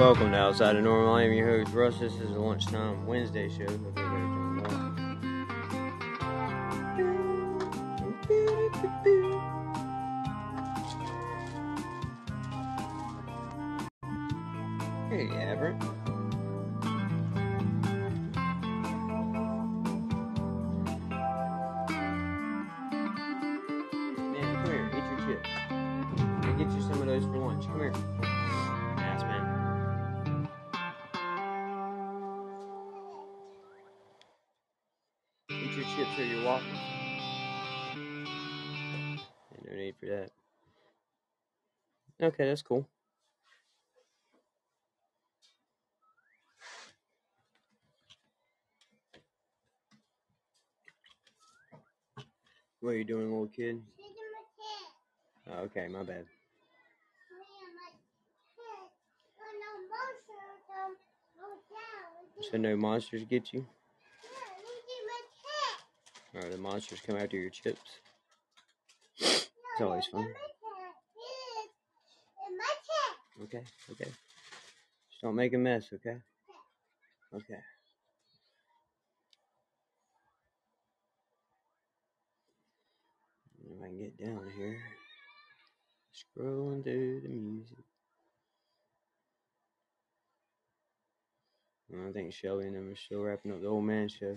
Welcome to Outside of Normal. I am your host, Russ. This is a lunchtime Wednesday show. Hey, Everett. Okay, that's cool. What are you doing, little kid? Oh, okay, my bad. So no monsters get you? Or the monsters come after your chips? It's always fun. Okay, okay. Just don't make a mess, okay? Okay. If I can get down here. Scrolling through the music. I think Shelby and them are still wrapping up the old man show.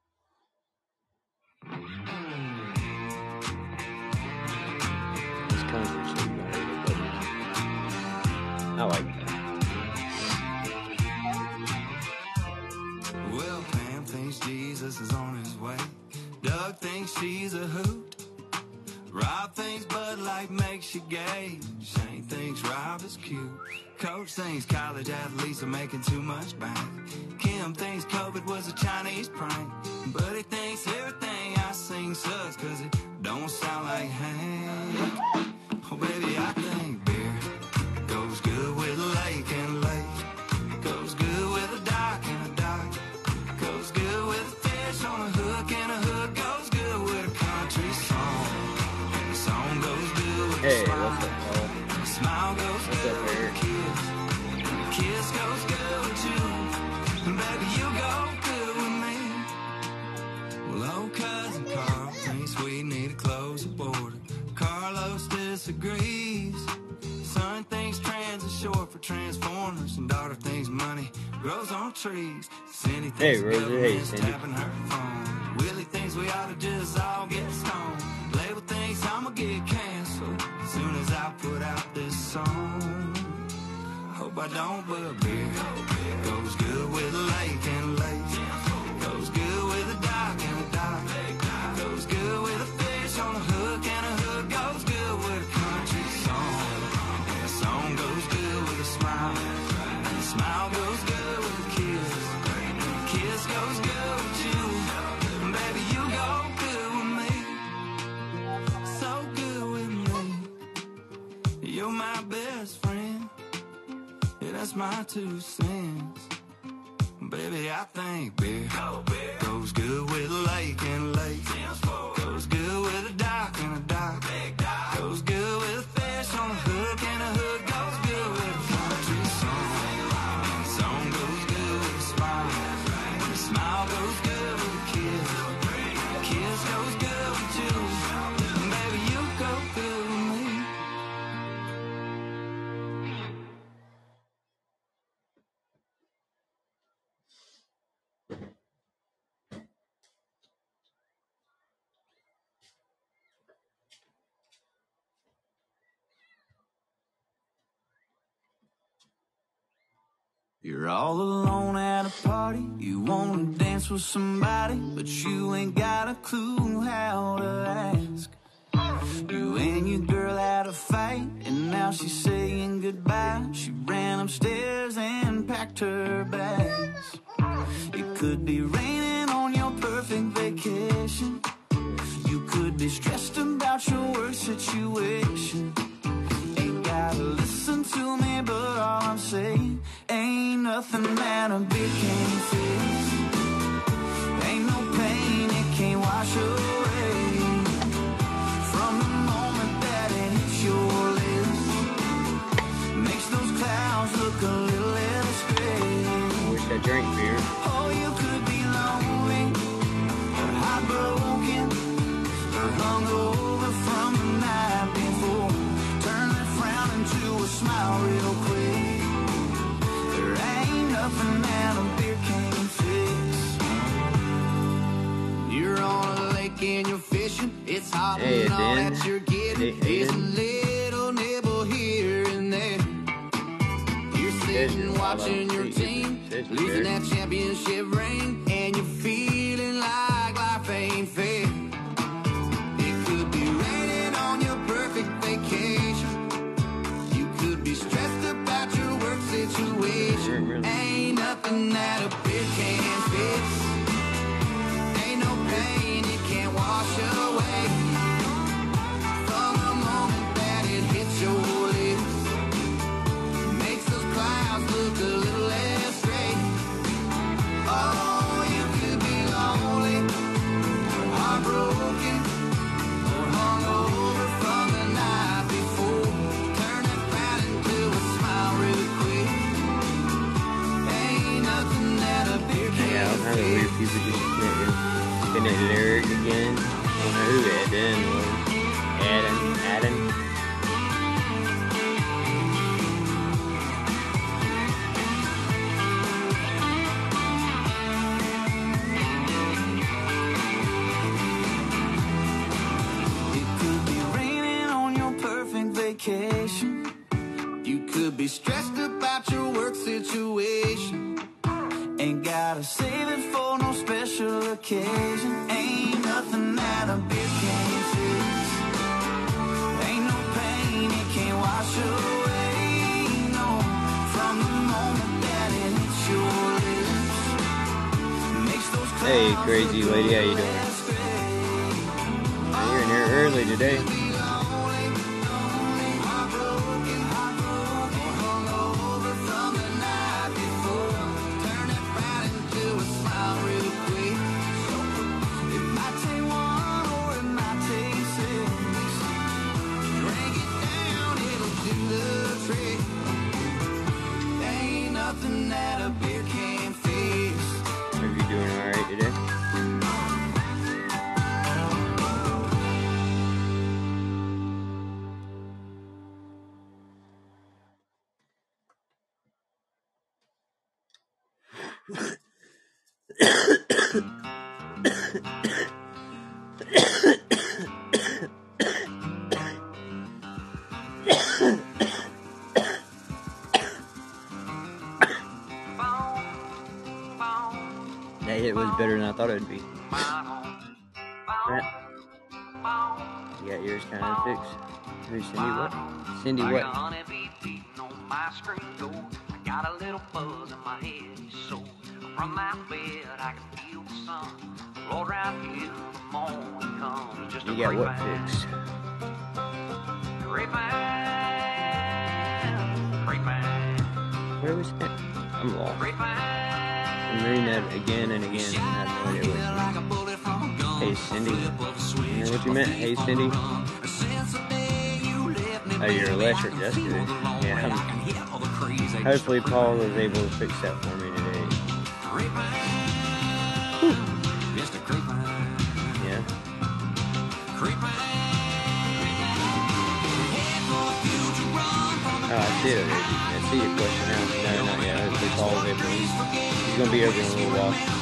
It's at it. I like that. Well, Pam thinks Jesus is on his way. Doug thinks she's a hoot. Rob thinks Bud Light makes you gay. Shane thinks Rob is cute. Coach thinks college athletes are making too much bank. Kim thinks COVID was a Chinese prank. Buddy thinks everything I sing sucks cause it don't sound like Hank. Oh, baby, I grows on trees. Cindy Hey, Rosie. Hey, Cindy. tapping her phone. Willie thinks we ought to just all get stoned. Label thinks I'ma get canceled soon as I put out this song. Hope I don't, but beer goes good with a that's my two cents. Baby, I think beer goes good with a lake and lake. Goes good with a dock and a dock. Goes good You're all alone at a party. You wanna dance with somebody, but you ain't got a clue how to ask. You and your girl had a fight, and now she's saying goodbye. She ran upstairs and packed her bags. It could be raining on your perfect vacation. You could be stressed about your work situation. Gotta listen to me, but all I'm saying ain't nothing that a beer can't fix. Ain't no pain it can't wash away. From the moment that it hits your lips, makes those clouds look a little less gray. I wish I drank beer. And you're fishing. It's hot Hey, and all that you're getting Hey, is a little nibble here and there. You're sitting watching your team losing that championship ring, and you're feeling like life ain't fair. It could be raining on your perfect vacation. You could be stressed about your work situation. Ain't nothing that Connected Eric again. I don't know who Eden was. Adam. Adam. It could be raining on your perfect vacation. You could be stressed about your work situation. Ain't gotta no special occasion. Ain't nothing that a beer can't fix. Ain't no pain it can't wash away. No, from the moment that it hits your lips, makes those Hey, crazy lady, how you doing? You're in here early today. Buzz in my head, so from my bed I can feel the sun. Lord, right here the morning comes. Just a You got what grapevine. fixed? Grapevine, grapevine, Where was that? I'm lost. grapevine. I'm reading that again and again. and I have no idea what it means. Hey Cindy. You know what you meant? Hey Cindy. Oh, you're electric. Good. Yeah. Hopefully Paul was able to fix that for me today. Yeah. Oh, I see it. I see your question now. No, not yet. Hopefully Paul was able to. He's gonna be over in a little while.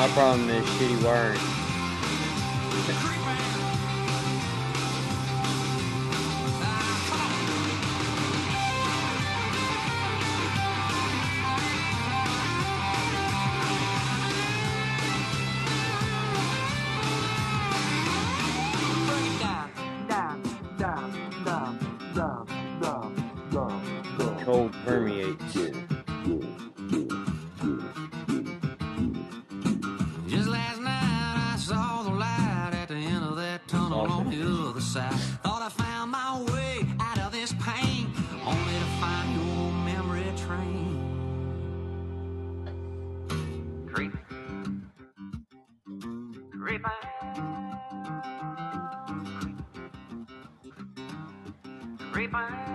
My problem is shitty wiring. creep, creep, creep.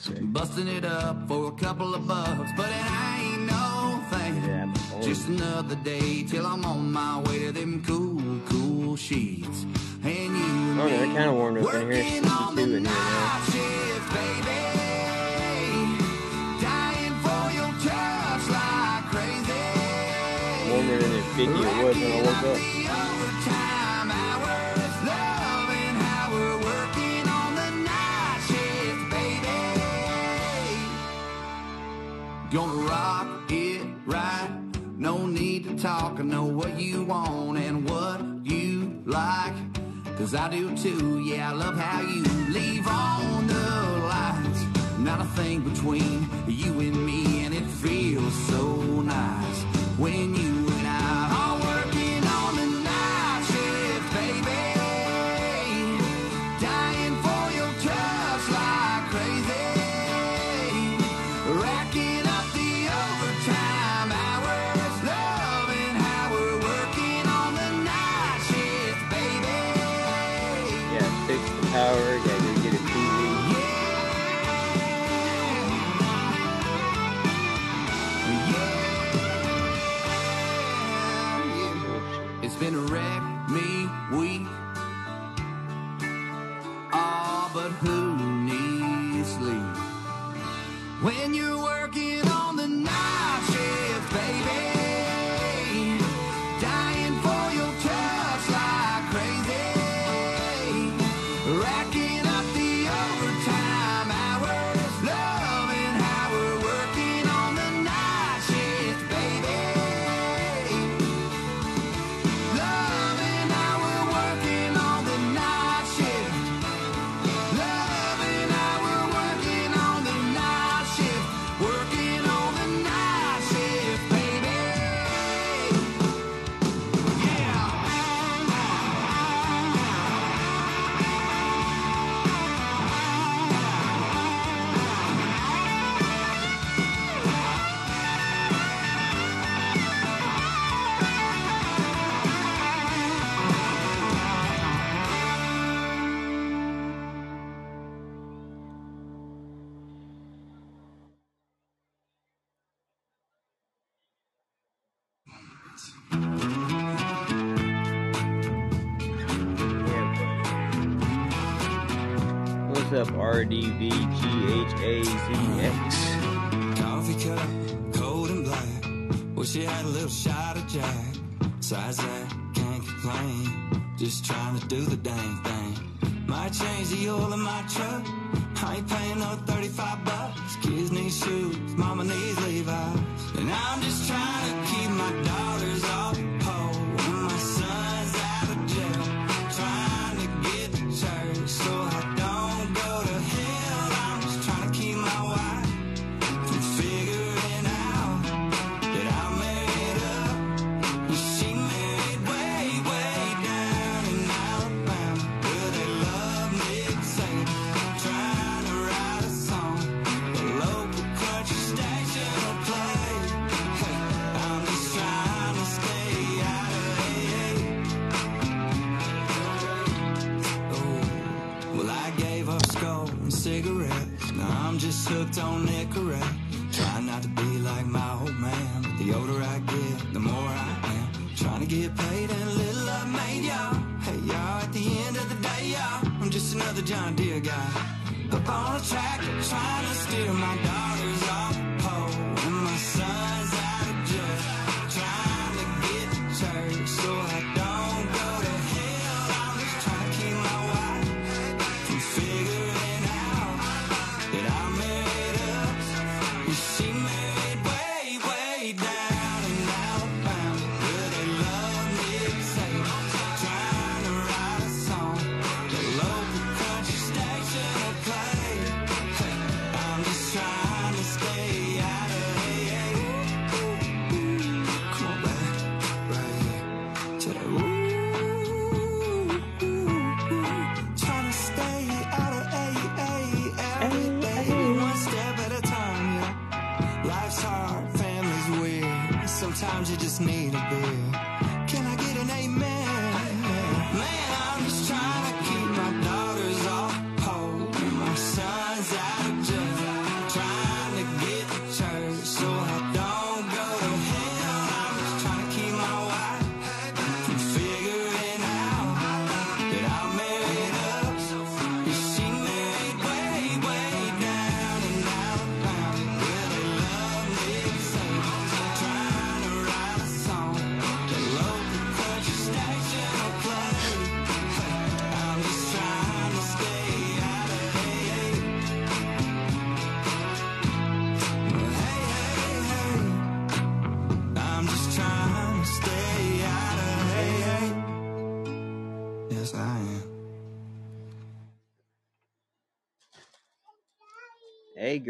classic. Busting it up for a couple of bucks, but it ain't no thing. Yeah, Just another day till I'm on my way to them cool, cool sheets. And you oh, yeah, kind of warmed up in here. It's 52 in here. Shift, baby. Warmer than it 50 it was when I woke up. too. Yeah, I love how you A Z X. Coffee cup, cold and black. Wish you had a little shot of Jack. Size that, can't complain. Just trying to do the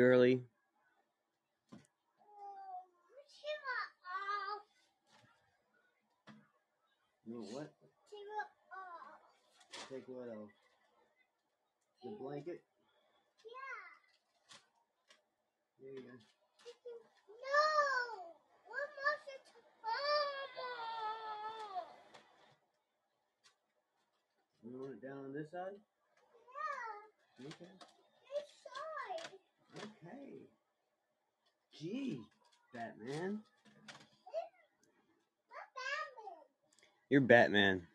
girly. You what? Take it off. Take what off? The blanket? Yeah. There you go. No! What monster to Mama! You want it down on this side? Yeah. Okay. Gee, Batman. You're Batman.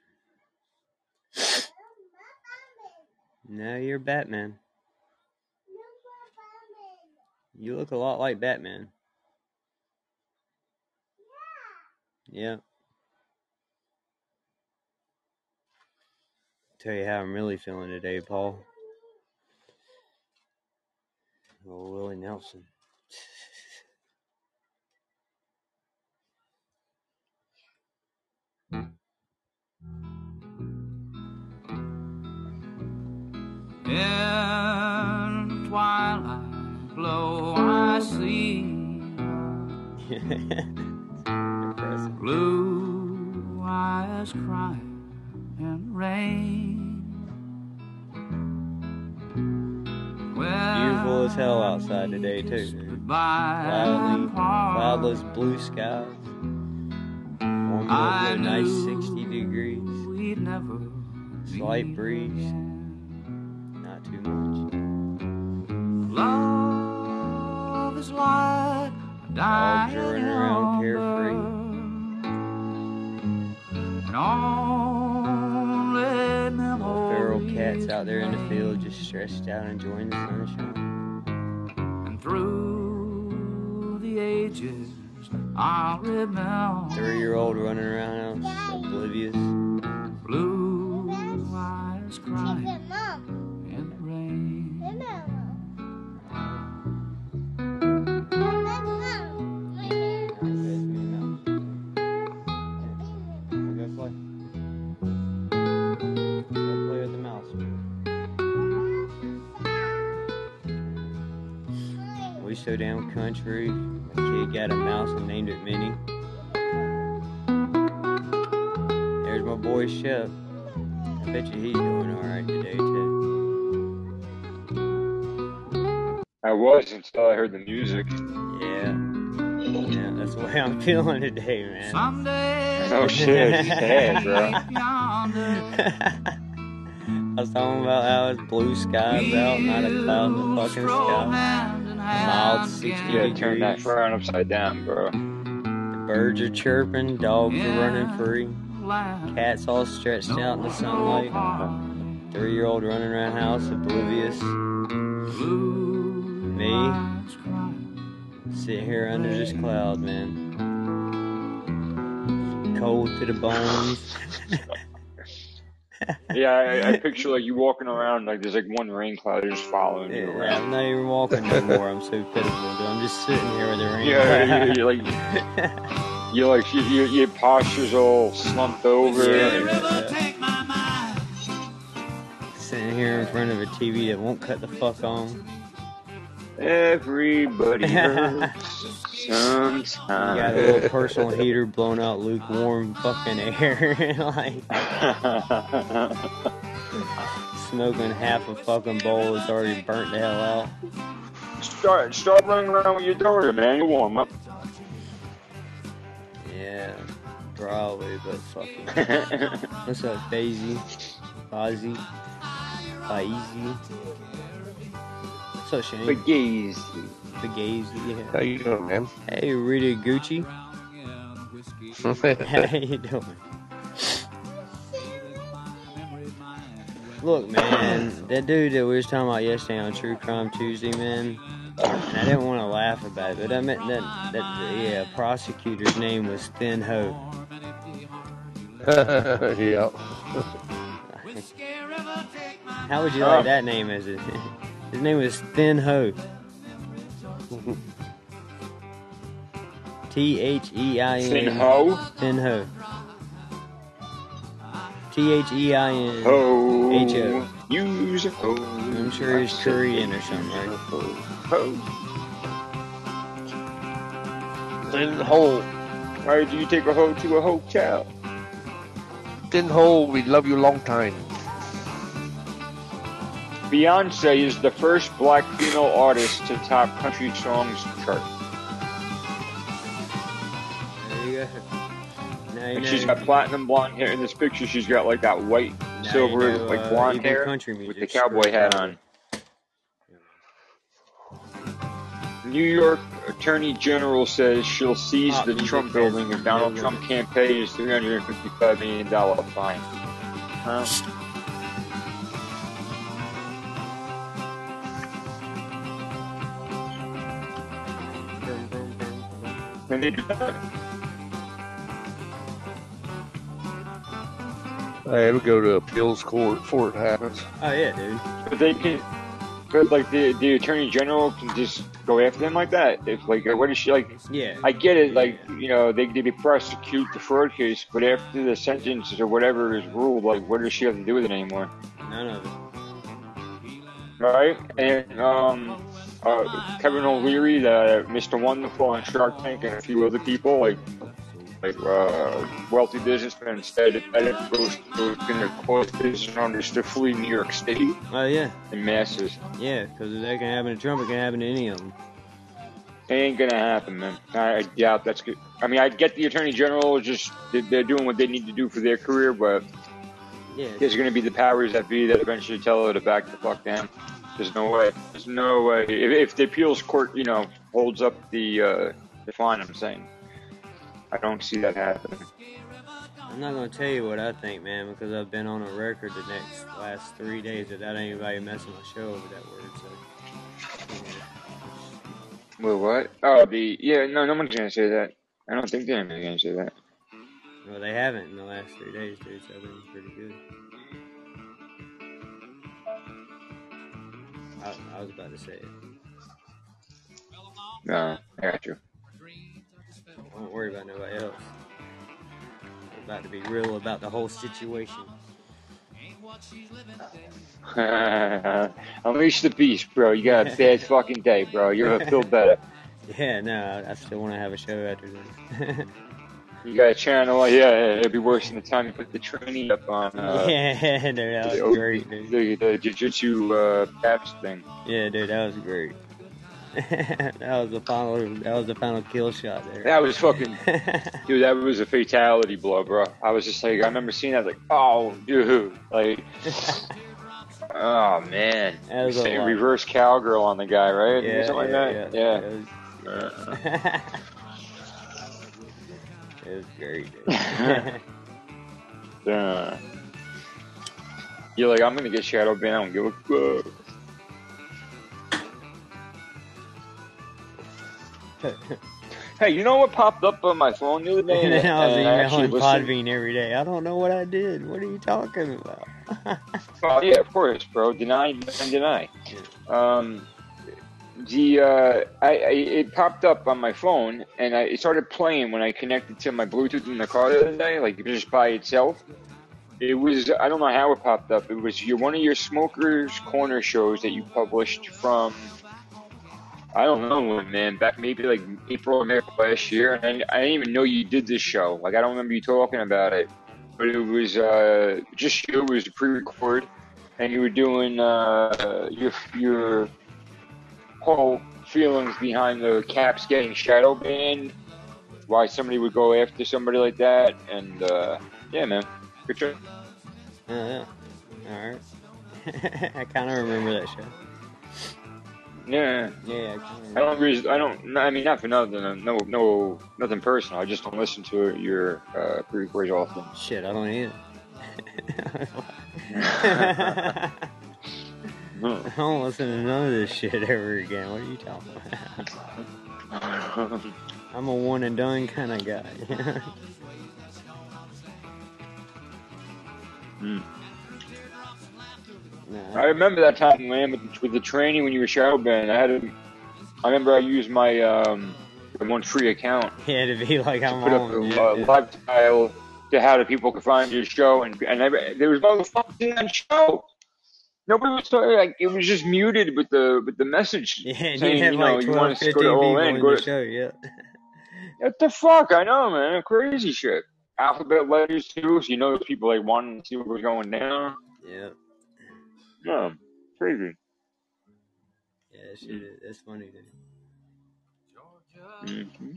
No, you're Batman. You look a lot like Batman. Yeah. Tell you how I'm really feeling today, Paul. Oh, Willie Nelson. In twilight glow, I see blue eyes crying and rain. Beautiful as hell outside today too. Cloudly, cloudless blue skies. Warm, a nice 60 degrees. Slight breeze too much. Love is like a dying all around carefree. And only memories. Feral cats out there in the field, just stretched out, enjoying the sunshine. And through the ages. I remember. Three year old running around oblivious. Blue eyes crying. So damn country. My kid got a mouse and named it Minnie. There's my boy Shep. I bet you he's doing alright today too. I was until I heard the music. Yeah. Yeah, that's the way I'm feeling today, man. Someday, Oh shit, sad, bro. I was talking about how it's blue skies out, not a cloud in the fucking sky. Hand in Mild hand 60 again. Yeah, turn that degrees. frown upside down, bro. Birds are chirping, dogs are running free, cats all stretched no out in the sunlight. apart. Three year old running around house oblivious. Blue Me? Sit here under this cloud, man. Cold to the bones. Yeah, I, I picture like you walking around like there's like one rain cloud just following you Yeah, I'm not even walking no more. I'm so pitiful, dude. I'm just sitting here with the rain. Yeah, you, you like you're like you, you, your posture's all slumped over. Yeah. River, take my mind. sitting here in front of a TV that won't cut the fuck on. Everybody hurts You got a little personal heater blowing out lukewarm fucking air, like smoking half a fucking bowl that's already burnt the hell out. start start running around with your daughter, man. You warm up. Yeah, probably, but fucking. What's up, Daisy? Fozzie? Faizy? What's up, Shane? But gaze. Bagazy, How you doing, man? Hey, Rita Gucci. How you doing? Look, man, that dude that we was talking about yesterday on True Crime Tuesday, man. And I didn't want to laugh about it, but I meant that that yeah, prosecutor's name was Thin Ho. yeah. How would you like that name as it? His name was Thin Ho. T H E I N. Thin ho. Thin Ho. T H E I N. Ho. H-O. Use a ho. I'm sure he's Korean or something, right? Ho. Thin hole. Why do you take a hoe to a hotel? Thin hole. We love you long time. Beyonce is the first black female artist to top country songs chart. There you go. Now you And know. she's got platinum blonde hair. In this picture, she's got like that white, silver, you know, like uh, blonde even hair country with the cowboy hat on. New York Attorney General says she'll seize the Trump building if Donald Trump can't pay his $355 million fine. Huh? And they did that. I had to go to appeals court before it happens. Oh yeah, dude. But they can, but like the the attorney general can just go after them like that. If like, what is she like? Yeah. I get it, like you know, they they prosecute the fraud case, but after the sentence or whatever is ruled, like, what does she have to do with it anymore? None of it. Right? And um, uh, Kevin O'Leary, the Mr. Wonderful on Shark Tank, and a few other people, like like uh, wealthy businessmen, said that it was, was going to cause business owners to flee New York City Oh yeah. in masses. Yeah, because if that can happen to Trump, it can happen to any of them. It ain't gonna happen, man. I, I doubt that's good. I mean, I get the attorney general just they- they're doing what they need to do for their career, but Yeah. there's gonna be the powers that be that eventually tell her to back the fuck down. There's no way. There's no way. If, if the appeals court, you know, holds up the uh, the fine, I'm saying, I don't see that happening. I'm not gonna tell you what I think, man, because I've been on a record the next last three days without anybody messing my show over that word. So. Well, what? Oh, the yeah. No, no one's gonna say that. I don't think anyone's gonna say that. well, they haven't in the last three days, dude. So I've been pretty good. I, I was about to say it. No, I got you. Don't worry about nobody else. I'm about to be real about the whole situation. Unleash the beast, bro. You got a bad fucking day, bro. You're gonna feel better. Yeah, no, I- I still want to have a show after this. You got a channel. Yeah, yeah, it'd be worse than the time you put the training up on uh, yeah, dude, that the, great, dude. the, the jiu-jitsu uh, caps thing. Yeah, dude, that was great. that was the final. That was the final kill shot there. That was fucking, dude. That was a fatality blow, bro. I was just like, I remember seeing that, like, oh, dude, like, oh man, That was a reverse cowgirl on the guy, right? yeah, Something yeah, like that. yeah. Yeah. It was, was. Dude. uh, you're like, I'm gonna get shadow banned. I don't give a fuck. Hey, you know what popped up on my phone the other day? and I was And emailing listened- Podbean every day. I don't know what I did. What are you talking about? Oh yeah, of course, bro. Deny, deny, deny. Um, the uh, I, I it popped up on my phone, and I it started playing when I connected to my Bluetooth in the car the other day, like just by itself. It was I don't know how it popped up. It was your one of your smokers corner shows that you published from. I don't know when, man. Back maybe like April or May of last year, and I, didn't even know you did this show. Like I don't remember you talking about it, but it was uh, just you. It was pre-record, and you were doing uh, your your whole feelings behind the Caps getting shadow banned, why somebody would go after somebody like that, and uh, yeah, man, good show. Yeah. All right. I kind of remember that show. Yeah, Yeah, I I don't. Re- I don't. I mean, not for nothing. No, no, nothing personal. I just don't listen to your uh, pre-records often. Shit, I don't either. Hmm. I don't listen to none of this shit ever again. What are you talking about? I'm a one and done kind of guy. Nah, I remember that time, with, with the training when you were shadow banned. I had a, I remember I used my um, one free account yeah, to be like to I'm put up a yeah, uh, yeah. lifestyle to how the people could find your show, and and I, there was motherfuckers in that show. Nobody was talking, like it was just muted with the with the message Yeah, and saying, you had you know, like you 12, want to 15 go to people all in, in go the to show, yeah. what the fuck? I know, man, crazy shit. Alphabet letters too, so you know people like wanting to see what was going down. Yeah, Yeah, crazy. yeah, shit that's funny, dude. hmm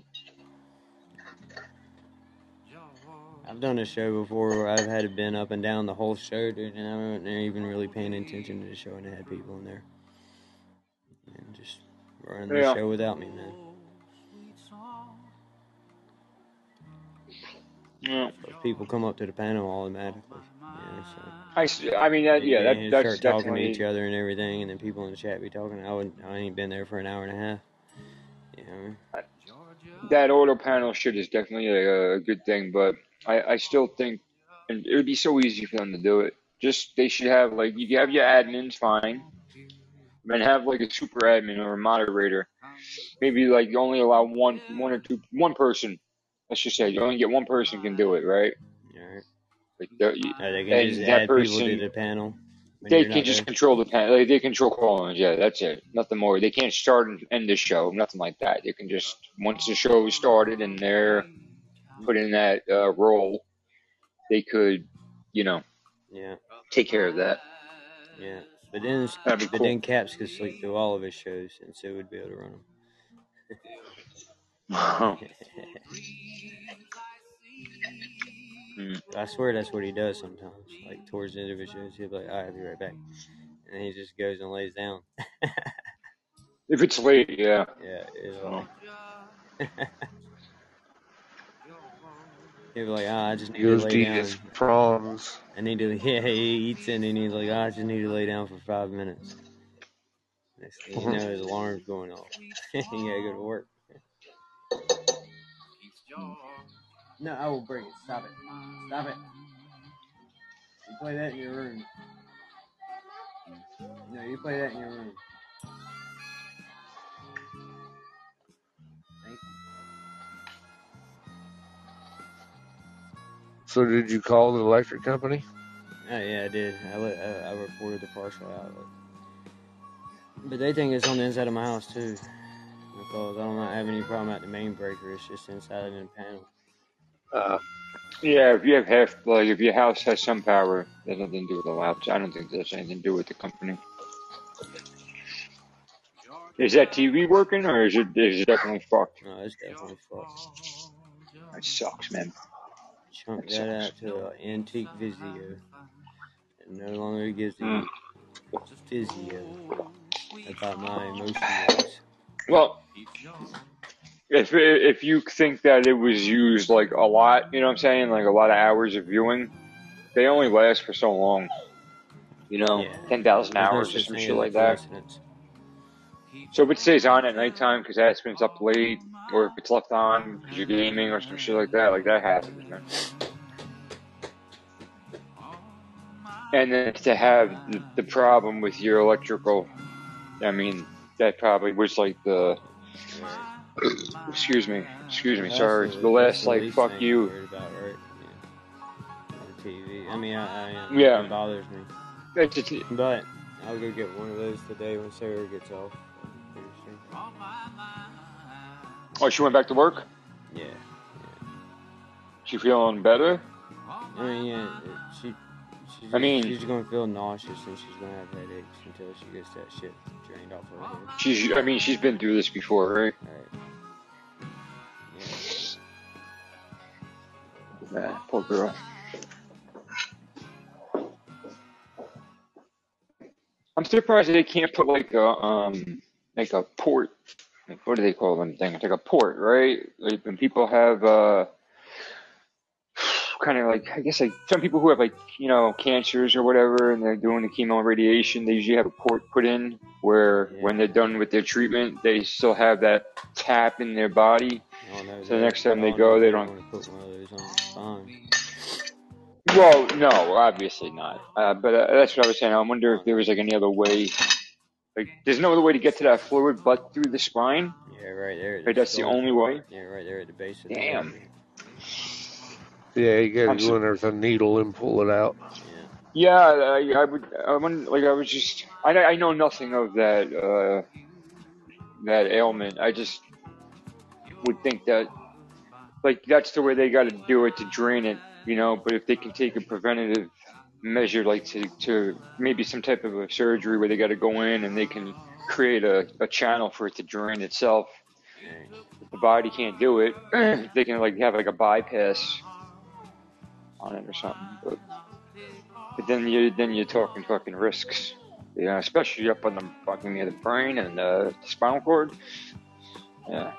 I've done a show before where I've had it been up and down the whole show, dude, and I wasn't even really paying attention to the show, and it had people in there. And just running the Yeah. show without me, man. Yeah. People come up to the panel automatically. Yeah, so. I, s- I mean, that, yeah, that, that's start talking to each other and everything, and then people in the chat be talking. I would, I ain't been there for an hour and a half. You know, that auto panel shit is definitely a, a good thing, but I, I still think, and it would be so easy for them to do it. Just they should have like if you have your admins, fine, and have like a super admin or a moderator. Maybe like you only allow one, one or two, one person. Let's just say you only get one person can do it, right? Alright. Like the, Uh, they can just that add people to the panel. they can just there. control the panel. Like, they control call-ins. Yeah, that's it. Nothing more. They can't start and end the show. Nothing like that. They can just once the show is started and they're put in that uh, role, they could, you know, Yeah, take care of that. yeah. But then, but cool. then Caps could sleep through all of his shows, and so would be able to run them. Mm. I swear that's what he does sometimes. Like towards the end of his shows, he'll be like, "All right, I'll be right back," and he just goes and lays down. If it's late, yeah. Yeah, it's Oh. He'd be like, ah, I just need He to lay down. his prawns. I need to, yeah, he eats it and he's like, ah, I just need to lay down for five minutes. Next thing you know, his alarm's going off. you gotta go to work. No, I will break it. Stop it. Stop it. You play that in your room. No, you play that in your room. So did you call the electric company? Oh yeah, I did. I, let, I, I reported the partial outlet. But they think it's on the inside of my house too. Because I don't have any problem at the main breaker. It's just inside of the panel. Uh, Yeah, if you have half, like if your house has some power, that has nothing to do with the laptop. I don't think that has anything to do with the company. Is that TV working or is it is it definitely fucked? No, it's definitely fucked. That sucks, man. Chunk That that sucks. out to an antique Vizio. It no longer gives the Mm. physio about my emotions. Well, if if you think that it was used like a lot, you know what I'm saying, like a lot of hours of viewing, they only last for so long. You know, Yeah. ten thousand hours or such some shit like that. coincidence. So if it stays on at nighttime because that's when it's up late, or if it's left on because you're gaming or some shit like that, like that happens, man. And then to have the, the problem with your electrical, I mean, that probably was like the, excuse me, excuse me, That's sorry, the- the last the like fuck you. About, right? Yeah. The TV. I mean, I, I am. Yeah. It bothers me. That's just, But I'll go get one of those today when Sarah gets off. Oh, she went back to work. Yeah. She feeling better? I mean, yeah. She. She's, I mean- she's gonna feel nauseous and she's gonna have headaches until she gets that shit drained off her head. She's, I mean, she's been through this before, right? Yeah. Yeah, poor girl. I'm surprised they can't put like a um like a port. Like, what do they call them things? Like a port, right? Like when people have uh kind of like I guess like some people who have like you know cancers or whatever, and they're doing the chemo and radiation. They usually have a port put in where Yeah. when they're done with their treatment, they still have that tap in their body. I don't So the next time they go, they don't- put one of those on the. Well, no, obviously not. Uh, but uh, that's what I was saying. I wonder if there was like any other way. Like, there's no other way to get to that fluid but through the spine. Yeah, right there. Like, that's the only way. Yeah, right there at the base of the Damn. head. Yeah, you gotta I'm go in there with a needle and pull it out. Yeah. Yeah, I, I would. I wouldn't, like I was just. I I know nothing of that uh, that ailment. I just would think that like that's the way they got to do it to drain it, you know. But if they can take a preventative measure, like to to maybe some type of a surgery where they got to go in and they can create a, a channel for it to drain itself. If the body can't do it, they can like have like a bypass on it or something. But but then you then you're talking fucking risks. Yeah, especially up on the fucking near the brain and uh, the spinal cord. Yeah.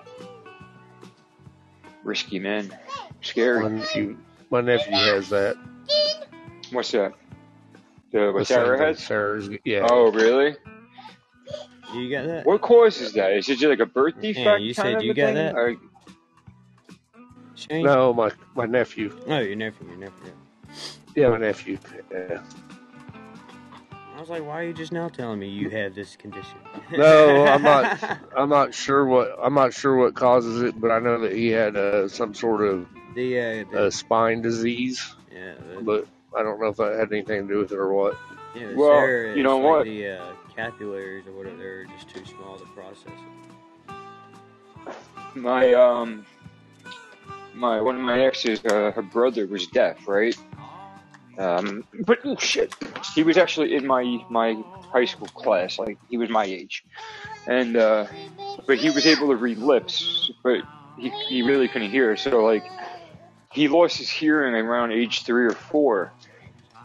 Risky man. scary. My Scary. nephew, my nephew has that. What's that? The The what same Sarah has? Sarah's, yeah. Oh really? You got that? What causes that? Is it just like a birth Yeah, you kind said of you a got thing? that? Or- Shane? No, my my nephew. No, your nephew, your nephew. Yeah, my nephew. Yeah. I was like, why are you just now telling me you have this condition? No, I'm not. I'm not sure what. I'm not sure what causes it, but I know that he had uh, some sort of the, uh, the uh, spine disease, yeah, the, but I don't know if that had anything to do with it or what. yeah, Well, Sarah, you know like what? The uh, capillaries or whatever, they're just too small to process it. my um my one of my exes uh, her brother was deaf right? Um but oh shit. He was actually in my my high school class like he was my age. And uh but he was able to read lips but he, he really couldn't hear. So like he lost his hearing around age three or four.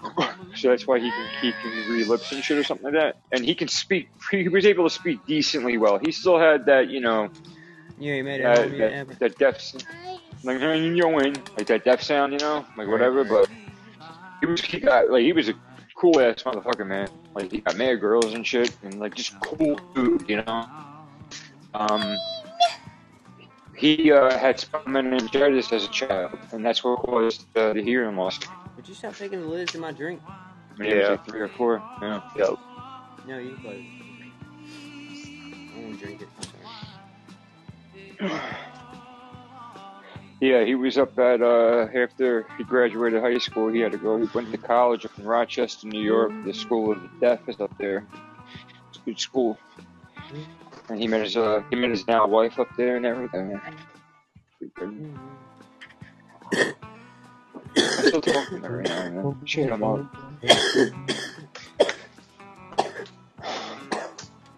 So that's why he can he can read lips and shit or something like that. And he can speak he was able to speak decently well. He still had that you know Yeah, he made it that, that, deficit. Like yo in, like that deaf sound, you know, like whatever. But he was he got like he was a cool ass motherfucker, man. Like he got mad girls and shit, and like just cool dude, you know. Um, he uh, had spinal meningitis as a child, and that's what caused uh, the hearing loss. Would you stop taking the lids to my drink? When he was Yeah. like three or four. Yeah. Yep. No, you can close. it. I won't drink it. I'm. Yeah, he was up at uh after he graduated high school. He had to go. He went to college up in Rochester, New York. The School of the Deaf is up there. It's a good school. And he met his uh he met his now wife up there and everything. I'm still talking right now, man. She hit him up.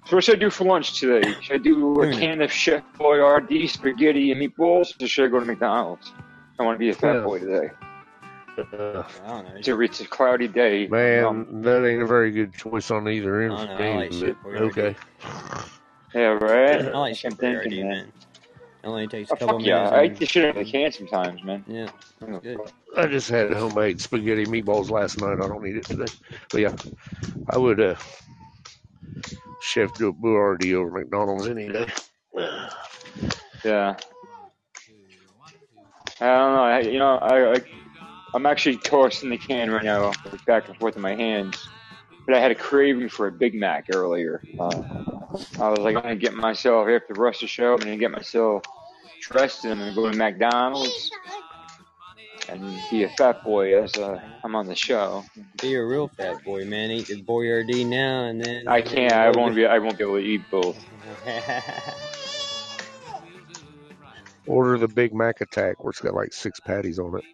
So what should I do for lunch today? Should I do a can of Chef Boyardee spaghetti and meatballs, or should I go to McDonald's? I want to be a fat boy today. Uh, I don't know. It's a, it's a cloudy day. man, Um, that ain't a very good choice on either end. I for know, I me, like but shit okay. yeah, right? I like I'm shit man. man. It only takes a Oh, couple fuck yeah. minutes. I eat the shit out of the can sometimes, man. yeah, good. I just had homemade spaghetti meatballs last night. I don't need it today. But yeah, I would uh chef do Boyardee over McDonald's any day. Yeah. I don't know. I, you know, I, I I'm actually tossing the can right now, back and forth in my hands. But I had a craving for a Big Mac earlier. Uh, I was like, I'm gonna get myself after the show. I'm gonna get myself dressed and I'm gonna go to McDonald's and be a fat boy as uh, I'm on the show. Be a real fat boy, man. Eat the Boyardee now and then. I can't. I won't be. I won't be able to eat both. Order the Big Mac Attack, where it's got like six patties on it.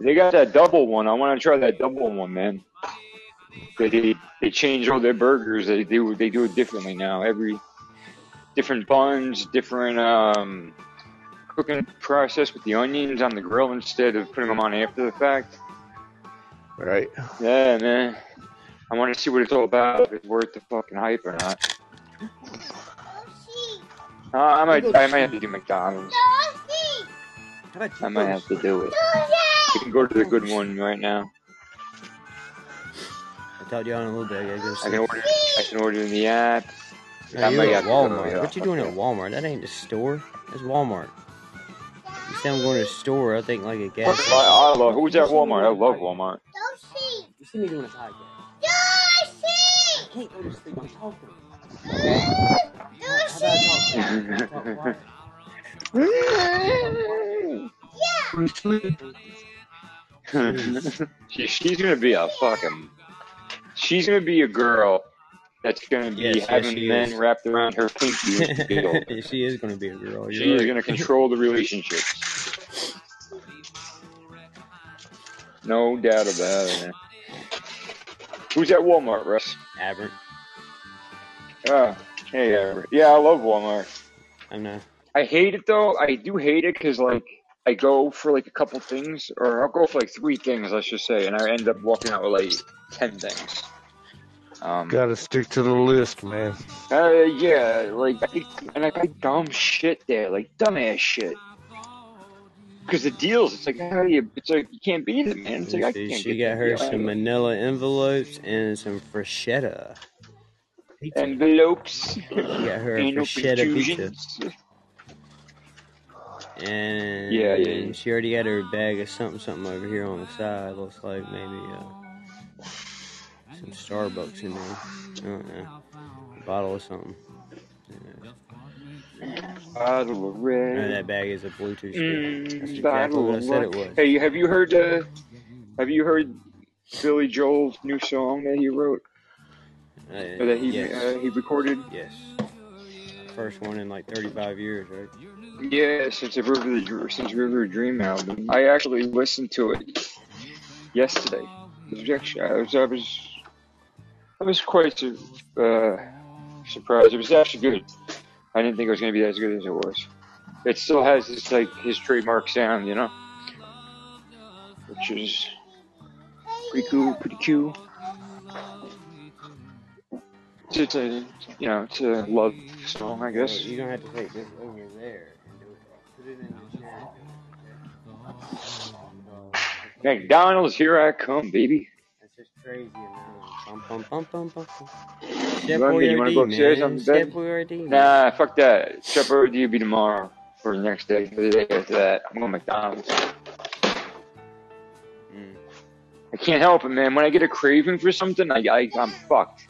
They got that double one. I want to try that double one, man. They they, they change all their burgers. They do they do it differently now. Every different buns, different um, cooking process with the onions on the grill instead of putting them on after the fact. Right? Yeah, man. I want to see what it's all about. If it's worth the fucking hype or not. Uh, I might I might have to do McDonald's. How about I might have to do it. We can go to the good one right now. I told you on a little bit. I gotta go I can order. I can order in the app. No, you at have to go, Walmart. What you doing at Walmart? That ain't the store. That's Walmart. You say I'm going to the store. I think like a gas. I, I love. Who's at Walmart? I love Walmart. You see me doing a podcast. I can't go to sleep. I'm talking. How about I talk? Talk quiet? she, she's gonna be a fucking. She's gonna be a girl that's gonna be Yes, yes, having she men is. wrapped around her pinky. she is going to be a girl. She You're is right. gonna control the relationships. No doubt about it. Who's at Walmart, Russ? Aberrant. Ah, hey, uh, yeah, I love Walmart. I know. I hate it though. I do hate it because like I go for like a couple things, or I'll go for like three things, let's just say, and I end up walking out with like ten things. Um, Got to stick to the list, man. uh, yeah, like I, and I buy dumb shit there, like dumbass shit. Because the deals, it's like how do you? It's like you can't beat it, man. It's like I can't she get got her deal. some manila envelopes and some Freschetta. Pizza. envelopes. She got her a Anal pizza. And Yeah, yeah, yeah. she already got her bag of something, something over here on the side. Looks like maybe uh, some Starbucks in there. I. A bottle of something. Bottle of No, red. that bag is a Bluetooth speaker. That's Mm, exactly bottle what I said it was. Hey, have you heard? Uh, have you heard Billy Joel's new song that he wrote Uh, or that he yes. uh, he recorded? yes. First one in like 35 years, right? Yeah, since the River the since River Dream album, I actually listened to it yesterday. It was actually, I was I was I was quite uh, surprised. It was actually good. I didn't think it was going to be as good as it was. It still has his like his trademark sound, you know, which is pretty cool, pretty cool. It's, a you know it's a love song, I guess. You're gonna have to take this over there and do it. Put it in the chair. McDonald's, here I come, baby. That's just crazy, man. Bum, bum, bum, bum, bum, bum. Chef You wanna- you wanna go Boyardee, upstairs man. on the Chef bed? Boyardee. Nah, fuck that. Chef Boyardee will be tomorrow for the next day. For the day after that, I'm going to McDonald's. Mm. I can't help it, man. When I get a craving for something, I, I I'm fucked.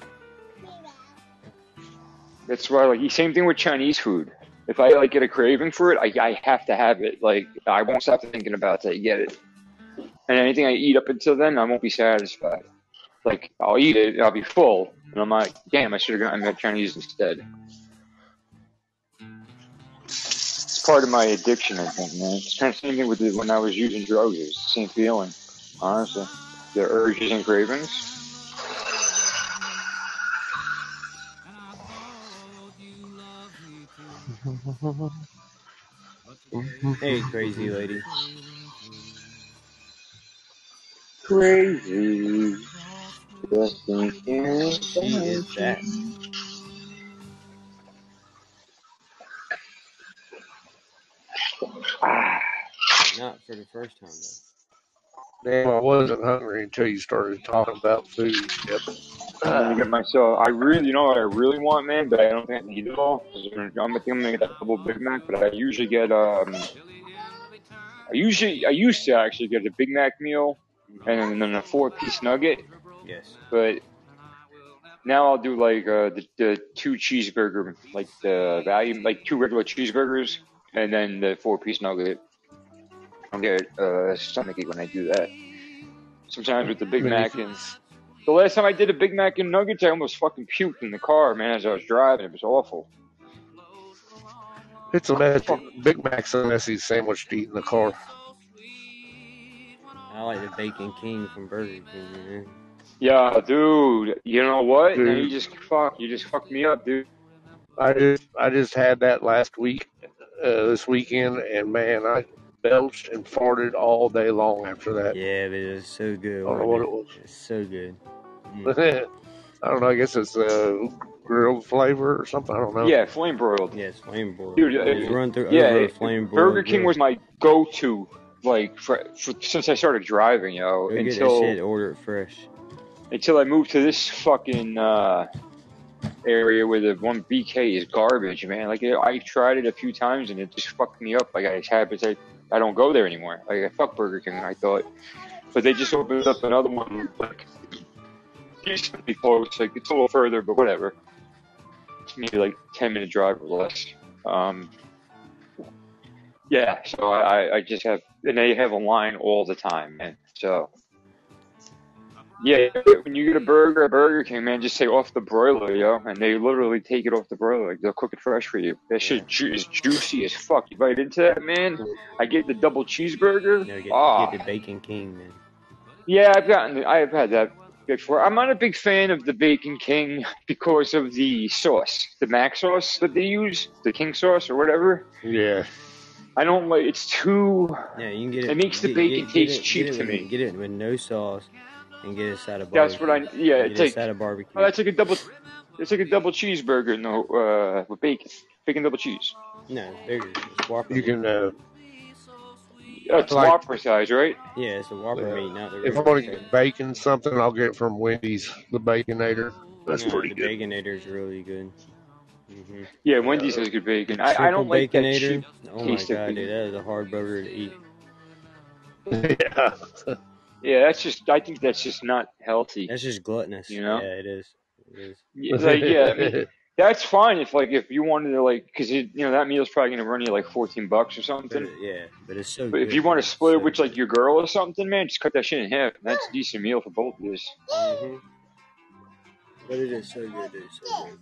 That's why, like, same thing with Chinese food. If I like get a craving for it, I, I have to have it. Like, I won't stop thinking about it. I get it. And anything I eat up until then, I won't be satisfied. Like, I'll eat it, I'll be full, and I'm like, damn, I should have gotten that Chinese instead. It's part of my addiction, I think, man. It's kind of the same thing with the, when I was using drugs. It's the same feeling, honestly. The urges and cravings. Hey, crazy lady. Crazy. Just thinking She is back. Ah, Not for the first time, though. Damn, I wasn't hungry until you started talking about food. Yep. I'm gonna get myself. I really, you know what I really want, man, but I don't think I need it all. I'm gonna think I'm gonna get that double Big Mac, but I usually get um. I usually, I used to actually get a Big Mac meal and then a four-piece nugget, Yes. but now I'll do like uh, the, the two cheeseburger, like the value, like two regular cheeseburgers, and then the four-piece nugget. I'll get uh, stomachache when I do that. Sometimes with the Big Mac and the last time I did a Big Mac and nuggets, I almost fucking puked in the car, man, as I was driving. It was awful. It's a mess. Big Mac's a messy sandwich to eat in the car. I like the Bacon King from Burger King, man. Yeah, dude. You know what? Now Dude. you just fuck. You just fucked me up, dude. I just I just had that last week, uh, this weekend, and man, I belched and farted all day long after that. Yeah, but it was so good. I don't know what it wasn't was. It's so good. Mm. I don't know. I guess it's uh, grilled flavor or something. I don't know. Yeah, flame broiled. Yes, flame broiled. Dude, It was uh, run through Yeah, over a flame broiled. Burger King was my go-to, like, for, for, since I started driving, yo. Go get that Until shit, order it fresh. Until I moved to this fucking uh, area where the one BK is garbage, man. Like I tried it a few times and it just fucked me up. Like I just habits, I I don't go there anymore. Like I fuck Burger King, I thought, but they just opened up another one like decently close. Like it's a little further, but whatever. It's maybe like ten minute drive or less. Um, yeah, so I, I- I just have, and they have a line all the time, man. So yeah, when you get a burger at Burger King, man, just say off the broiler, yo, and they literally take it off the broiler. Like they'll cook it fresh for you. That shit ju- is juicy as fuck. You bite into that, man. I get the double cheeseburger. No, get, Ah, get the Bacon King, man. yeah, I've gotten, I've had that before. I'm not a big fan of the Bacon King because of the sauce, the mac sauce that they use, the King sauce or whatever. Yeah. I don't like. It's too. Yeah, you can get it. It makes the get- bacon get- taste it- cheap it to with- me. Get it with no sauce and get a side of barbecue. That's what I. Yeah, Get it's a like. side of barbecue. Oh, that's like a double. It's like a double cheeseburger, no, uh, with bacon, bacon double cheese. no, it's bigger. It's Whopper. You can. Uh, Oh, it's Like- Whopper size, right? Yeah, it's a Whopper Yeah. meat, not the. if I regular want to get bacon something, I'll get it from Wendy's, the Baconator. That's No, pretty the good. Baconator is really good. hmm Yeah, Wendy's has good bacon. I, I don't like that Baconator. cheap. Oh my taste god, dude, that is a hard burger to eat. yeah. Yeah, that's just. I think that's just not healthy. That's just gluttonous. You know? Yeah, it is. It is. Like, yeah, I mean, that's fine if like if you wanted to like because you know that meal's probably gonna run you like fourteen bucks or something. it- yeah, but it's so. But if you want to split it So with like your girl or something, man, just cut that shit in half. That's a decent meal for both of you. Mhm. But it is so good, dude. So good.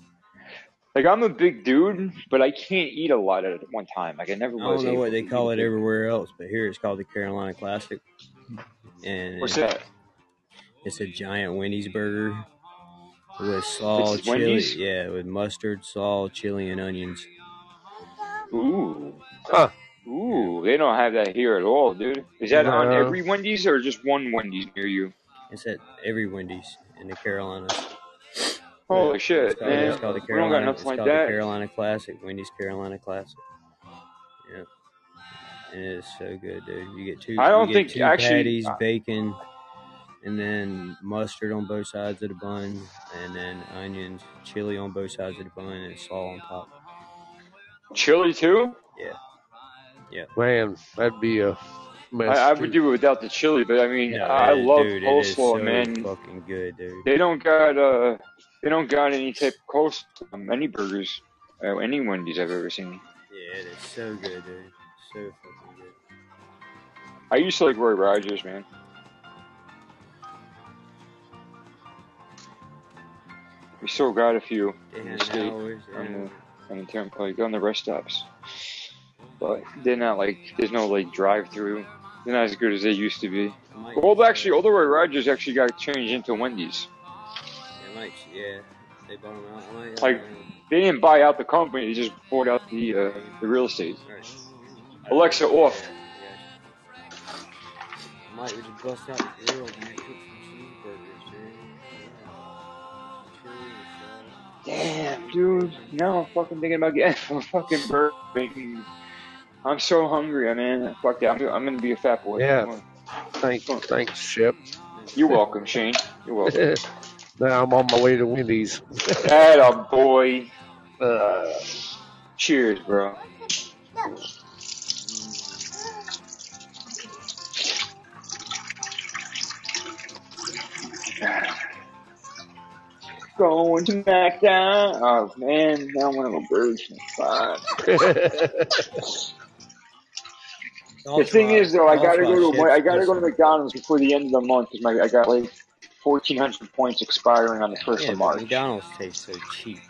Like I'm a big dude, but I can't eat a lot at one time. Like I never I don't know what they call it everywhere else, but here it's called the Carolina Classic, and What's that? it's a giant Wendy's burger with salt, It's chili, Wendy's? yeah, with mustard, salt, chili, and onions. Ooh. Huh. Ooh, they don't have that here at all, dude. Is that on every Wendy's or just one Wendy's near you? It's at every Wendy's in the Carolinas. Holy shit, It's called, man. it's called the we don't got nothing It's like called the that. Carolina Classic. Wendy's Carolina Classic. Yeah. And it's so good, dude. You get two. I don't think- two actually, patties, uh, bacon, and then mustard on both sides of the bun, and then onions, chili on both sides of the bun, and slaw on top. Chili too. Yeah. Yeah. Man, that'd be a mess. I, I would do it without the chili, but I mean, Yeah, I it- love dude, it is coleslaw, so man. Fucking good, dude. They don't got uh, they don't got any type of coleslaw any burgers, uh, any Wendy's I've ever seen. Yeah, it is so good, dude. So fucking good. I used to like Roy Rogers, man. We still got a few in the state hours. on the on the turnpike on the rest stops, but they're not like there's no like drive through. They're not as good as they used to be. Well, actually, all the Roy Rogers actually got changed into Wendy's. I might, yeah, they bought them out. Like- uh, They didn't buy out the company; they just bought out the uh, the real estate. Right. Alexa, off. I might just bust out the grill and cook some cheeseburgers, dude. Yeah. Chili and Damn, dude. Now I'm fucking thinking about getting a fucking burger. Making. I'm so hungry, I mean. Fuck that. I'm, I'm gonna be a fat boy. Yeah. Thanks, thanks, Shep. You're welcome, Shane. You're welcome. now I'm on my way to Wendy's. Atta boy. Uh, Cheers, bro. Going to McDonald's. Oh man, now I want to go Burger King. Fuck. The thing is, though, I gotta go to I gotta go to McDonald's before the end of the month because my I got like fourteen hundred points expiring on the first Yeah, of March. McDonald's tastes so cheap.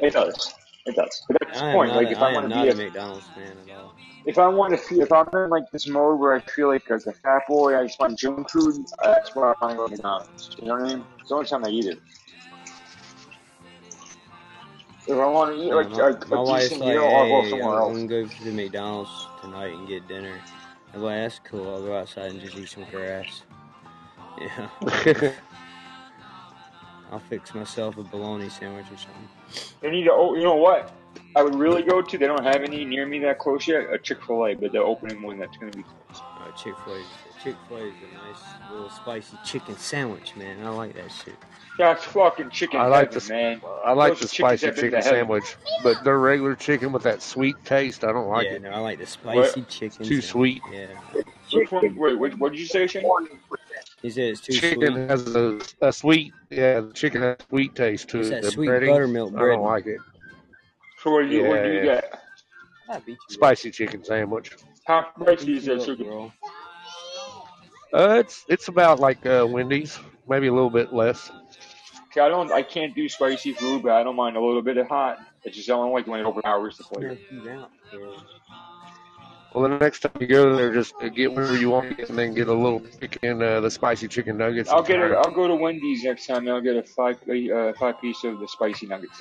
It does, it does. But that's the point. not, Like if I, I am to not be a a, McDonald's fan at all. If I want to feel, if I'm in like this mode where I feel like as a fat boy, I just want junk food. Uh, that's where I want to go to McDonald's. You know what I mean? It's the only time I eat it. If I want to eat like my, a, my a wife's decent like, meal, I'll go hey, somewhere I'm else. gonna go to the McDonald's tonight and get dinner. I'm like, that's cool. I'll go outside and just eat some grass. Yeah. I'll fix myself a bologna sandwich or something. They need to. Oh, you know what? I would really go to. They don't have any near me that close yet. A Chick Fil A, but they're opening one that's gonna be close. Uh, Chick Fil A. Chick Fil A is a nice little spicy chicken sandwich, man. I like that shit. That's fucking chicken I like heaven, the man. I like Those the spicy chicken sandwich, but their regular chicken with that sweet taste, I don't like yeah, it. no, I like the spicy chicken. Too sandwich. sweet. Yeah. Which one? Wait, what, what did you say, Shane? He said it's too Chicken sweet. has a, a sweet, yeah, the chicken has a sweet taste to It's it. that The sweet breading, buttermilk I don't like it. So what do you, what do you Yeah. get? You. Spicy chicken sandwich. How much Beat is that? up, bro. Uh, it's it's about like uh, Wendy's, maybe a little bit less. See, I don't, I can't do spicy food, but I don't mind a little bit of hot. It's just I don't like when it open hours to play. Knock you out, bro. Well, the next time you go there, just uh, get whatever you want and then get a little chicken, uh, the spicy chicken nuggets. I'll get it. I'll go to Wendy's next time. and I'll get a five, uh, five piece of the spicy nuggets.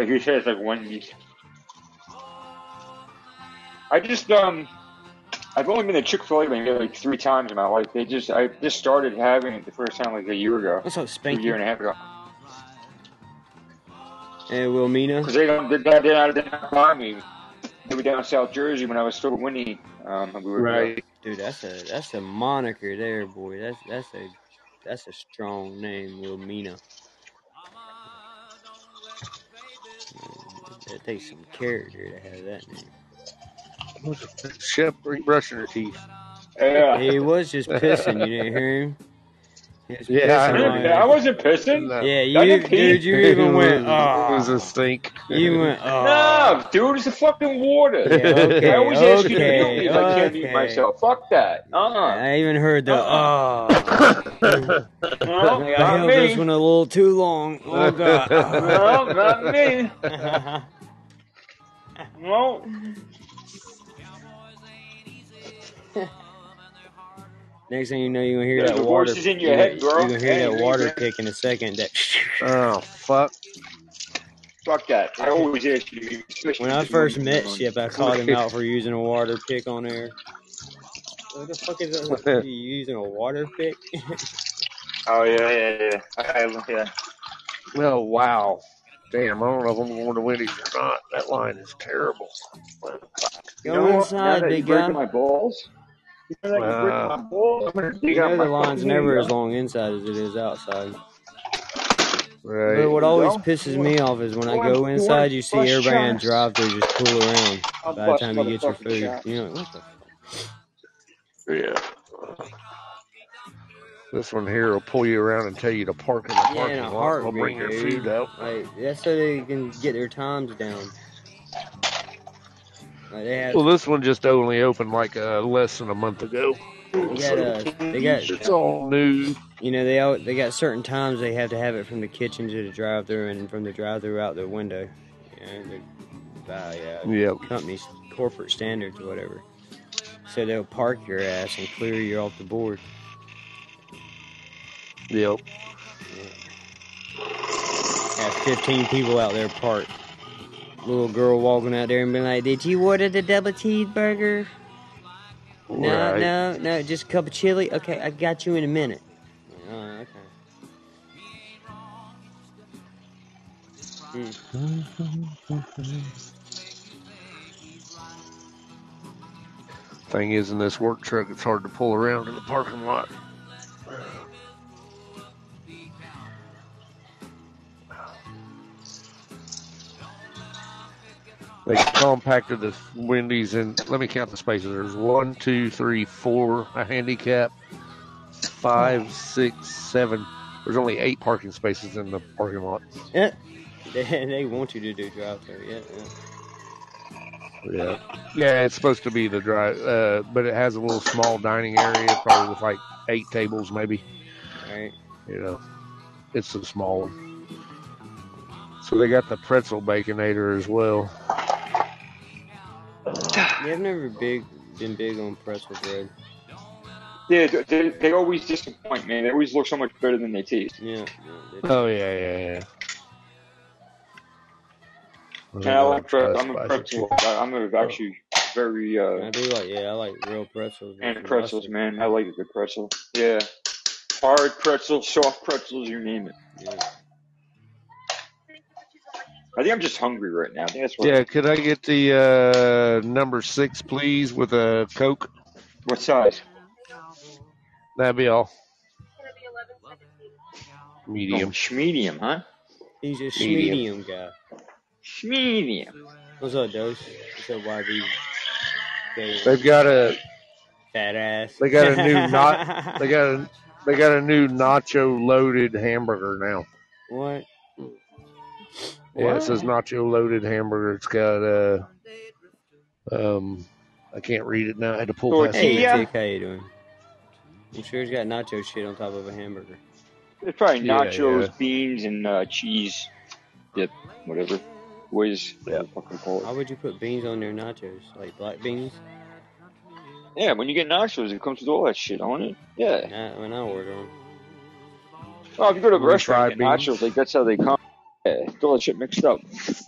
That. Like you said, it's like Wendy's. I just um, I've only been to Chick Fil A maybe like three times in my life. They just, I just started having it the first time like a year ago, What's up, a year and a half ago. Hey, Wilmina. Because they don't, they're not, they're not, by me. They were down in South Jersey when I was still with Winnie. Um, we were Right. Dude, that's a that's a moniker there, boy. That's that's a that's a strong name, Wilmina. It takes some character to have that name. Chef brushing her teeth. Yeah. He was just pissing. You didn't hear him. He was Yeah, I pissing heard on that. I wasn't pissing. No. Yeah, you, didn't dude. You even went. It was Oh, a stink. you went. Oh. No, dude, it's the fucking water. Yeah, okay, I always ask you to okay, mute me if I can't mute myself. Fuck that. Uh-uh. I even heard the. Oh. No, Like, I not held this one a little too long. Oh god. No, not me. No. Next thing you know, you're gonna hear Yeah, that the water. is in your head, gonna- bro. You're gonna hear Hey, that water man. pick in a second. That Oh fuck! Fuck that. I always ask you. when I first met on- Ship, I called him out for using a water pick on there. What the fuck is that? Are you using a water pick? Oh yeah, yeah, yeah. I, I, yeah. Well, wow! Damn, I don't know if I'm going to Wendy's or not. That line is terrible. You Go know what? Now inside, that big you're guy. my balls. You know that you're breaking Wow. my balls. I'm gonna dig You know my the line's never as long inside as it is outside. Right. But what always go. pisses me off is when I go you inside, you see bust everybody on chops? drive through just pull around I'll by the time you get your food. chops. You know what the Yeah. This one here will pull you around and tell you to park in the Yeah, parking in lot. They'll bring heartbeat, your food out. Like that's so they can get their times down. Like had, Well, this one just only opened like uh, less than a month ago. they got, uh, they got, It's all new. you know, they all, they got certain times they have to have it from the kitchen to the drive-through and from the drive-through out the window. You know, by uh, Yep. company's corporate standards or whatever. So they'll park your ass and clear you off the board. Yep. Have 15 people out there parked. Little girl walking out there and being like, "Did you order the double cheeseburger?" No, Right. no, no, just a cup of chili. Okay, I got you in a minute. Okay. Hmm. Thing is, in this work truck, it's hard to pull around in the parking lot. They compacted the Wendy's and let me count the spaces. There's one, two, three, four, a handicap, five, six, seven. There's only eight parking spaces in the parking lot. Yeah. They, they want you to do drive-through. Yeah, yeah. Yeah. Yeah, it's supposed to be the drive, uh, but it has a little small dining area, probably with like eight tables, maybe. Right. You know, it's a small one. So they got the pretzel baconator as well. Yeah, I've never big been big on pretzel bread. Yeah, they- they, they always disappoint, man. They always look so much better than they taste. Yeah. yeah they- Oh yeah, yeah, yeah. And I like pre- I'm a pretzel. I- I'm a, actually very uh, I do like, yeah, I like real pretzels. with fan some of pretzels, mustard. man. I like a good pretzel. Yeah, hard pretzels, soft pretzels, you name it. Yeah. I think I'm just hungry right now. I think that's what. Yeah, could I get the uh, number six, please, with a Coke? What size? That'd be all. Oh, Medium. medium, huh? He's a Medium. medium guy. Medium. What's up, Dose? What's up, YB? Okay, They've got a fat ass. they got a new not they got a they got a new nacho loaded hamburger now. what? Yeah, it says nacho loaded hamburger. It's got uh um I can't read it now. I had to pull past Hey, it. Tortilla? How you doing? I'm sure he's got nacho shit on top of a hamburger. It's probably Yeah, nachos, yeah. beans, and uh, cheese dip, whatever. Whiz, Yeah. yeah. fucking call Why would you put beans on their nachos? Like black beans? Yeah, when you get nachos, it comes with all that shit on it. Yeah. Nah, when I order them. Oh, if you go to a restaurant and get beans. nachos, like that's how they come. Yeah, it's all that shit mixed up.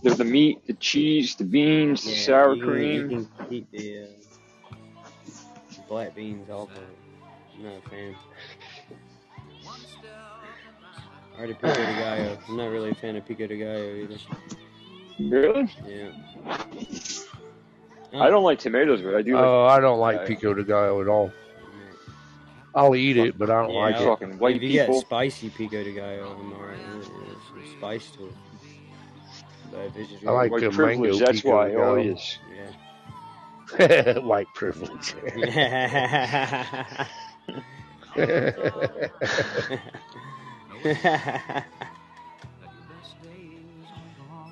There's the meat, the cheese, the beans, the Yeah, sour you cream. You can keep the uh, black beans off of it. I'm not a fan. Or the pico de gallo. I'm not really a fan of pico de gallo either. Really? Yeah. I don't like tomatoes, but I do like Oh, I don't like Yeah. pico de gallo at all. I'll eat it, but I don't Yeah, like it. fucking white if you got people. spicy pico de gallo, I'm alright. There's some spice to it. But if it's just I like white the privilege. mango That's pico why de all gallo. is. Oh. yeah. White privilege.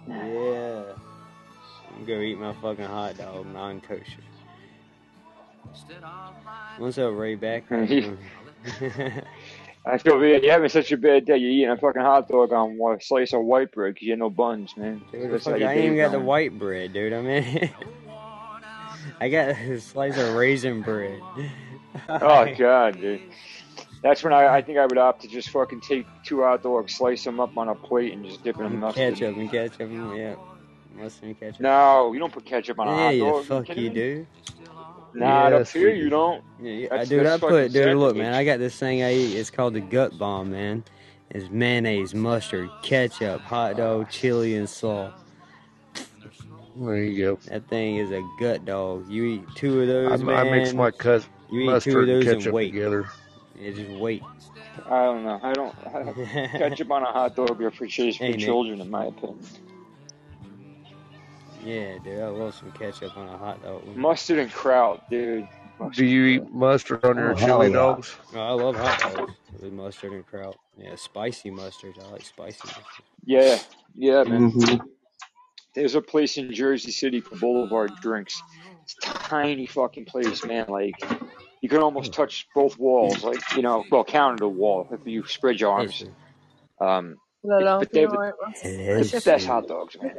yeah. I'm gonna eat my fucking hot dog, non kosher. What's up, Ray back? I feel bad. You're having such a bad day. You're eating a fucking hot dog on a slice of white bread because you had no buns, man. Dude, That's fuck, I ain't even got the white bread, dude. I mean, I got a slice of raisin bread. Oh god, dude. That's when I, I think I would opt to just fucking take two hot dogs, slice them up on a plate, and just dip it in mustard. ketchup and ketchup, yeah, mustard and ketchup. No, you don't put ketchup on a hot you dog. fuck kidding you me? Do. Nah, up here you do. don't. Yeah, yeah, uh, That's- dude, I put, fucking dude, look, man, I got this thing I eat. It's called the gut bomb, man. is mayonnaise, mustard, ketchup, hot dog, chili, and salt. There you go. That thing is a gut dog. You eat two of those, I, man. I mix my cut you eat two of mustard and those and ketchup wait. together. Yeah, just wait. I don't know. I don't. I, ketchup on a hot dog are for chase for Hey, Nick. children, in my opinion. Yeah, dude, I love some ketchup on a hot dog. Mustard and kraut, dude. Do you eat mustard on your Oh, chili yeah. dogs? Oh, I love hot dogs with mustard and kraut. Yeah, spicy mustard. I like spicy mustard. Yeah, yeah, man. Mm-hmm. There's a place in Jersey City called Boulevard Drinks. It's a tiny fucking place, man. Like you can almost touch both walls. Like you know, well, counter the wall if you spread your arms. Um, Hello, but they you the alright, Ross? hello, it's the best hot dogs, man.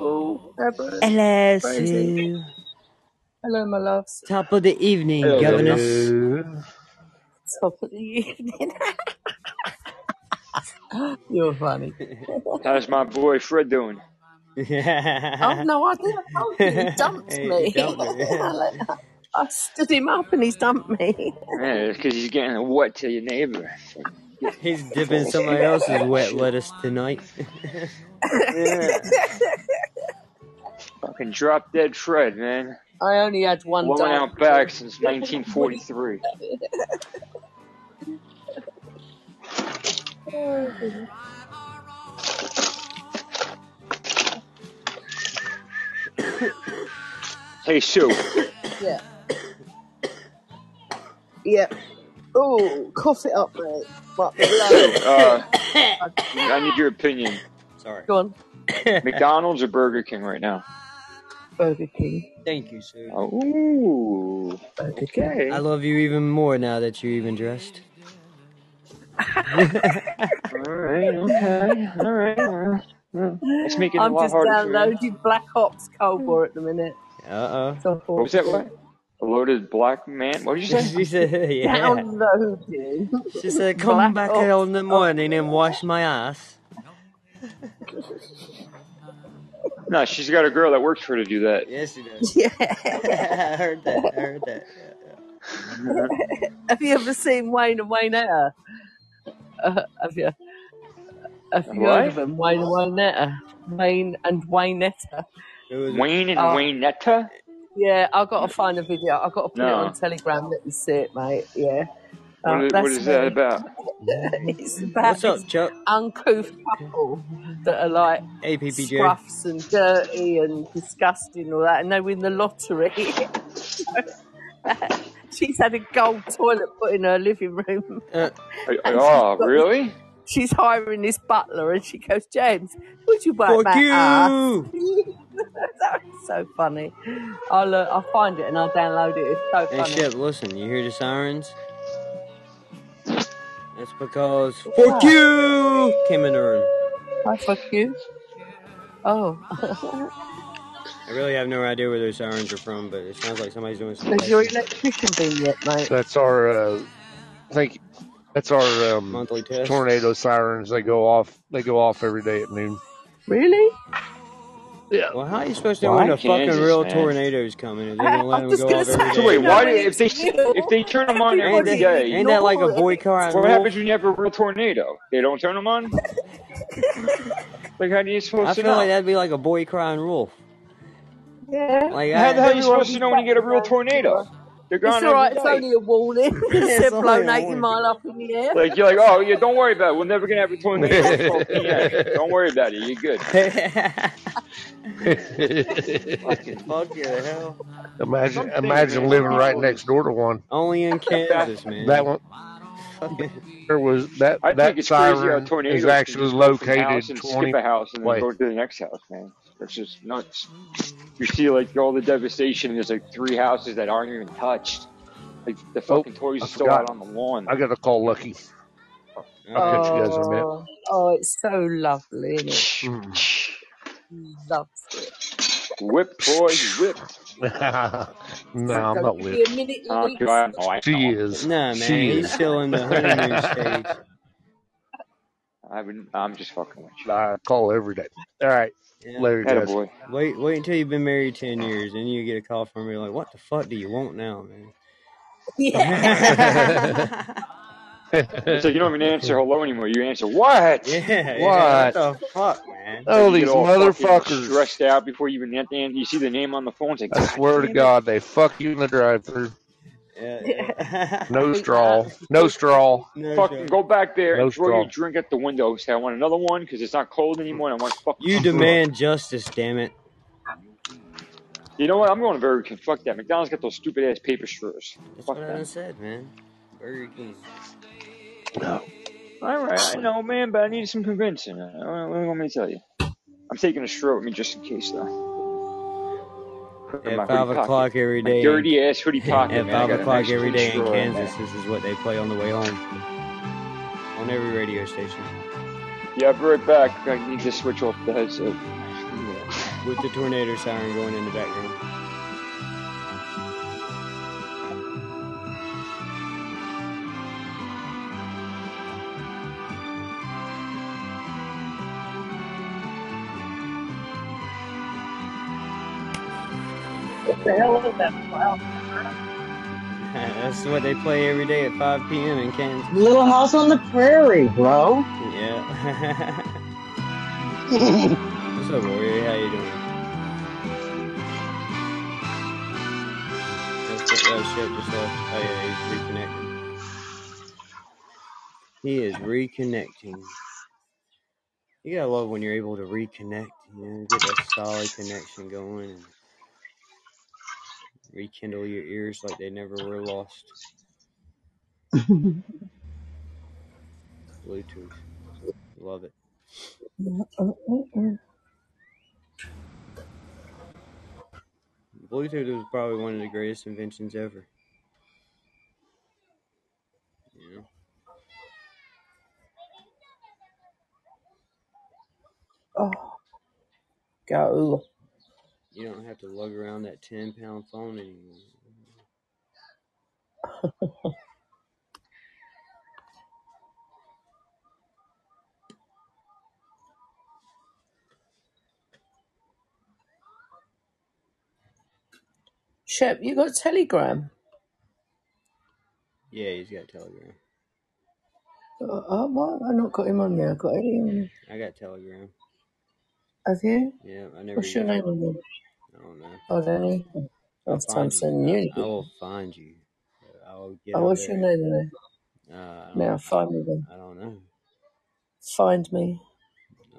Oh, Deborah. hello, Rosie. Sue. Hello, my loves. Top of the evening, Hello, governor. Uh, Top of the evening. You're funny. How's my boy Fred doing? Oh no, I didn't. Oh, he dumped He me. dumped me. I stood him up and he's dumped me. Yeah, because he's getting wet to your neighbor. He's dipping somebody else's wet lettuce tonight. Yeah. Fucking drop dead Fred, man. I only had one Blowing dump. out back since 1943. Hey, Sue. Yeah. Yeah. Oh, cough it up, mate. But uh, I need your opinion. Sorry. Go on. McDonald's or Burger King right now? Burger King. Thank you, sir. Oh, Burger King. okay. I love you even more now that you're even dressed. Alright, okay. Alright. well, well, Let's make it a I'm lot just harder for you. downloading Black Ops Cold War at the minute. Uh So I thought, What was that? What? A loaded black man? What did you say? she said, yeah. Downloading. She said, come Black back Ops here in the morning and wash my ass. No, she's got a girl that works for her to do that. Yes, she does. Yeah. I heard that. I heard that. Have you ever seen Wayne and Waynetta? Uh, have you? Have you heard of What? them? Wayne and Waynetta. Wayne and Waynetta. Who was? Wayne and Oh, Waynetta? Yeah. I've got to find a video. I've got to put it on Telegram. Let me see it, mate. Yeah. What Uh, is, what that's that about? it's about What's up, Chuck? uncouth couple that are like APPJ. scruffs and dirty and disgusting and all that, and they win the lottery. she's had a gold toilet put in her living room, Uh, Oh, and oh, got really? She's hiring this butler, and she goes, "James, would you wipe fuck my ass?" you! That's so funny. I'll uh, I'll find it and I'll download it. It's so Hey, funny. Shep, listen, you hear the sirens? That's because What's fuck that? you came in the room. I fuck you. Oh, I really have no idea where those sirens are from, but it sounds like somebody's doing something. has your electrician been yet, mate? that's our, uh, I think that's our um, Monthly test. tornado sirens. They go off. They go off every day at noon. Really? Yeah. Well, how are you supposed to know Why when a fucking Kansas, real man? tornado's coming if they're I, gonna let I'm them just go gonna off say, every So day? wait, why do if they s- if they turn them on Ain't every that, day? ain't that like a ignore boy it. What wolf? happens when you have a real tornado? They don't turn them on. Like how are you I supposed to feel like that'd be like a boy crying wolf. Yeah. Like How the I, hell are you supposed to know when you get a real back tornado? They're It's alright, it's only a warning. it's Instead of blowing a 80 warning. mile up in the air. Like you're like, oh yeah, don't worry about it. We're never gonna have a tornado at 12 p.m. Don't worry about it. You're good. Fucking fuck you, the hell. imagine, imagine living right next door to one. Only in That Kansas, man. That one, there was that I think that it's crazy how siren tornadoes is can actually just go located house and skip twenty. a house and then Wait, go to the next house, man. That's just nuts. You see like all the devastation. and There's like three houses that aren't even touched. Like the oh, fucking toys are still out on the lawn. I got to call Lucky. I'll catch you guys in a minute. Oh, oh, it's so lovely, isn't it? Mm. Loves it. Whip, boy, whip. no, I'm not give with. me Oh Elise. God, no, I She know. is. Nah, man, She he's is. still in the honeymoon stage. I would, I'm just fucking with you. I call every day. All right, Yeah. later, Had a Wait, wait until you've been married ten years, and you get a call from me like, "What the fuck do you want now, man?" Yeah. so you don't even answer hello anymore. You answer what? Yeah, yeah, What? what the fuck, man? Oh, You these all motherfuckers. stressed out before you even answer. You see the name on the phone. It's like, I swear to damn it. God, they fuck you in the drive-through. Yeah, yeah. No straw. No straw. No Fucking go back there No and throw your drink at the window. Say, I want another one because it's not cold anymore. And I want fucking. You demand justice, damn it. You know what? I'm going to Burger King. Fuck that. McDonald's got those stupid ass paper straws. That's Fuck what I that. done said, man. Burger King. No. All right, I know, man, but I need some convincing. Uh, What do you want me to tell you? I'm taking a straw with me just in case, though. At five o'clock pocket. every My dirty ass hoodie pocket, At man. Five o'clock every in Kansas, this is what they play on the way home. On every radio station. Yeah, I'll be right back. I need to switch off the headset. Yeah. With the tornado siren going in the background. The hell is that? Wow. That's what they play every day at 5 p.m. in Kansas. Little House on the Prairie, bro. Yeah. What's up, Warrior? How you doing? That's what, oh shit, just left. Oh yeah, he's reconnecting. He is reconnecting. You gotta love when you're able to reconnect, you know, get that solid connection going and rekindle your ears like they never were lost. Bluetooth. Love it. Bluetooth was probably one of the greatest inventions ever. Oh, go. You don't have to lug around that 10 pound phone anymore. Shep, you got Telegram? Yeah, he's got Telegram. Uh, oh, what? I not got him on there. I got there. I got Telegram. Have you? Yeah, I never What's your name on there? I don't know. Oh, Danny. I'll Last time find you. sending you I, I will find you. I will get Oh, on what's your there. name on Uh, I there? Now, don't. find me then. I don't know. Find me.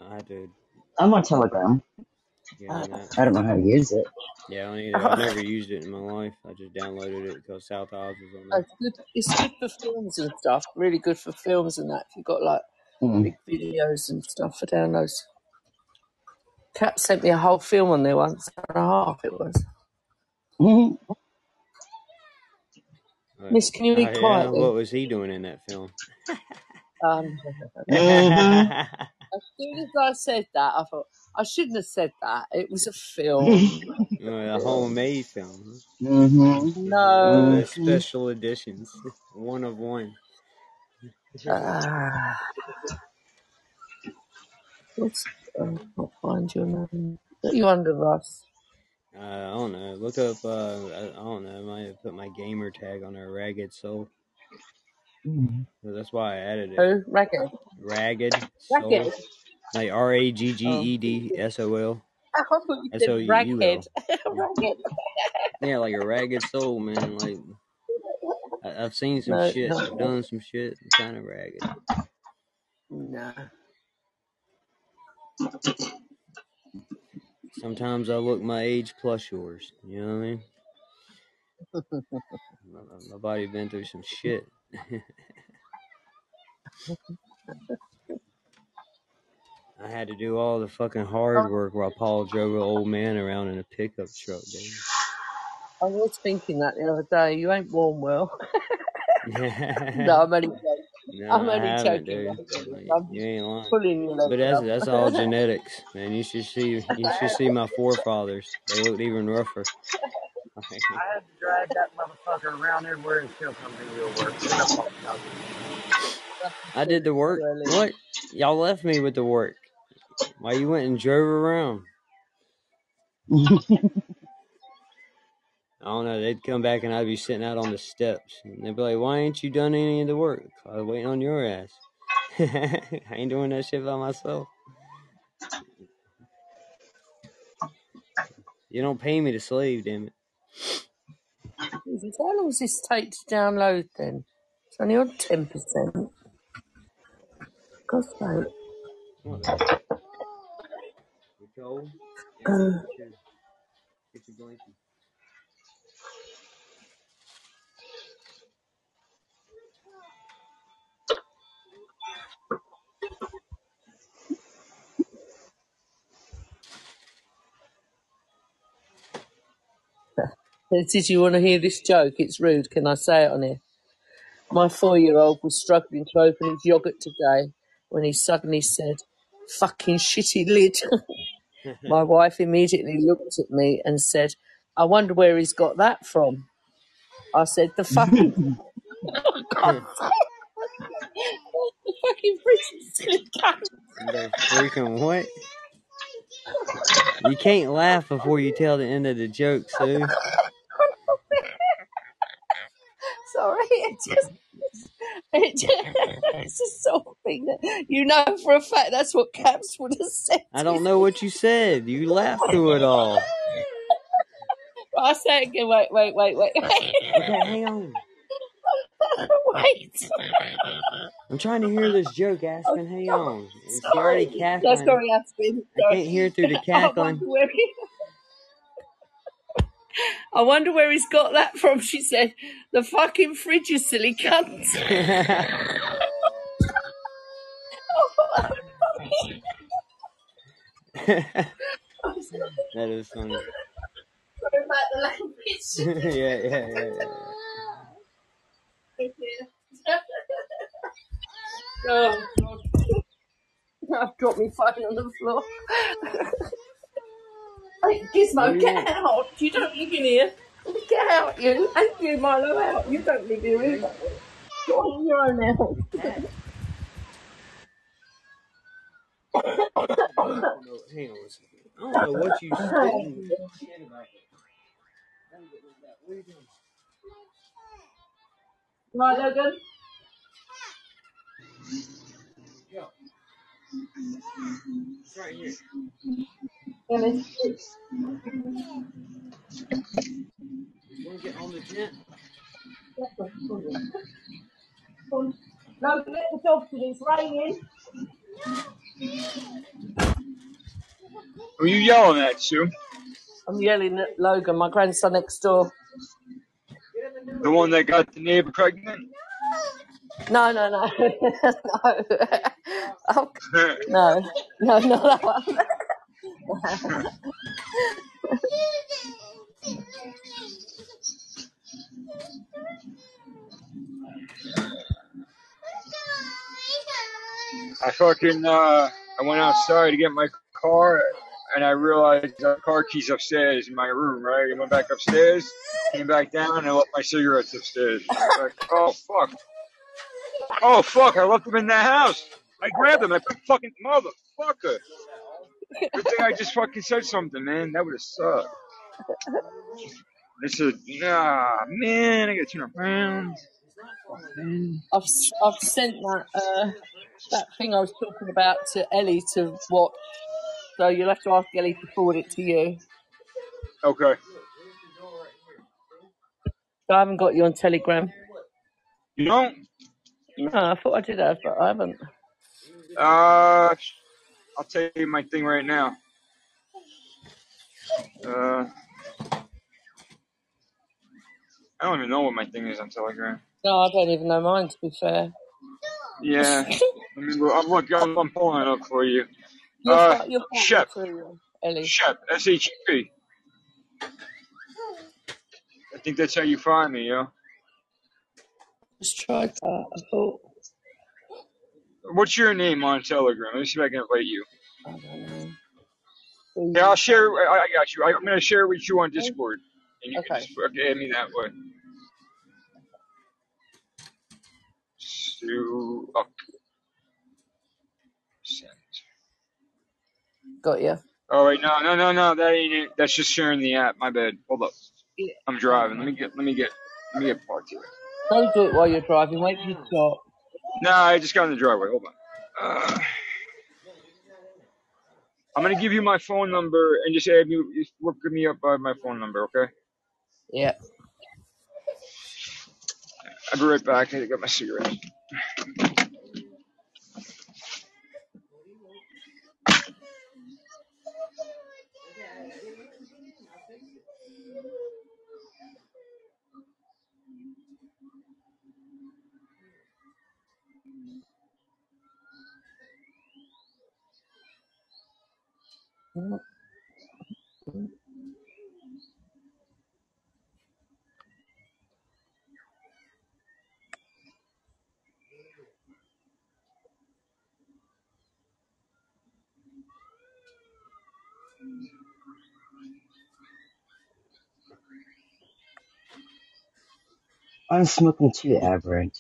I had to I'm on Telegram. get on that. I don't know how to use it. Yeah, I don't either. I've never used it in my life. I just downloaded it because South Oz was on there. It's good. It's good for films and stuff. Really good for films and that. If you've got like Mm. big videos and stuff for downloads. Kat sent me a whole film on there once and a half. It was. Mhm. But, Miss, can you oh be yeah, quiet then? what was he doing in that film? Um, Mhm. as soon as I said that, I thought I shouldn't have said that. It was a film. Oh, a homemade film. huh? Mhm. No. The Mhm. special editions, one of one. Ah, what's, uh, I can't find your name. What are you under us? Uh, I don't know. Look up. Uh, I, I don't know. I might have put my gamer tag on a Ragged Soul. Mhm. So that's why I added it. Who? Ragged. Ragged Soul, Ragged. like R A G G Oh. E D S O L I thought you S O said U U L. ragged. ragged. Yeah, like a ragged soul, man. Like I, I've seen some No, shit. I've no, done some shit. Kind of ragged. no. Sometimes I look my age plus yours. You know what I mean? My, my body been through some shit. I had to do all the fucking hard work while Paul drove an old man around in a pickup truck, dude. I was thinking that the other day. You ain't warm well. no, I'm only joking. I'm I only haven't, joking. dude. Like, I'm you just ain't lying. pulling your But that's up. that's all genetics, man. You should see you should see my forefathers. They looked even rougher. I had to drag that motherfucker around everywhere and still come to your work. Get up off the couch. I did the work. What? Y'all left me with the work. Why you went and drove around? I don't know. They'd come back and I'd be sitting out on the steps, and they'd be like, "Why ain't you done any of the work? I was waiting on your ass. I ain't doing that shit by myself. You don't pay me to slave, damn it." How long does this take to download then? It's only on 10%. God's sake. You cold? Uh, get your, get Did you want to hear this joke? It's rude. Can I say it on here? My four year old was struggling to open his yogurt today when he suddenly said, fucking shitty lid. My wife immediately looked at me and said, I wonder where he's got that from. I said, the fucking, oh God, the fucking British silly cunt. the freaking what? You can't laugh before you tell the end of the joke, Sue. Sorry, it just, it just, it's just something that you know for a fact that's what Caps would have said. I don't know what you said. You laughed through it all. I'll say it again. Wait, wait, wait, wait, Okay, hang on. wait. I'm trying to hear this joke, Aspen. Hang on. It's already Sorry. No, cackling. sorry, Aspen. I can't hear through the oh, I cackling. Wonder where he, I wonder where he's got that from, she said. The fucking fridge, you silly cunt. that is funny. Sorry about the language. yeah, yeah, yeah, yeah. oh, God. I've dropped my phone on the floor. Hey, Gizmo, get out. You don't live in here. Get out, you. And you, Milo, out. You don't live here either. You're on your own now. I don't know. Hang on a second. I don't know what you spitting shit about. It's right here. Ellis. You want to get on the tent? Logan, let the dog to It's raining. Who are you yelling at, Sue? I'm yelling at Logan, my grandson next door. The one that got the neighbor pregnant? No, no, no. no. Oh, no. No, not that one. I fucking uh, I went outside to get my car, and I realized the car keys upstairs in my room. Right, I went back upstairs, came back down, and I left my cigarettes upstairs. Like, oh fuck, oh fuck, I left them in the house. I grabbed them. I put fucking motherfucker. Good thing I just fucking said something, man. That would have sucked. I said, nah, man, I gotta turn around. Fucking- I've, I've sent that uh, that thing I was talking about to Ellie to watch. So you'll have to ask Ellie to forward it to you. Okay. I haven't got you on Telegram. You don't? No, I thought I did have, but I haven't. Uh, I'll tell you my thing right now. Uh, I don't even know what my thing is on Telegram. No, I don't even know mine, to be fair. Yeah. I mean, I'm look, I'm, I'm pulling it up for you. You'll, Uh, fi- you'll Shep, Ellie. Shep, S H E P. I think that's how you find me, yo. Just tried that. I thought, What's your name on Telegram? Let me see if I can invite you. I don't know. Yeah, I'll share. I, I got you. I, I'm gonna share with you on Discord, and you can Okay. just fucking add me that way. Sue up. Send. Got you. Oh wait, no, no, no, no. That ain't it. That's just sharing the app. My bad. Hold up. Yeah. I'm driving. Let me get. Let me get. Let me get parked here. Don't do it while you're driving. Wait till you stop. No, I just got in the driveway. Hold on. Uh, I'm gonna give you my phone number and just add me. Just work me up by my phone number, okay? Yeah. I'll be right back. I got my cigarette. I'm smoking too aberrant.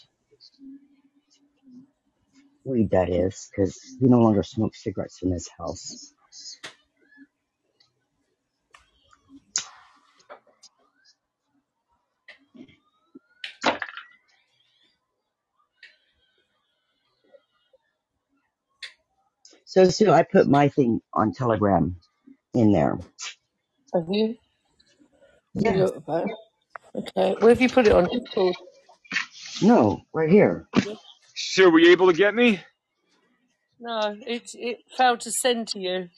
Weed, that is, because he no longer smokes cigarettes in his house. So, Sue, I put my thing on Telegram in there. Have you? Yeah. You look about. Okay. Where have you put it on? Discord. No, right here. So, were you able to get me? No, it it failed to send to you.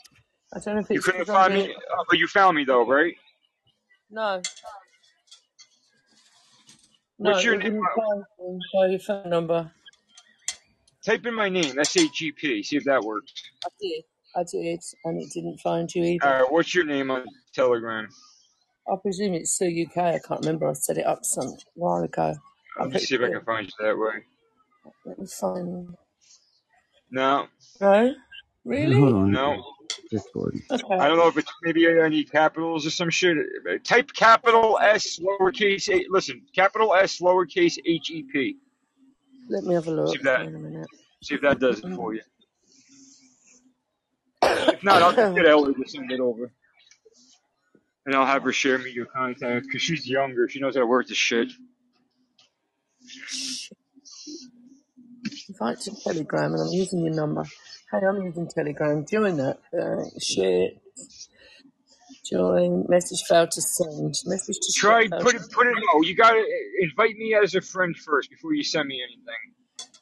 I don't know if You it's couldn't I'm find doing me, uh, but you found me though, right? No. No, What's your it name? wouldn't find me by your phone number. Type in my name. S A G P. See if that works. I did. I did, and it didn't find you either. All right. What's your name on Telegram? I presume it's Sue UK. I can't remember. I set it up some while ago. I Let me see if I can find you that way. Let me find. No, No, really? no. Discord. Okay. I don't know if it's maybe I need capitals or some shit. Type capital S lowercase a. Listen, capital S lowercase H E P. Let me have a look. See if that Wait a minute. see if that does it for you. If not, I'll just get Ellie to send it over, and I'll have her share me your contact because she's younger. She knows how to work this shit. Invite to Telegram, and I'm using your number. Hey, I'm using Telegram. Join that. Uh, share. Join. Message failed to send. Message to Try put it put it. No, you gotta invite me as a friend first before you send me anything.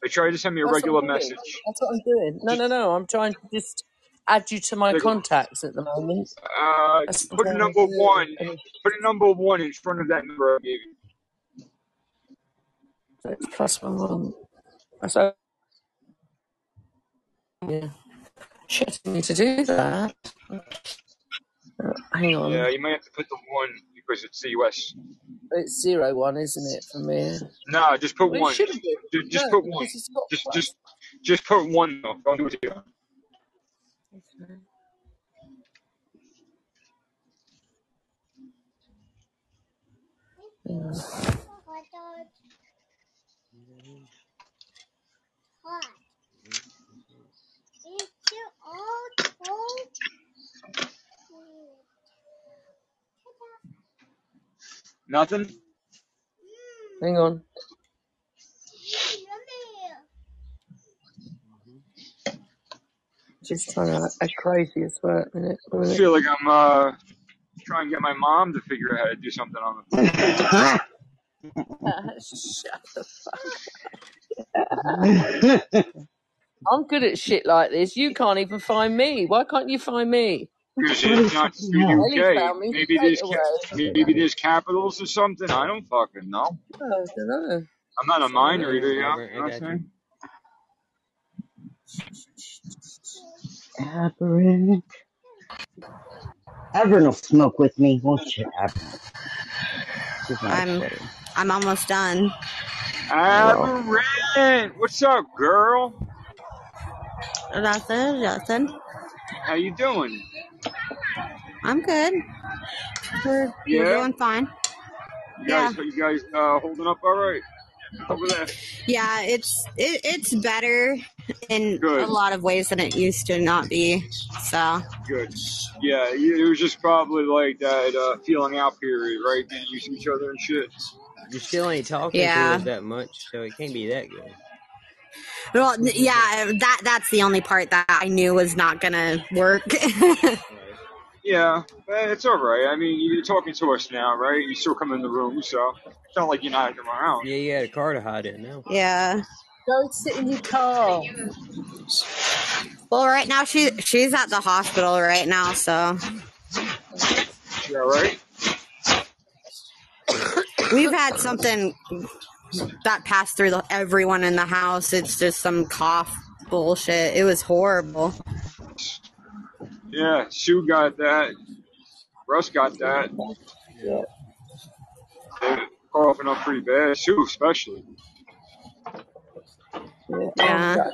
But try to send me a That's what regular I'm doing. message. That's what I'm doing. No, no, no. I'm trying to just add you to my Like, contacts at the moment. uh, That's what put a I'm number one. Put a number one in front of that number I gave you. plus one one. So yeah, shit, I need to do that. Uh, hang on. Yeah, you might have to put the one because it's the US. It's zero one, isn't it, for me? No, just put Well, it one. shouldn't be. Just, just No, put one. because it's got Just plus. just just put one though. Don't do it together. Okay. Hang on. Nothing. Hang on. Just trying to act crazy as well. A minute. A I feel like I'm uh trying to get my mom to figure out how to do something on the phone. Shut the fuck. I'm good at shit like this. You can't even find me. Why can't you find me? Because What it's not fucking the UK. me Maybe straight there's ca- maybe there's capitals or something. I don't fucking know. Oh, I don't know. I'm not a mind reader, you know Robert, you I what I'm got saying? aberrant. Aberrant will smoke with me, won't you, Aberrant? She's not I'm kidding. I'm almost done. Well, Aberrant! What's up, girl? Nothing, nothing. How you doing? I'm good. We're we're doing fine. You Yeah, guys you guys uh holding up all right over there? yeah. It's it, it's better. in Good. a lot of ways than it used to not be. So Good. Yeah, it was just probably like that uh, feeling out period, right? Getting used to each other and shit. You still ain't talking Yeah. to us that much, so it can't be that good. well, yeah, that that's the only part that I knew was not gonna work. Yeah, eh, it's all right. I mean, you're talking to us now, right? You still come in the room, so it's not like you're not around. Yeah, you had a car to hide in now. yeah. Go and sit in your car. Well, right now she she's at the hospital right now, so Yeah, right? we've had something that passed through the, everyone in the house. It's just some cough bullshit. It was horrible. Yeah, Sue got that. Russ got that. Yeah. They're coughing up pretty bad. Sue, especially. Yeah. Yeah.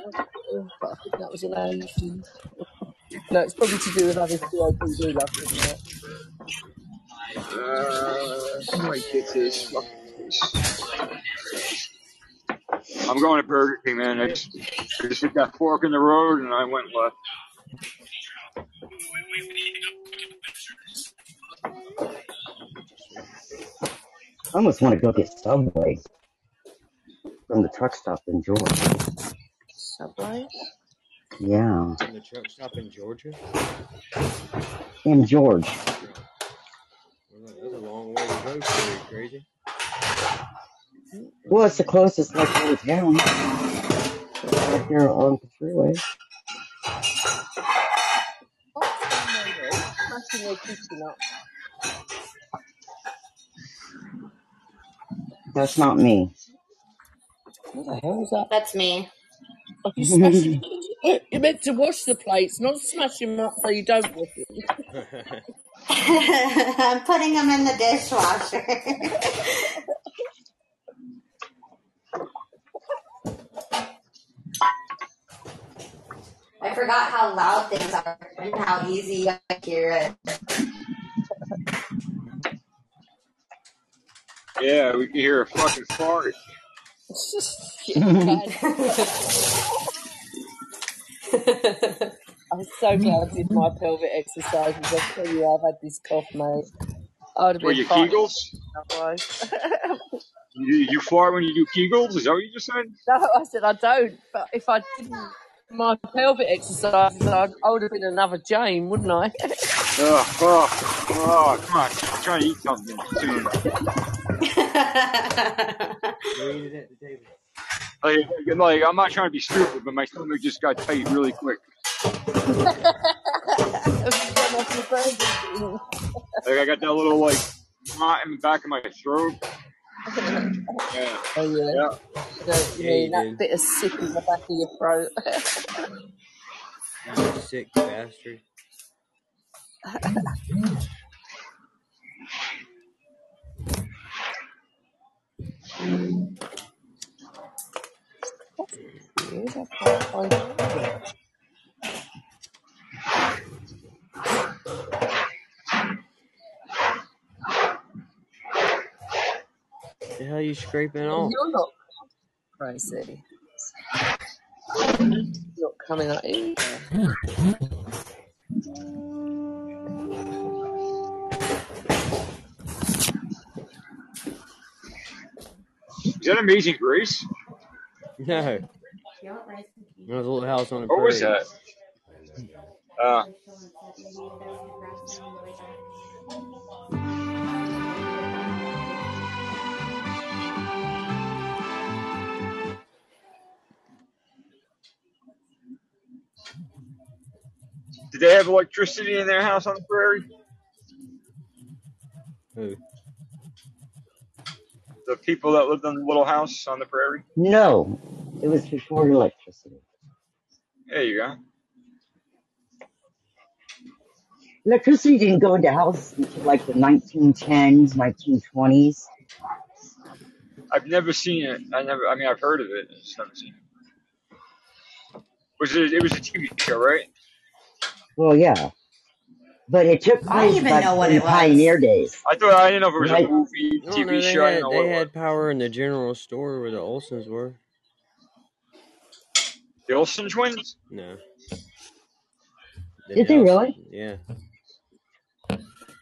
But I think that was an age. No, it's probably to do with having COPD, love, isn't it? Uh, I might get this. Fuck this. I'm going to Burger King, man. I just, I just hit that fork in the road and I went left. I almost want to go get Subway from the truck stop in Georgia. Subway? Yeah, From the truck stop in Georgia? in George. Well, that's a long way to go for you, crazy. Well, it's the closest like town right here on the freeway. What's going on there? Smashing their kitchen. That's not me. What the hell is that? That's me. Oh, you smashing- You're meant to wash the plates, not smash them up so you don't wash it. I'm putting them in the dishwasher. I forgot how loud things are and how easy I hear it. Yeah, we can hear a fucking fart. Shit, man. I'm so glad I did my pelvic exercises. I tell you, I've had this cough, mate. I would have What, been your fine Kegels? otherwise. You, you fart when you do Kegels? Is that what you just said? no, I said I don't. But if I didn't my pelvic exercises, I'd, I would have been another Jane, wouldn't I? Oh, oh, oh, come on. try and eat something soon. Read it at. Like, like, I'm not trying to be stupid, but my stomach just got tight really quick. Like, I got that little, like, knot in the back of my throat. Yeah. Oh yeah. Yeah. So, you Yeah, mean that did. bit of sick in the back of your throat? Sick bastard I can't find it. The hell you scraping off? You're not crazy. Not coming at you. Is that Amazing Grace? No. No, the little house on the What was that? Uh, they have electricity in their house on the prairie? Who? The people that lived in the little house on the prairie? No, it was before electricity. There you go. Electricity didn't go into houses until like the 1910s, 1920s. I've never seen it. I never. I mean, I've heard of it. I just never seen it. Was it? It was a TV show, right? Well, yeah. But it took I don't place even back know what in it the was. pioneer days. I thought I didn't know if it was Right. a movie, No, TV no, they show. I had didn't know they what it was. had power in the general store where the Olesons were. The Olsen twins? No. The Did they Nelson- really? Yeah.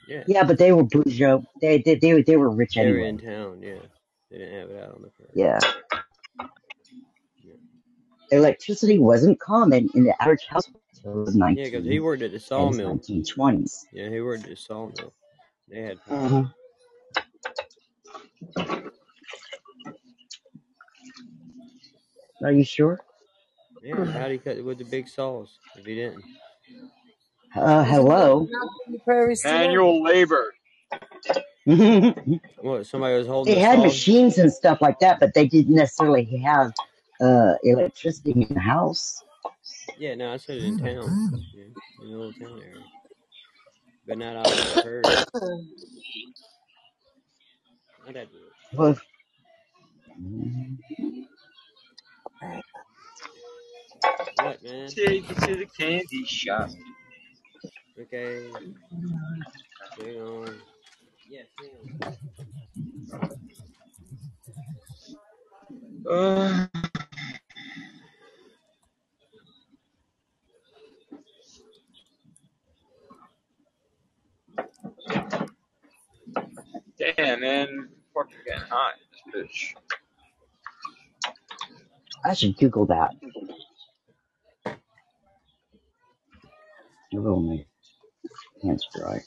Yeah. Yeah, but they were bourgeois. They they they, were- they were rich They were anyway. in town. Yeah. They didn't have it out on the prairie. Yeah. Electricity wasn't common in the average household until the Yeah, because he worked at the 19 sawmill. 1920s. Yeah, he worked at the sawmill. They had. Uh-huh. Are you sure? Yeah, how'd he cut it with the big saws if he didn't? Uh, hello. Manual labor. they What, somebody was holding the had saws? machines and stuff like that, but they didn't necessarily have uh, electricity in the house. Yeah, no, I said it in town. Yeah, in the little town area. But not out on the prairie. I'd have to Well, What, man? Take you to the candy shop. Okay. Hang on. Yes, hang on. Uh, damn, man. Fucking getting hot this bitch. I should Google that. Google my hands dry.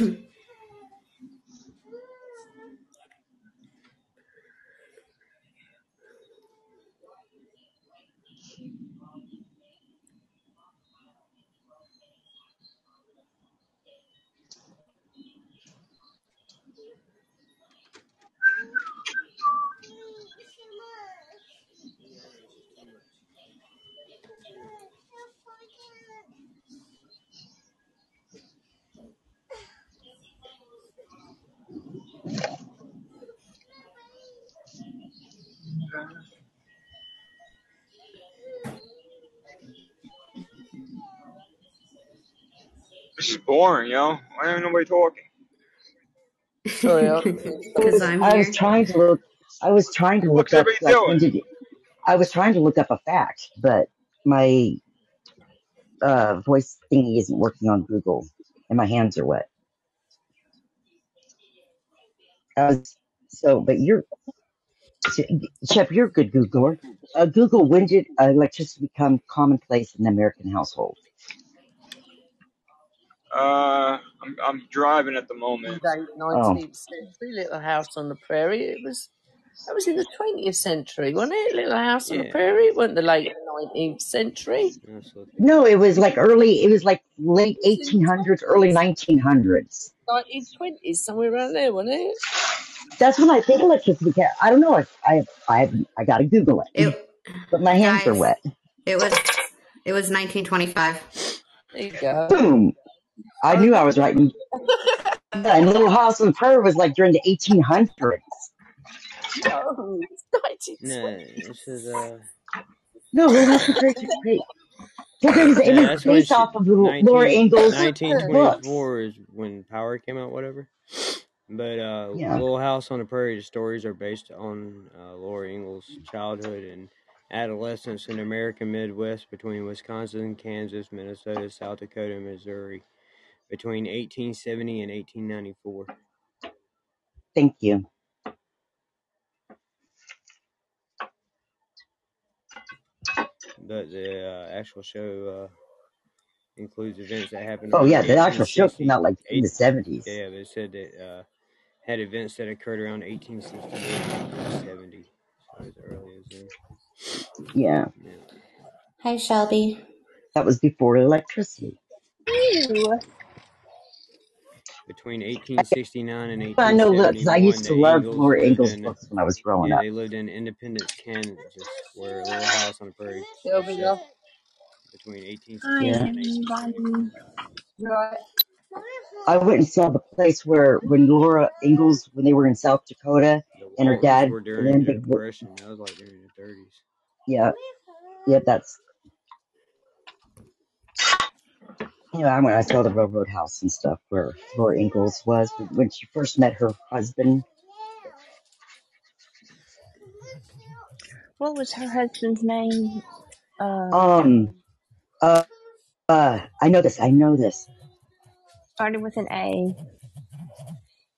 うん。This is boring, yo. Why ain't nobody talking? Sorry, I- Because I'm I was trying to look. I was trying to What's look up. everybody Like, when doing? did it, I was trying to look up a fact, but my uh, voice thingy isn't working on Google, and my hands are wet. I was so, but you're Shep. You're a good Googler. Uh, Google when did uh, electricity become commonplace in the American household? Uh, I'm, I'm driving at the moment. late nineteenth century, Little House on the Prairie. It was that was in the twentieth century, wasn't it? Little House on the Yeah. Prairie. It wasn't the late nineteenth century. No, it was like early. It was like late 1800s, early 1900s. Nineteen twenties, somewhere around there, wasn't it? That's when I think electricity. Ca- I don't know. I I I, I got to Google it, It, but my hands are wet. it was it was 1925. There you go. Boom! I knew I was right. And, yeah, and Little House on the Prairie was like during the 1800s. No, it's nineteen No, twenty. this is uh. No, Little House on the Prairie took place. Because it it was based off of Laura 19, Ingalls' books. 1924 is when Power came out, whatever. But uh, Yeah. Little House on the Prairie, the stories are based on uh, Laura Ingalls' childhood and adolescence in the American Midwest between Wisconsin, and Kansas, Minnesota, South Dakota, and Missouri between 1870 and 1894. Thank you. But the uh, actual show uh, includes events that happened. Oh yeah, the actual show came out like in the 70s. yeah, it said that uh, had events that occurred around 1868 and 1870. So as early as then. Yeah, Yeah. Hi, Shelby. that was before electricity. Ew. Between 1869 and But I know, look, 'cause I used to love Ingalls Laura Ingalls' in books when I was growing yeah up. they lived in Independence, Kansas, where a Little House on the Prairie Shelby, was set. between I 1867 Yeah. and 1870. Am Right. I went and saw the place where when Laura Ingalls when they were in South Dakota The and her Waltons dad were and during then the they were Depression. That was like during the 30s. yeah yeah that's you know I went I saw the railroad house and stuff where Laura Ingalls was when she first met her husband. What was her husband's name? Uh, Um uh uh I know this I know this started with an A.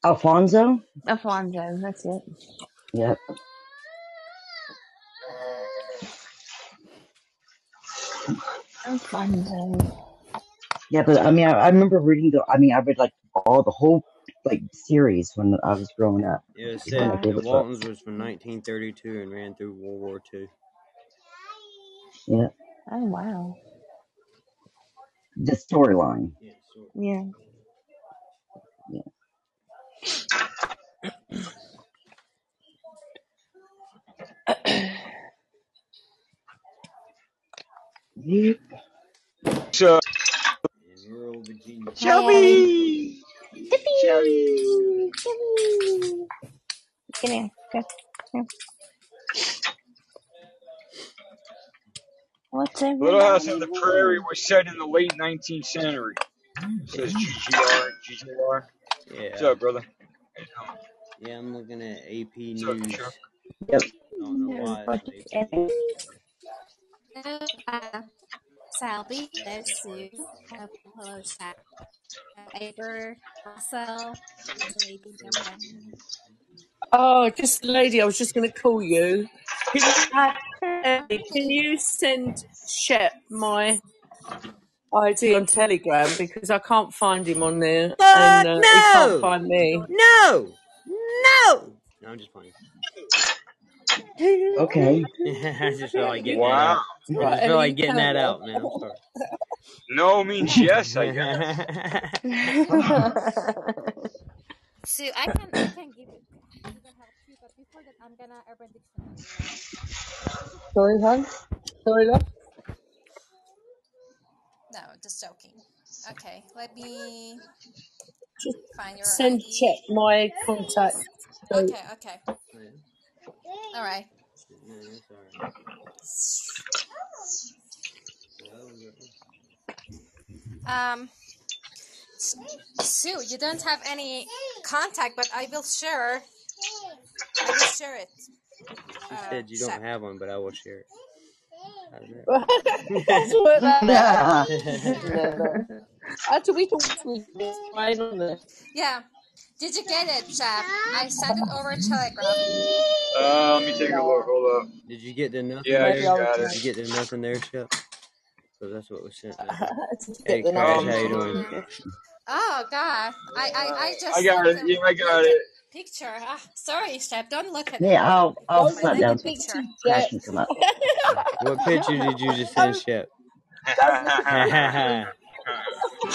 Alfonso. Alfonso. That's it. Yep. Alfonso. Yeah, but I mean, I, I remember reading the. I mean, I read like all the whole like series when I was growing up. It was It's one of my set, the favorite books. Waltons was from 1932 and ran through World War II. Yeah, Oh wow. the storyline. Yeah, so Yeah. Yep. Rural Virginia. Shelby! Yippee! Yippee! Get in. Go. Go. What's Little House on everybody the Prairie doing? was set in the late 19th century. Says GGR. GGR. What's up, brother? How you doing? yeah, I'm looking at AP What's up, News. Chuck? Yep. I don't know why What it's is AP. every- Hello, uh, Salby, there's Sue. Uh, hello, Shaq. Uh, Aber, Russell, Lady Oh, just lady, I was just going to call you. Can you, Ellie, can you send Shep my ID on Telegram because I can't find him on there Fuck and uh, he can't find me. No! No! No, I'm just playing. Okay. I just feel like getting that Wow. out. I Right, just feel like you getting can that out, man. I'm. No means yes, I guess. Sue, I can, I can give it, give it help you, but before that, I'm gonna Urban Dictionary. Sorry, hon? Sorry, love? No, just joking. Okay, let me find your send ID. Shep my contact. Okay, okay. All right. No, it's alright. Um, Sue, you don't have any contact, but I will share. I will share it. She Uh, said you don't have one, but I will share it. How's That's what that Yeah. Never. After we talk to this right on there. Yeah. Did you get it, Shep? I sent it over Telegram. Uh, let me take a look. Hold up. Did you get the nothing Yeah, I there? just got Did it. you get the nothing there, Shep? So that's what was sent. Now. Did you Hey, get Crash, how you doing? Oh God, I I, I I just got it. Yeah, I got looked it. Picture. Ah, sorry, Shep. Don't look at it. Yeah, I'll I'll Don't I sit like look down the at me picture. too, Crash come up. What picture did you just send, Don't, Shep? don't look at me.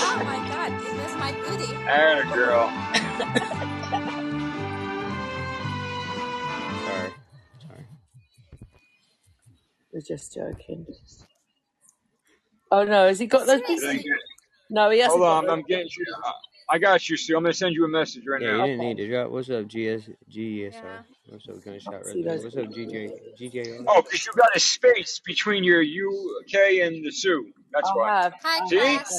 Oh my God, it was my booty. and a girl. Sorry. Sorry. We're just joking. Oh no, has he got those Thank. No, he hasn't Hold on. I'm getting you. I got you, Sue. I'm gonna send you a message right Yeah, you didn't need Okay. to drop. What's up, GS, GSR? Yeah. What's up, gunshot right See there? What's up. GJ, GJR? Oh, because you got a space between your U, K, and the Sue. That's I why. have. Hi, I See? have. Crash.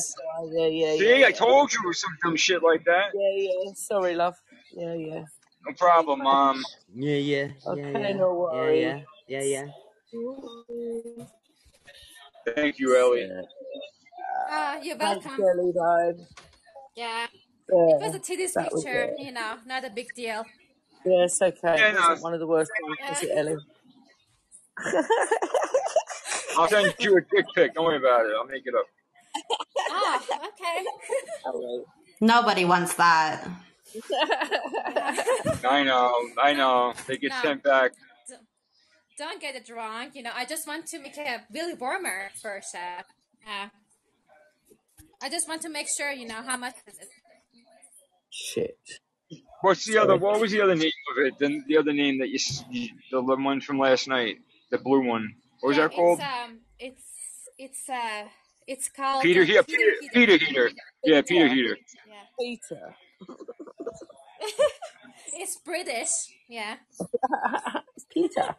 Yeah, yeah, yeah, See, I yeah. told you it was some dumb shit like that. Yeah, yeah. Sorry, love. Yeah, yeah. No problem, Mom. Yeah, yeah, yeah, Okay, yeah, no yeah, worries. yeah, yeah, yeah. Thank you, Ellie. Yeah. Ah, you're Thanks, welcome. Ellie, though. Yeah, it was a titties picture. You know, not a big deal. Yeah, it's okay. Yeah, It no. wasn't one of the worst ones, Yeah. was it, Ellie? I'll send you a dick pic. Don't worry about it. I'll make it up. Ah, okay. Nobody wants that. I know. I know. They get no, sent back. don't get it wrong. You know, I just want to make a Billy Warmer first. Uh, uh, I just want to make sure you know how much is it. Shit. What's the other? What was the other name of it? The, the other name that you, s- you, the one from last night, the blue one. What was Yeah, that called? it's um, it's it's uh, it's called Peter, uh, yeah, Peter Peter, Heater. Peter Yeah, Peter Heater. Yeah. Peter. it's British. Yeah. it's Peter.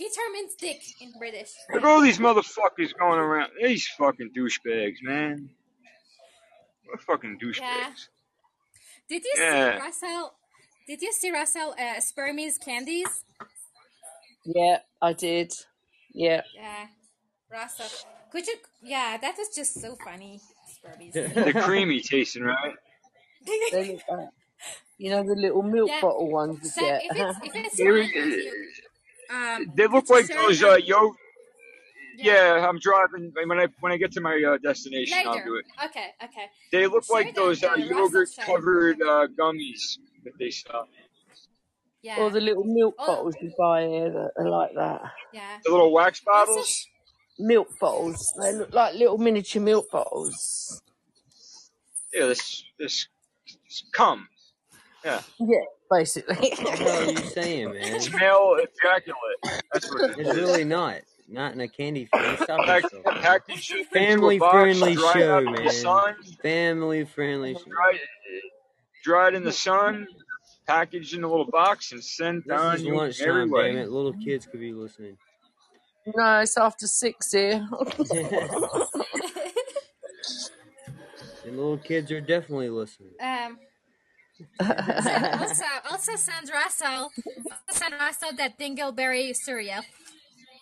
Peter means dick in British. Look at all these motherfuckers going around. These fucking douchebags, man. What fucking douchebags? Yeah. Did you Yeah. see Russell? Did you see Russell uh, Spermies candies? Yeah, I did. Yeah. Yeah, Russell. Could you? Yeah, that was just so funny. Spermies. They're creamy tasting, right? They look like, you know the little milk Yeah. bottle ones you So get. if it's if it's They, fine with you, um, they look could like those uh, yo. Yeah, I'm driving. When I when I get to my uh, destination, I'll do it. Okay, okay. They look Share like those uh, yogurt covered uh, gummies that they sell. Yeah. Or the little milk Oh. bottles you buy here that are like that. Yeah. The little wax Also, bottles. Milk bottles. They look like little miniature milk bottles. Yeah, this this, this cum. Yeah, Yeah, basically. What the hell are you saying, man? it's male ejaculate. That's what it It's really not. Not in a candy form. Stop Pack, yourself. packaged into a Family box, friendly dried show, out in the man. sun, Family friendly show. dried, dried in the sun, packaged in a little box, and sent This on is you lunchtime, everywhere. damn it. Little kids could be listening. no, it's after six here. And little kids are definitely listening. um, so also, also send Russell, send Russell that dingleberry cereal.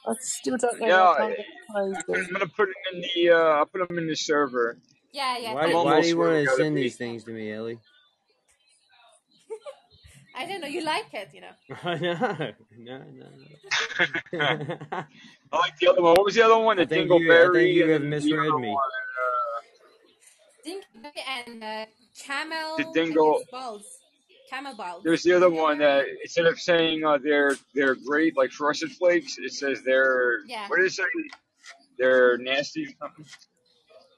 I still don't know. Yeah, I, am gonna put it in the. Uh, I'll put them in the server. Yeah, yeah. Why, do- you. why do you want to send these things to me, Ellie? I don't know. You like it, you know. no, no, no. I like the other one. What was the other one? The I think you, I Dingleberry. think you have misread me. one. Dingleberry and uh, camel. The I think dingle. balls. Camel balls. There's the other one that instead of saying uh, they're they're great like frosted flakes, it says they're Yeah. what did it say? They're nasty or something.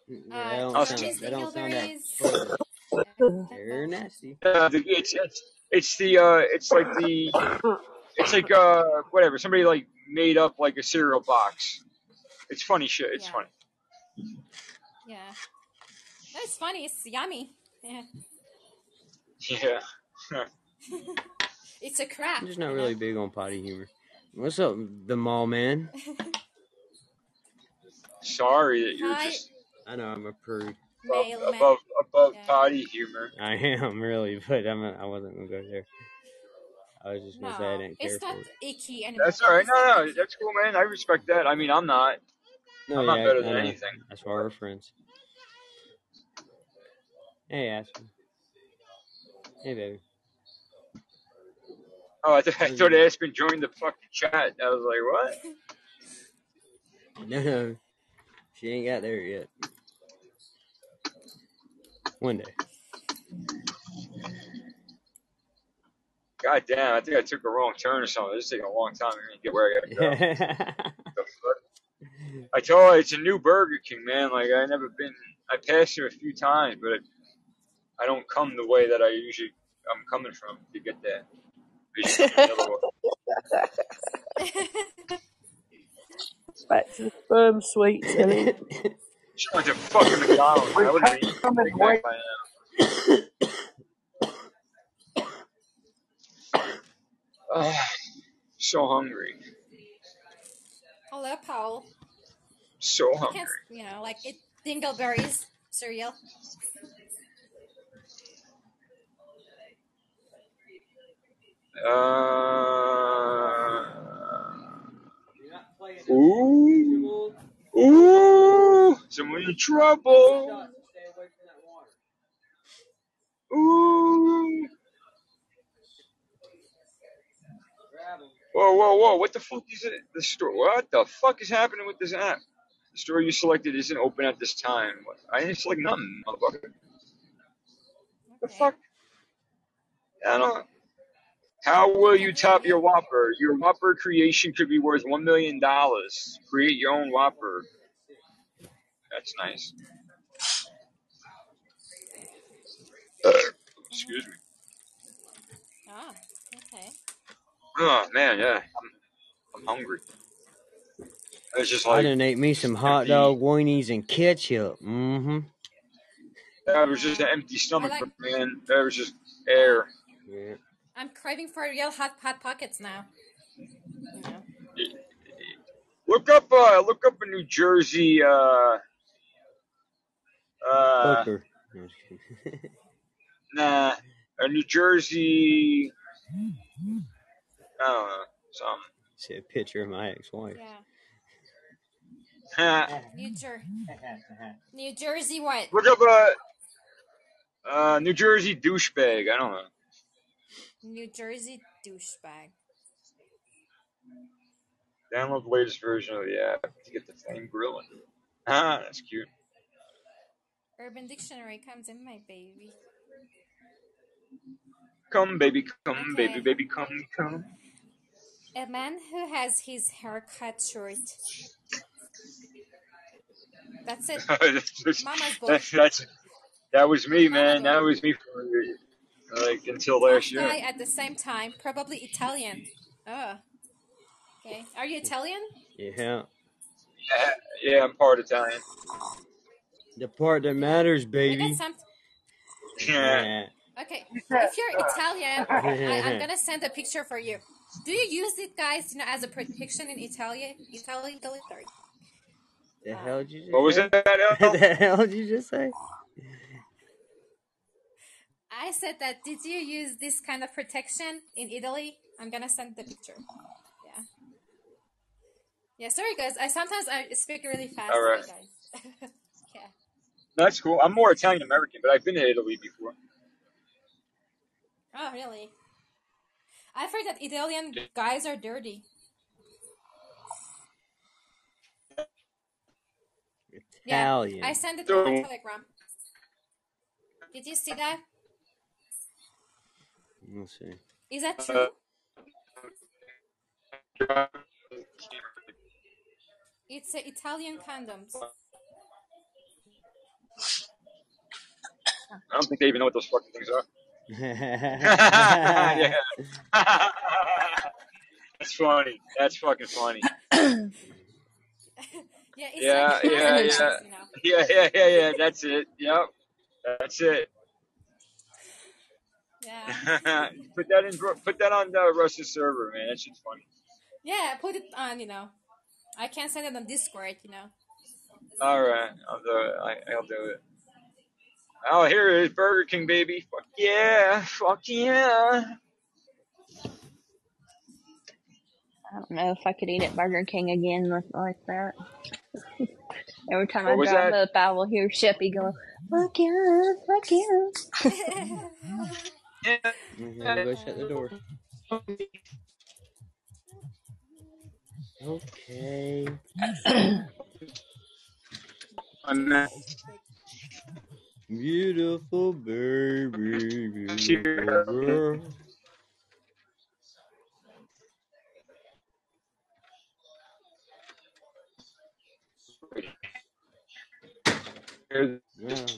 Yeah, Uh, that don't I'll sound. send Chinese That don't sound that They're nasty. Yeah, the, it's it's it's the uh it's like the it's like uh whatever somebody like made up like a cereal box. It's funny shit. It's Yeah. funny. Yeah. No, it's funny. It's yummy. Yeah. Yeah. It's a crap. I'm just not really big on potty humor. What's up, the mall man? Sorry that you're Hi, just I know I'm a prude. above mailman. above above Yeah. potty humor. I am really, but I'm. I wasn't gonna go there. I was just gonna say I No, didn't care it's not for it. icky anymore. That's all right. It's No, not no, icky. that's cool, man. I respect that. I mean, I'm not. No, I'm not yeah, better I than know. anything. That's why we're friends. Hey, Aspen. Hey, baby. Oh, I, th- I thought Aspen joined the fucking chat. I was like, what? No, no, she ain't got there yet. One day. God damn, I think I took a wrong turn or something. This is taking a long time to get where I gotta go. The fuck? I told you it's a new Burger King, man. Like I never been. I passed it a few times, but I don't come the way that I usually I'm coming from to get there. Usually come the other way. Back to the sperm sweets, Ellie. Just went to fucking McDonald's. I would have been eating a Big Mac by now. Ah, so hungry. Hello, Paul. So You hungry. can't, you know, like it dingleberries cereal. Uh, ooh, ooh, someone in trouble. Ooh. Whoa, whoa, whoa! What the fuck is it? The store? What the fuck is happening with this app? The store you selected isn't open at this time. I didn't select nothing, motherfucker. The fuck? I don't. How will you top your Whopper? Your Whopper creation could be worth one million dollars. Create your own Whopper. That's nice. Excuse me. Oh, okay. Oh man, yeah, I'm, I'm hungry. It's just I like done ate me some hot empty. dog weenies and ketchup. Mm-hmm. That was just an empty stomach, like- man. That was just air. Yeah. I'm craving for real hot hot pockets now. You know. Look up, uh, look up a New Jersey, uh, uh, Booker. No, just kidding. nah, a New Jersey, I don't know, something. See a picture of my ex-wife. Yeah. New Jer- New Jersey what? look up a, uh, New Jersey douchebag. I don't know. New Jersey douchebag. Download the latest version of the app to get the flame grilling. Ah, that's cute. Urban Dictionary comes in, my baby. Come, baby, come, Okay. baby, baby, come, come. A man who has his hair cut short. That's it. that's, Mama's boy. that's, that's, that was me, man. That was me for like until last year. Guy at the same time, probably Italian. Oh. Okay. Are you Italian? Yeah. Yeah, yeah, I'm part Italian. The part that matters, I got baby. some. Yeah. Okay. If you're Italian, I, I'm gonna send a picture for you. Do you use it, guys? You know, as a protection in Italian? Italy, Italy, sorry. The hell did you just What was say? that? The hell did you just say? I said that. Did you use this kind of protection in Italy? I'm gonna send the picture. Yeah. Yeah. Sorry, guys. I sometimes I speak really fast. All right. guys. yeah. That's cool. I'm more Italian American, but I've been to Italy before. Oh, really? I've heard that Italian guys are dirty. Italian. Yeah, I sent it on So- Telegram. Did you see that? Let's see. Is that true? Uh, It's uh, Italian condoms. I don't think they even know what those fucking things are. yeah. yeah. That's funny. That's fucking funny. Yeah, Yeah, like yeah, yeah. you know. Yeah, yeah, yeah, yeah. That's it. Yep. That's it. Yeah. put that in. Put that on the Russ's server, man. That shit's funny. Yeah, put it on, you know. I can't send it on Discord, you know. All right, I'll do it. I, I'll do it. Oh, here it is, Burger King, baby. Fuck yeah, fuck yeah. I don't know if I could eat at Burger King again with, like that. Every time What I drive that? up, I will hear Sheppy go, "Fuck you, fuck you." Mhm, Go shut the door. Okay. Beautiful baby, beautiful girl. Yeah.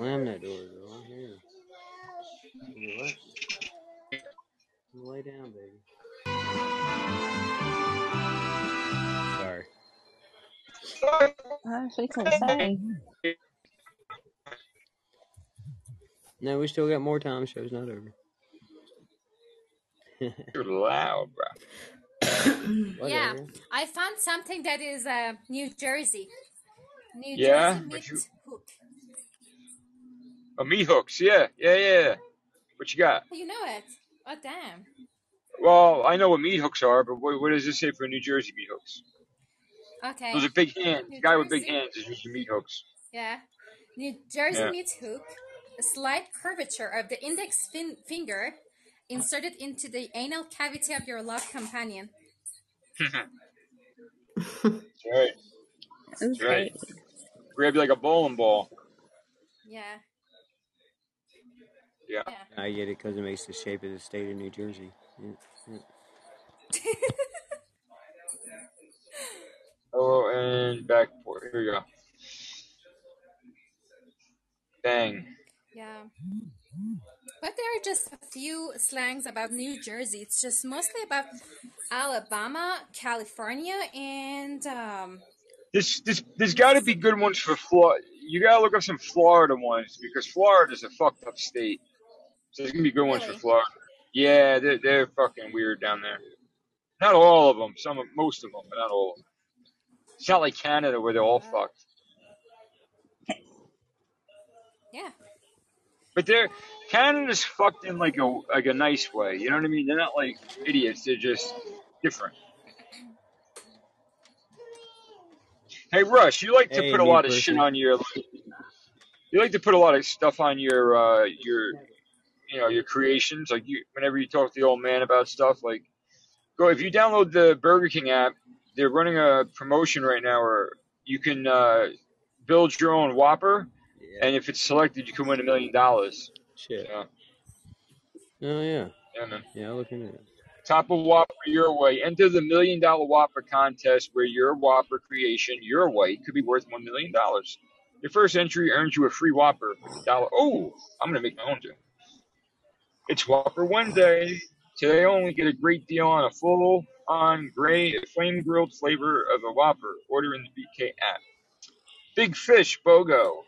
Slam that door, girl. I'm here. You what? You lay down, baby. Sorry. I was fixing to say. No, we still got more time. Show's not over. You're loud, bro. Yeah, I found something that is uh, New Jersey. New Yeah? Jersey meat you- hook. Oh, meat hooks. Yeah, yeah, yeah. What you got? You know it. Oh, damn. Well, I know what meat hooks are, but what, what does this say for New Jersey meat hooks? Okay. Those are big hands. New The guy with big hands is using meat hooks. Yeah. New Jersey Yeah. meat hook, a slight curvature of the index fin- finger inserted into the anal cavity of your love companion. That's right. That's right. Okay. Grab you like a bowling ball. Yeah. Yeah. Yeah. I get it because it makes the shape of the state of New Jersey. Yeah, yeah. Oh, and back for here we go. Bang. Yeah. But there are just a few slangs about New Jersey. It's just mostly about Alabama, California, and um, This this there's got to be good ones for Florida. You gotta look up some Florida ones because Florida's a fucked up state. So there's gonna be good ones for Really? Florida. Yeah, they're they're fucking weird down there. Not all of them. Some of most of them, but not all of them. It's not like Canada where they're all fucked. yeah. But they're Canada's fucked in like a like a nice way. You know what I mean? They're not like idiots. They're just different. Hey Rush, you like to Hey, put a me lot of shit on your. You like to put a lot of stuff on your uh your you know your creations. Like you, whenever you talk to the old man about stuff, like go if you download the Burger King app, they're running a promotion right now where you can uh build your own Whopper, Yeah. and if it's selected, you can win a million dollars. Shit. Yeah, Oh yeah. yeah, man. Yeah, I'll look into it. Top of Whopper your way. Enter the million dollar Whopper contest where your Whopper creation your way could be worth one million dollars. Your first entry earns you a free Whopper dollar. Oh, I'm gonna make my own too. It's Whopper Wednesday. Today only get a great deal on a full on gray flame grilled flavor of a Whopper. Order in the BK app. Big Fish BOGO.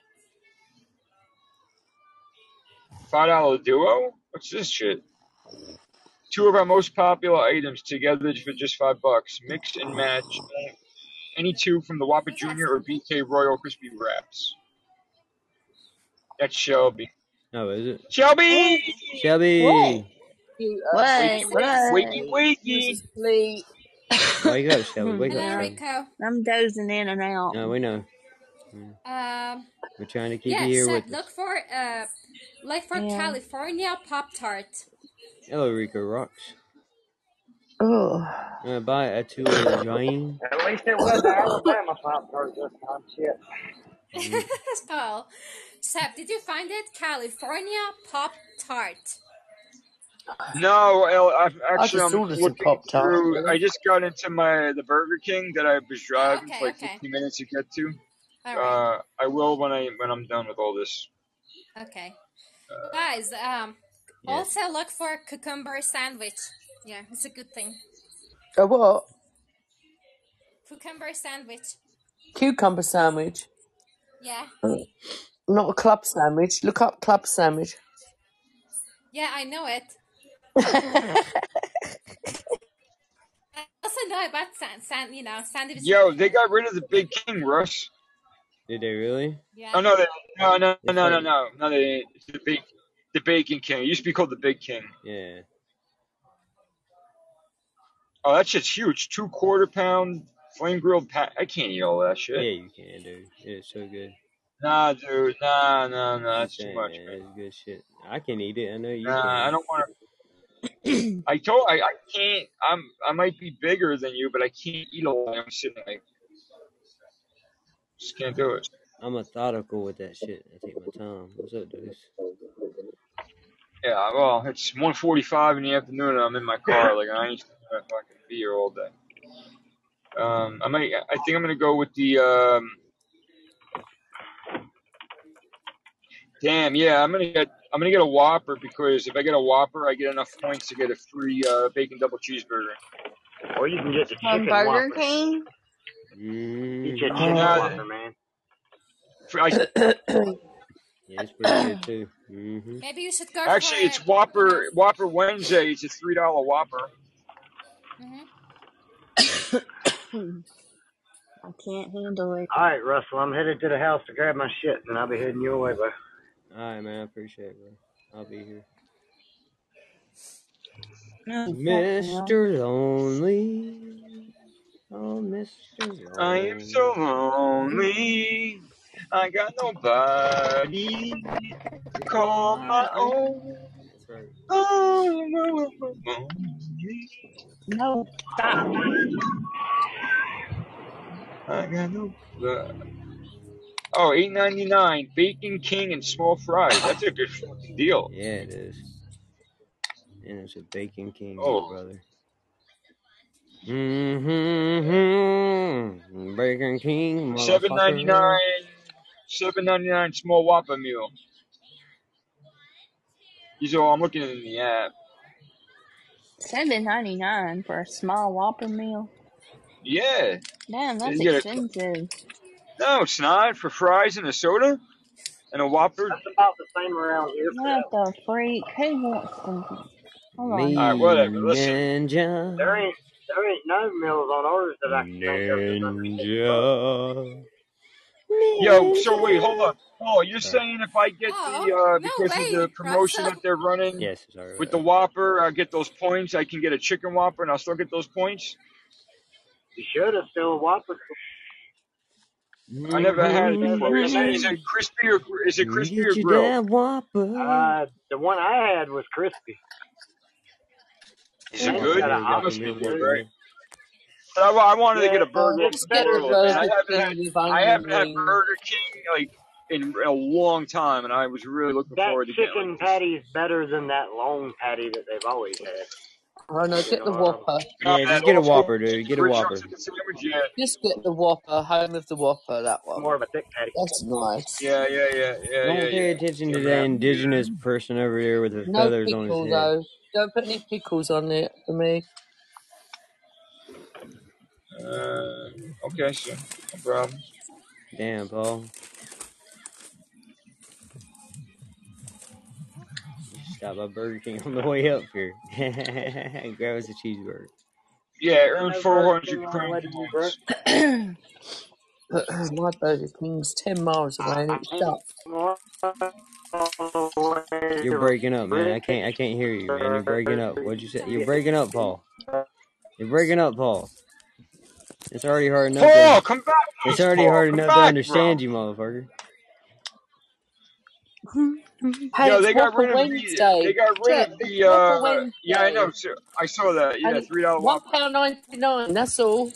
Five dollar duo? What's this shit? Two of our most popular items together for just five bucks. Mix and match any two from the Whopper Junior or BK Royal Crispy Wraps. That's Shelby. Oh, is it? Shelby! Shelby! What? You What? What? Wakey, wakey! Sleep. Wake up, Shelby. Wake up, Hello, Shelby. Rico. I'm dozing in and out. No, we know. Um, We're trying to keep yeah, you here so with us. look for uh, like for Yeah. California Pop Tart. Hello, Rico Rocks. Oh. Uh, buy a two of Jane. At least it was Alabama Pop Tart this time. Shit. Mm. Paul. Seb, did you find it? California Pop Tart. No, El, I've actually just I'm ordered some looking Pop Tart. through. I just got into my the Burger King that I was Oh, driving okay, for like okay. 15 minutes to get to. All right. Uh, I will when I when I'm done with all this. Okay. Guys, um, Yeah. also look for cucumber sandwich. Yeah, it's a good thing. A what? Cucumber sandwich. Cucumber sandwich. Yeah. Not a club sandwich. Look up club sandwich. Yeah, I know it. I also know about sand, sand you know, sandwich. Yo, they got rid of the Big King, Russ. Did they really? Yeah. Oh no, they, no, no, They no, no, no, no. They didn't. It's the big, the Bacon King. It used to be called the Big King. Yeah. Oh, that shit's huge. Two quarter pound flame grilled pat. I can't eat all that shit. Yeah, you can, dude. It's so good. Nah, dude. Nah, nah, nah. That's too much, man, it's good shit. I can eat it. I know you Nah, I don't want to. I told I, I can't. I'm I might be bigger than you, but I can't eat all that. shit. Like just can't do it. I'm methodical with that shit. I take my time. What's up, dudes? Yeah, well, it's 1:45 in the afternoon, and I'm in my car. Like I ain't gonna fucking be here all day. Um, I might. I think I'm gonna go with the. Um, damn, yeah, I'm gonna get. I'm gonna get a Whopper because if I get a Whopper, I get enough points to get a free uh, bacon double cheeseburger. Or you can get the From chicken Burger Whopper. King? Get Mm-hmm. your chicken Nah, Whopper, man. for- I, Yeah, it's pretty good too. Mm-hmm. Maybe you should go actually, for it's a, Whopper Whopper Wednesday. It's a three dollar Whopper. hmm I can't handle it. All right, Russell, I'm headed to the house to grab my shit, and I'll be heading your way, bud. All right, man. I appreciate it, bro. I'll be here. No. Mr. Lonely. Oh, Mr. Lonely. I am so lonely. I got nobody to call my own. That's right. Oh, no, no, no. No, stop. I got no. Oh, eight ninety nine. Bacon King and small fries. That's a good fucking deal. Yeah, it is. And it's a Bacon King, Oh, brother. Mm-hmm. Bacon King, Seven ninety nine. Seven ninety nine small Whopper meal. He's all. I'm looking in the app. Seven ninety nine for a small Whopper meal. Yeah. Damn, that's You get a- expensive. No, it's not for fries and a soda and a Whopper. That's about the same around here. What the freak? Who wants to? Hold on. Me Alright, whatever, listen. Ninja. There ain't there ain't no meals on orders that I can think of. Ninja. Yo, so wait, hold on. Oh, you're saying if I get Oh, the uh no because of the promotion that they're running Yes, sorry. with the Whopper, I get those points. I can get a chicken Whopper, and I'll still get those points. You should have still a Whopper. I never had it before. Is it, is it crispy or is it crispy or Get you grilled? that Whopper. Uh, the one I had was crispy. Is it good? got a must be good, right? But I, I wanted to get a burger. It's better than Burger I haven't had with I haven't had. Burger King like in a long time, and I was really looking That forward to getting chicken like patty is better than that long patty that they've always had. Oh no, get the know, Whopper. Yeah, just get a old Whopper, dude. Get a original Whopper. Yeah, Just get the Whopper. Home of the Whopper. That one. More of a thick patty. That's nice. yeah, yeah, yeah, yeah, Don't yeah. pay yeah. attention to Yeah, that man. indigenous person over there with the No feathers on his pickle head. though. Don't put any pickles on it for me. Uh, okay, sure. no problem. Damn, Paul. Stop by Burger King on the way up here. Grab us a cheeseburger. Yeah, earn No four Burger hundred King on the crown way to you, bro. points. My Burger King's ten miles away and it's shut. You're breaking up, man. I can't. I can't hear you, man. You're breaking up. What'd you say? You're breaking up, Paul. You're breaking up, Paul. It's already hard enough. Paul, To, come back. it's already Paul. hard Come enough to understand bro. you, motherfucker. Hey, Yo, they got rid of the. Wednesday. They got rid of the. Uh Yeah, I know. I saw that. Yeah, And three dollar one pound ninety nine. That's all.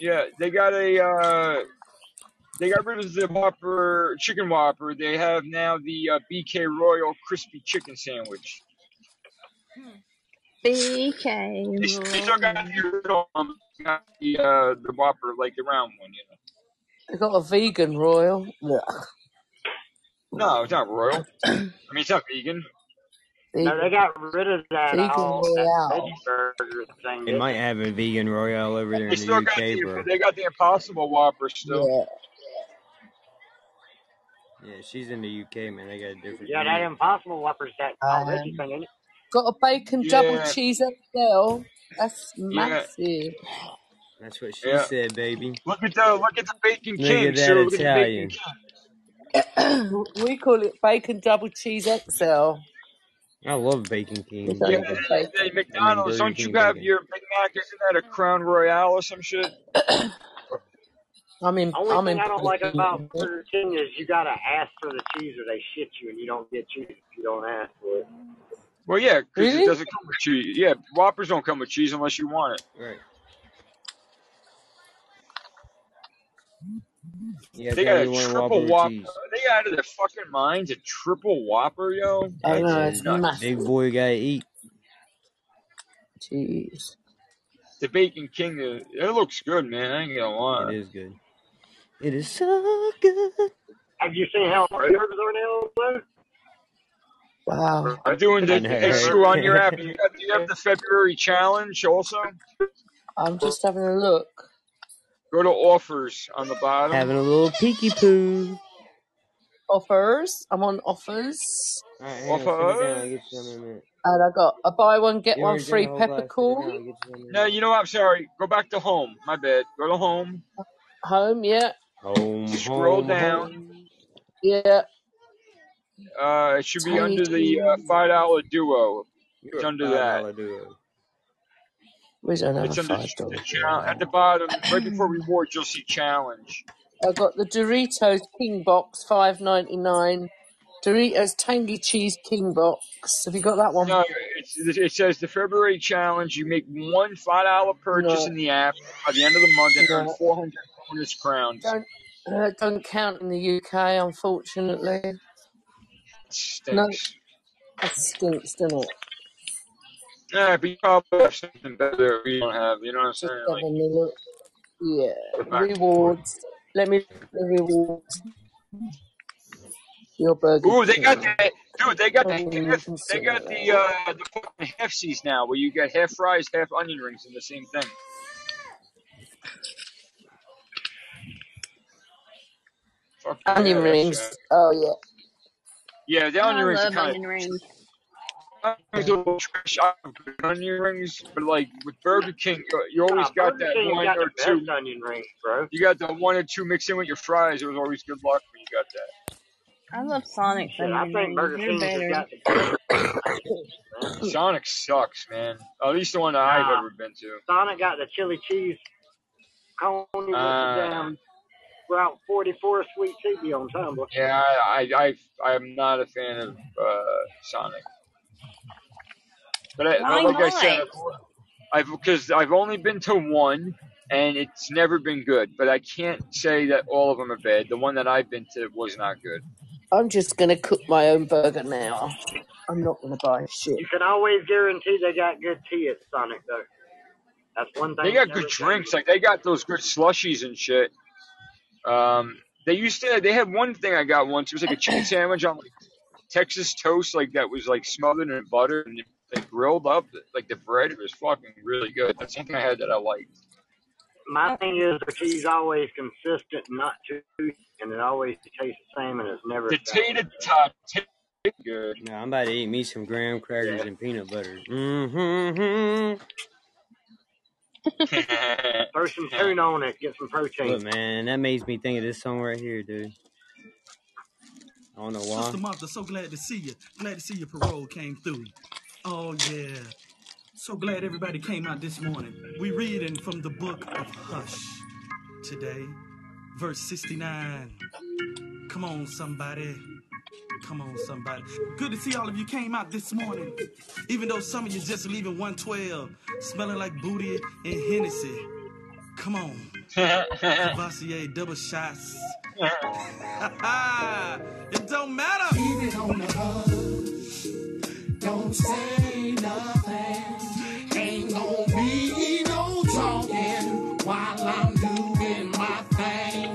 Yeah, they got a. uh They got rid of the Whopper chicken Whopper. They have now the uh, BK Royal crispy chicken sandwich. BK They, they still got the original, um, got the uh the Whopper like the round one. You know. They got a vegan royal. Ugh, No, it's not royal. I mean, it's not vegan. No, they got rid of that vegan all that veggie burger thing. They might have a vegan royale over there They in still the got UK, the bro. they got the Impossible Whopper still. Yeah. Yeah, she's in the UK, man. They got a different. Yeah, that menu. Impossible Whopper's that all veggie Um, thing, ain't it? got a bacon double Yeah, cheese XL. That's yeah, massive. That's what she yeah. said, baby. Look at the look at the Bacon Look King, at that Sue. Look at the Bacon Italian. King. we call it bacon double cheese XL. I love Bacon It's King. Yeah, only the and, and bacon. I mean McDonald's, Burger don't you King have bacon. your Big Mac? Isn't that a Crown Royale or some shit? I'm in. Only I'm thing in I don't like about Burger King is you gotta ask for the cheese or they shit you and you don't get cheese if you don't ask for it. Well, yeah, because it Really? doesn't come with cheese. Yeah, Whoppers don't come with cheese unless you want it. Right. You have They got a triple Whopper with Whopper. cheese. They out of their fucking minds. A triple Whopper, yo. I know it's Nuts. big massive. boy gotta eat. Jeez. The Bacon King, uh, it looks good, man. I ain't gonna lie. It is good. It is so good. Have you seen how burgers are now? Lou? Wow. I'm doing I the know, hey, Sue on your app. You got, do you have the February challenge also? I'm just having a look. Go to offers on the bottom. Having a little peeky poo. Offers. I'm on offers. Alright, hang on, sit it down. I'll Offers. get you some in a minute. And I got a buy one, get You one free drank the whole glass. Sit it down. peppercorn. I'll get you some in a No, you know what? I'm sorry. Go back to home. My bad. Go to home. Home, yeah. Home, Scroll home, down. home. Yeah. Uh, it should be Tiny under the uh, five dollar duo. You're It's a under that. duo. We don't It's under five the dollar challenge at the bottom, right before rewards. You'll see challenge. I've got the Doritos King Box, five ninety nine. Doritos Tangy Cheese King Box. Have you got that one? No, it's, it says the February challenge. You make one five dollar purchase No, in the app by the end of the month and earn no. four hundred bonus crowns. Don't uh, don't count in the UK, unfortunately. No, stinks. that stinks, doesn't it? Yeah, but you probably have something better we don't have. You know what I'm saying? Like, having look. Yeah, rewards. Let me the rewards. Your Burger Ooh, they got King. that, dude. They got the Onion half, rings they got the uh the fucking halfsies now, where you get half fries, half onion rings in the same thing. Fuck onion that's rings. Oh yeah. yeah. The Oh, onion I rings are kind onion rings. Of a trash. I don't put onion rings, but like with Burger King, you always Nah, got Burger that King's one got or the two. best onion rings, bro. You got the one or two mixed in with your fries. It was always good luck when you got that. I love Sonic's Shit, I onion think rings. Burger They're King's has better. got the best. man. Sonic sucks, man. At least the one that I've Nah, ever been to. Sonic got the chili cheese coney with the Uh, damn Route 44 sweet tea be on Tumblr. yeah, I, I, I, I'm not a fan of uh, Sonic. But, I, Why but like I said. I've because I've only been to one, and it's never been good. But I can't say that all of them are bad. The one that I've been to was not good. I'm just gonna cook my own burger now. I'm not gonna buy shit. You can always guarantee they got good tea at Sonic, though. That's one thing. They got good drinks. Like they got those good slushies and shit. Um, they used to. They had one thing I got once. It was like a chicken sandwich on like Texas toast, like that was like smothered in butter and they grilled up. Like the bread, was fucking really good. That's something I had that I liked. My thing is the tea's always consistent, not too, and it always tastes the same, and it's never. Potato tot, taste good. No, I'm about to eat me some graham crackers and peanut butter. Mm-hmm. Throw some tuna on it, get some protein. Look, man, that makes me think of this song right here, dude. I don't know why. Sister Martha, so glad to see you. Glad to see your parole came through. Oh yeah. So glad everybody came out this morning. We reading from the book of Hush today, verse 69. Come on, somebody. Come on, somebody. Good to see all of you came out this morning. Even though some of you just leaving 112, smelling like booty and Hennessy. Come on. Courvoisier double shots. it don't matter. Say nothing. Ain't no talking while I'm doing my thing.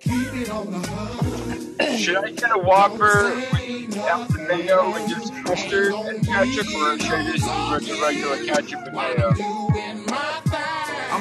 Keep it on the hush. Should I get a Whopper without the mayo and just mustard and ketchup, or should I just use the regular ketchup and mayo?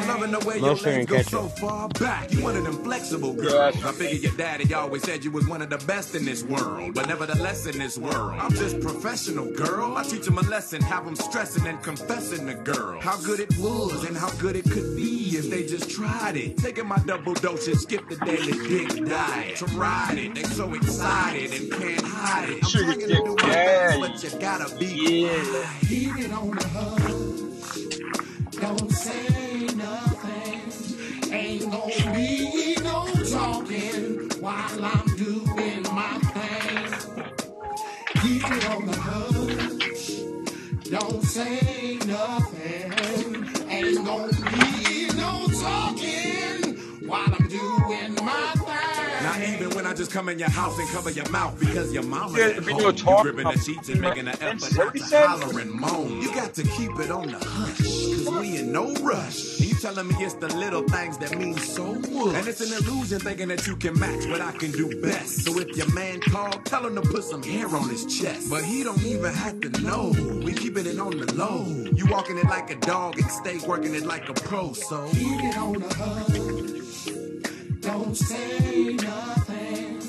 I'm loving the way your legs go so far back. You one of them flexible girls. I figured your daddy always said you was one of the best in this world. But nevertheless in this world, I'm just professional, girl. I teach them a lesson, have them stressing and confessing to girl. How good it was and how good it could be if they just tried it. Taking my double dose and skip the daily dick diet. To ride it, they so excited and can't hide it. I'm Sugar trying to do my best, but you gotta be quiet. Keep it on the hush. Don't say say nothing. Ain't gonna be no talking while I'm doing my thing. Not even when I just come in your house and cover your mouth because your mama Yeah, at if you home. do a You talk gripping the sheets and making an effort Is that not to holler and moan. You got to keep it on the hush, cause we in no rush. Telling me it's the little things that mean so much. And it's an illusion thinking that you can match what I can do best. So if your man call, tell him to put some hair on his chest. But he don't even have to know. We keeping it on the low. You walking it like a dog and stay working it like a pro. So Keep it on the hush. Don't say nothing.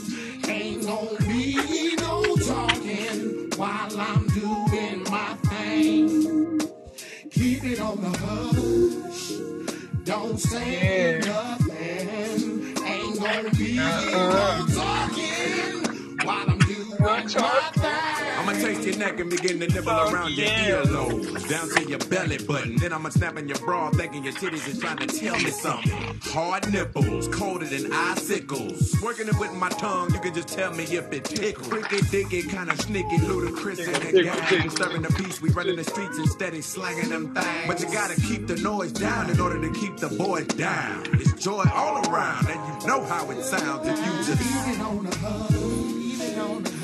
Ain't gonna be no talking while I'm doing my thing. Keep it on the hush. Don't say nothing. Ain't gonna be uh-uh. no talking while I'm doing my thing. I'ma taste your neck and begin to nibble around your earlobes, down to your belly button. Then I'ma snap in your bra, thinking your titties is trying to tell me something. Hard nipples, colder than icicles. Working it with my tongue, you can just tell me if it tickles. Freaky dicky, kinda sneaky, Ludacris in the gang. Stirring the peace, we running the streets and steady slanging them things. But you gotta keep the noise down in order to keep the boys down. It's joy all around, and you know how it sounds if you just. Keep it on the hush.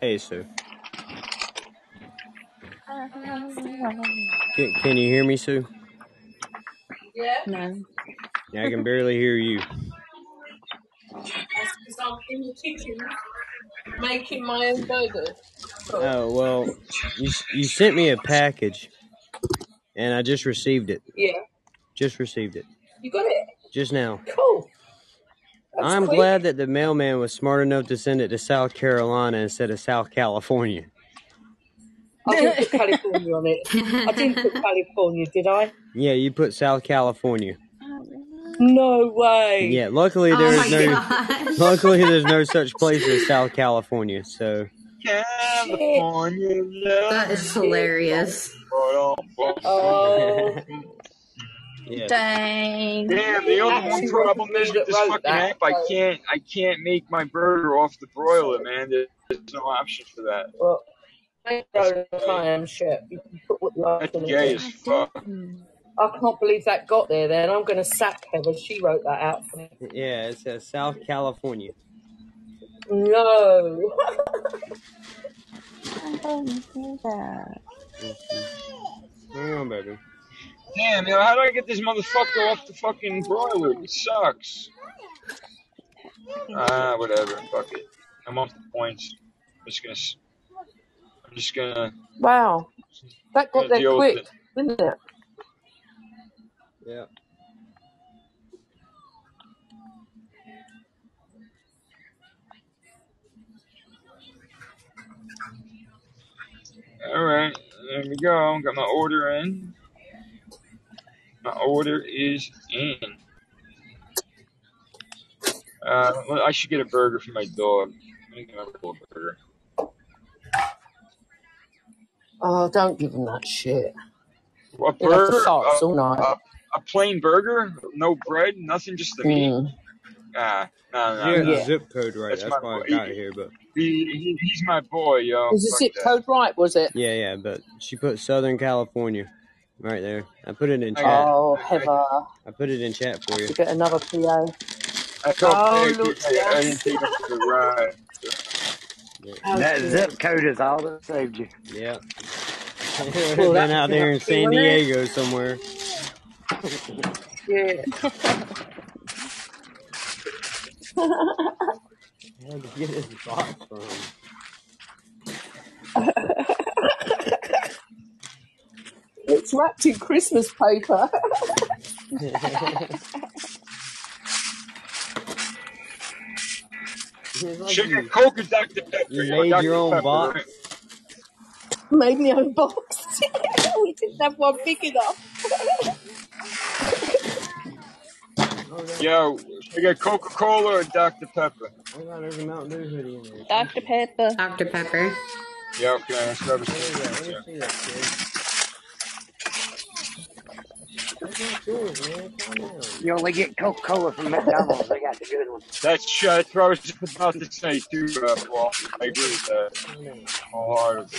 Hey, Sue. Can, can you hear me, Sue? Yeah. No. Yeah, I can barely hear you. Because I'm in the kitchen making my own burger. Oh well, you you sent me a package, and I just received it. Yeah. Just received it You got it? just now. Cool. That's I'm quick. glad that the mailman was smart enough to send it to South Carolina instead of South California. I didn't put California on it. I didn't put California, did I? Yeah, you put South California. No way. Yeah, luckily Oh there's no gosh. luckily there's no such place as South California. So California That is hilarious. Oh. yeah. Dang. Damn, the only one problem is with this wrote fucking app, I can't, I can't make my burger off the broiler, man. There's no option for that. Well, I don't know shit. You can put what you like That's on gay it. as fuck. I can't believe that got there then. I'm going to sack Heather. She wrote that out for me. Yeah, it says South California. No. I didn't hear that. Mm-hmm. Hang on, baby. Damn, yo, how do I get this motherfucker off the fucking broiler? It sucks. Ah, whatever. Fuck it. I'm off the points. I'm just gonna. s- I'm just gonna. wow. That got there quick, it. didn't it? Yeah. All right, there we go. Got my order in. My order is in. Uh, well, I should get a burger for my dog. I think I'm gonna get a burger. Oh, don't give him that shit. A He'll have burger? farts A, all night. a, a plain burger? No bread? Nothing? Just the meat? Mm. Ah, no, no, You got no. the zip code right. That's That's my why boy. I got it here. But He, he, he's my boy, yo. Was the Fuck zip that. code right, was it? yeah, yeah. But she put Southern California right there. I put it in chat. Oh, I, Heather. I put it in chat for you. You get another PA. I felt Oh, look, I, I didn't yes. take him for the ride. Yeah. Oh, That zip code is all that saved you. yeah. it would have Well, been out there in San wasn't it? Diego somewhere. Yeah. Where did you get this box from? it's wrapped in Christmas paper. Like Sugar you, Coke or Dr. Pepper? you made Dr. your own Pepper, box. Made my own box. we didn't have one big enough. That, Yo, I got Coca Cola or Dr. Pepper? oh God, there's Mountain Dew hoodie in there. Dr. Pepper. Dr. Pepper. Yeah, okay, let's grab a There you go. Let cigarette, me yeah. see that, kid. That's not yours, man. Calm down. You only get Coca Cola from McDonald's. They got the good ones. That's, uh, that's what I was just about to say, too, uh, Paul. I agree with that Calm down. wholeheartedly.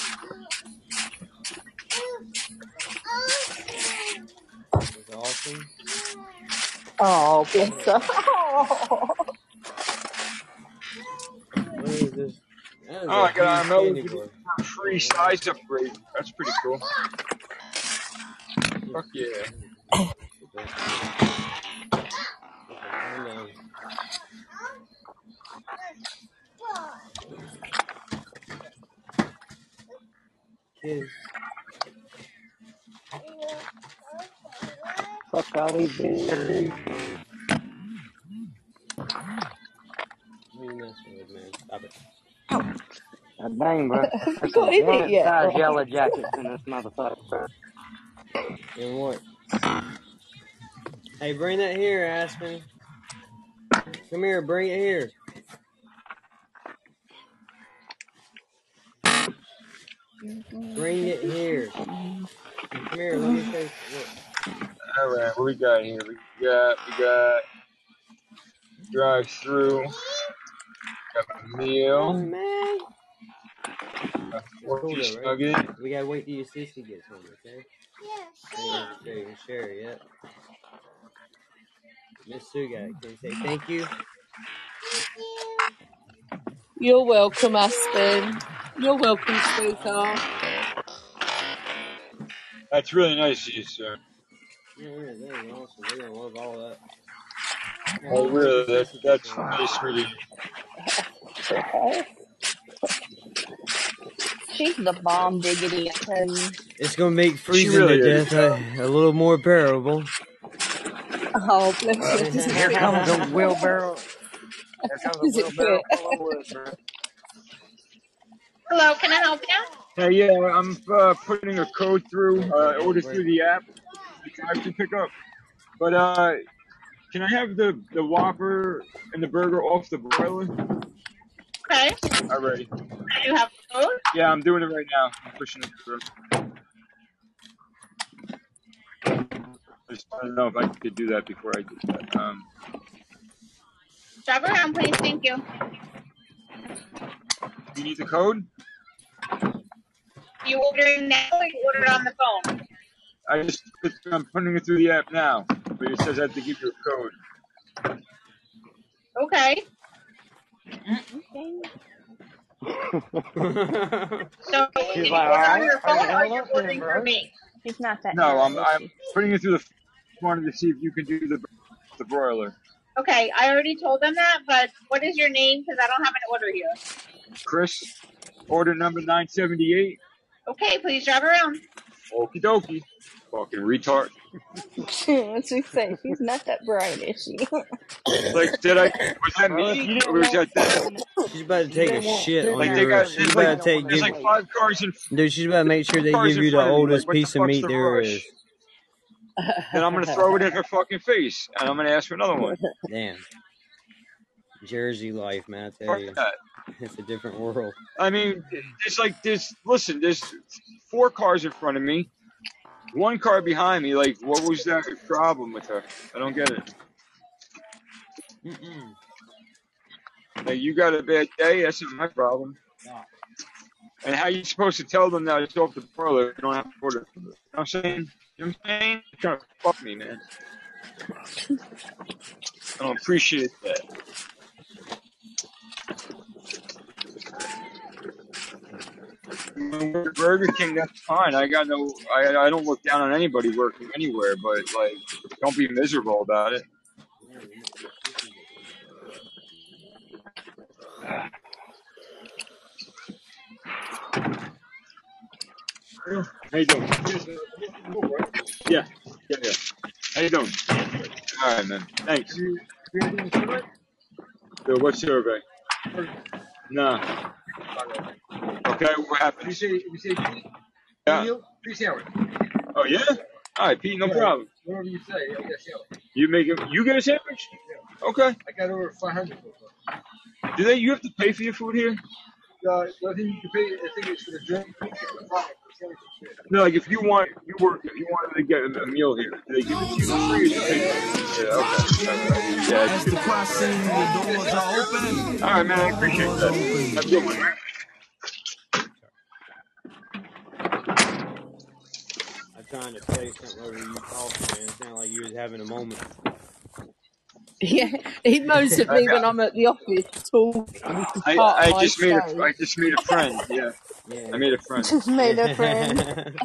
It's awesome. Oh, bless her. Oh. What is this? Oh, a I got huge an candy ML bar. for free size upgrade. That's pretty cool. Fuck yeah. Calm Fuck all these bitches. What are you messing with, man? Stop it. God dang, bro. Have There's you got some in it yet? size yellow jackets in this motherfucker, bro. And what? Hey, bring that here, Aspen. Come here, bring it here. Bring it here. Come here, let me take look. All right, what we got here? We got, we got drive through. Got a meal. man. It, snug right? in. We gotta wait till your sister gets home, okay? Yeah, sure. you can share, yeah. Miss Suga, can you say thank you? You're welcome, Aspen. You're welcome, sweetheart. That's really nice of you, sir. Yeah, yeah, that is awesome. They're gonna love all that. Oh, really? till That, sissy gets that's home. nice, really. She's the bomb diggity, I tell you. It's gonna make She freezing really to death a, a little more bearable. Oh, bless you. Here comes a wheelbarrow. Here comes a wheelbarrow good? full of wood, bro. Hello, can I help you? Hey, yeah, I'm uh, putting a code through, uh, order through the app. You can actually pick up. But uh, can I have the, the Whopper and the burger off the broiler Okay. already? Do you have food? Yeah, I'm doing it right now. I'm pushing it through. I just to know if I could do that before I did that. Um, Drive around, please. Thank you. you need the code? You ordering now or you ordered on the phone? I just I'm putting it through the app now, but it says I have to give you a code. Okay. Mm-hmm. So She's did you like, order on your phone or hold you're up then, ordering bro. for me? She's not that No, I'm I'm putting it through the. Wanted to see if you can do the the broiler. Okay, I already told them that, but what is your name? Because I don't have an order here. Chris, order number 978. Okay, please drive around. Okie dokie. Fucking retard. What's she say? She's not that bright, is she? Like, did I? Was that Well, if you me? Or was want, that them? She's about to take a shit on Like, your they got. roof. She's There's about like, to take there's give. like five cars in, Dude, she's about to make sure they cars give in you the front of me. Like, oldest what the piece of fuck's meat the there rush? is. Then I'm gonna throw it in her fucking face, and I'm gonna ask for another one. Damn. Jersey life, man, I tell Fuck you. that. It's a different world. I mean, it's like this. Listen, there's four cars in front of me, one car behind me. Like, what was that problem with her? I don't get it. Mm-mm. Like, you got a bad day. That's not my problem. No. And how you supposed to tell them that it's off the if You don't have to order. You know what I'm saying? You know what I'm saying? You're trying to fuck me, man. I don't appreciate that. When we work at Burger King, that's fine. I got no. I I don't look down on anybody working anywhere, but like, don't be miserable about it. How you doing? Yeah, yeah, yeah. How you doing? All right, man. Thanks. So what survey? Nah. Okay, what happened? You say you say Pete? Yeah. Neil? Three sandwich. Oh yeah. All right, Pete. No Yeah, problem. Whatever you say, I guess yeah. You make it. You get a sandwich? Okay. I got over five hundred. Do they? You have to pay for your food here? Uh, the thing you can pay, I think it's for the drink. No, like if you want, you work. If you wanted to get a, a meal here, do they give it to you for free or do you pay for it? Yeah. Okay. Yeah. As the crossing, the doors are open. All right, man. I appreciate that. Have a good one, man. Trying to say something over you talking, man. It sounded like you was having a moment. Yeah, he moans at me when I'm at the office talking. I, Part I just made a, show. I just made a friend. Yeah. Yeah. I made a friend. Just made a friend.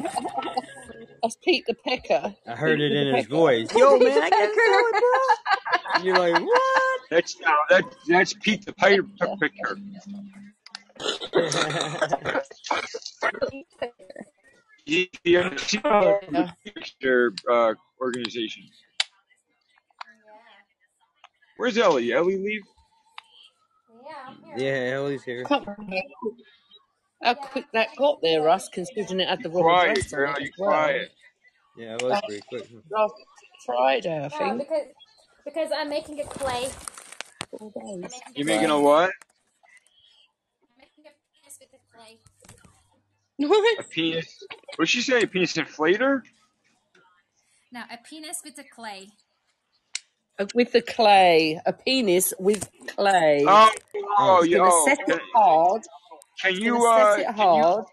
That's Pete the Pecker. I heard it in his Pecker. voice. Yo, man, I gotta tell it. You're like, what? That's no, that that's Pete the Piper Picker. He, he the Picture uh, organization. Where's Ellie? Ellie leave? Yeah, Ellie's here. Can't believe How quick that got there, Russ, considering it had the wrong Quiet, address on girl. it You as well. quiet. Yeah, it was pretty quick. Last Friday, I Oh, think. because because I'm making a clay. Four days. You making a what? I'm making a penis with the clay. A penis? What'd she say? A penis inflator? No, a penis with the clay. Uh, With the clay, a penis with clay. Oh, Oh, it's yeah. gonna Oh, set it hard, Can Gonna you set uh it can you hard.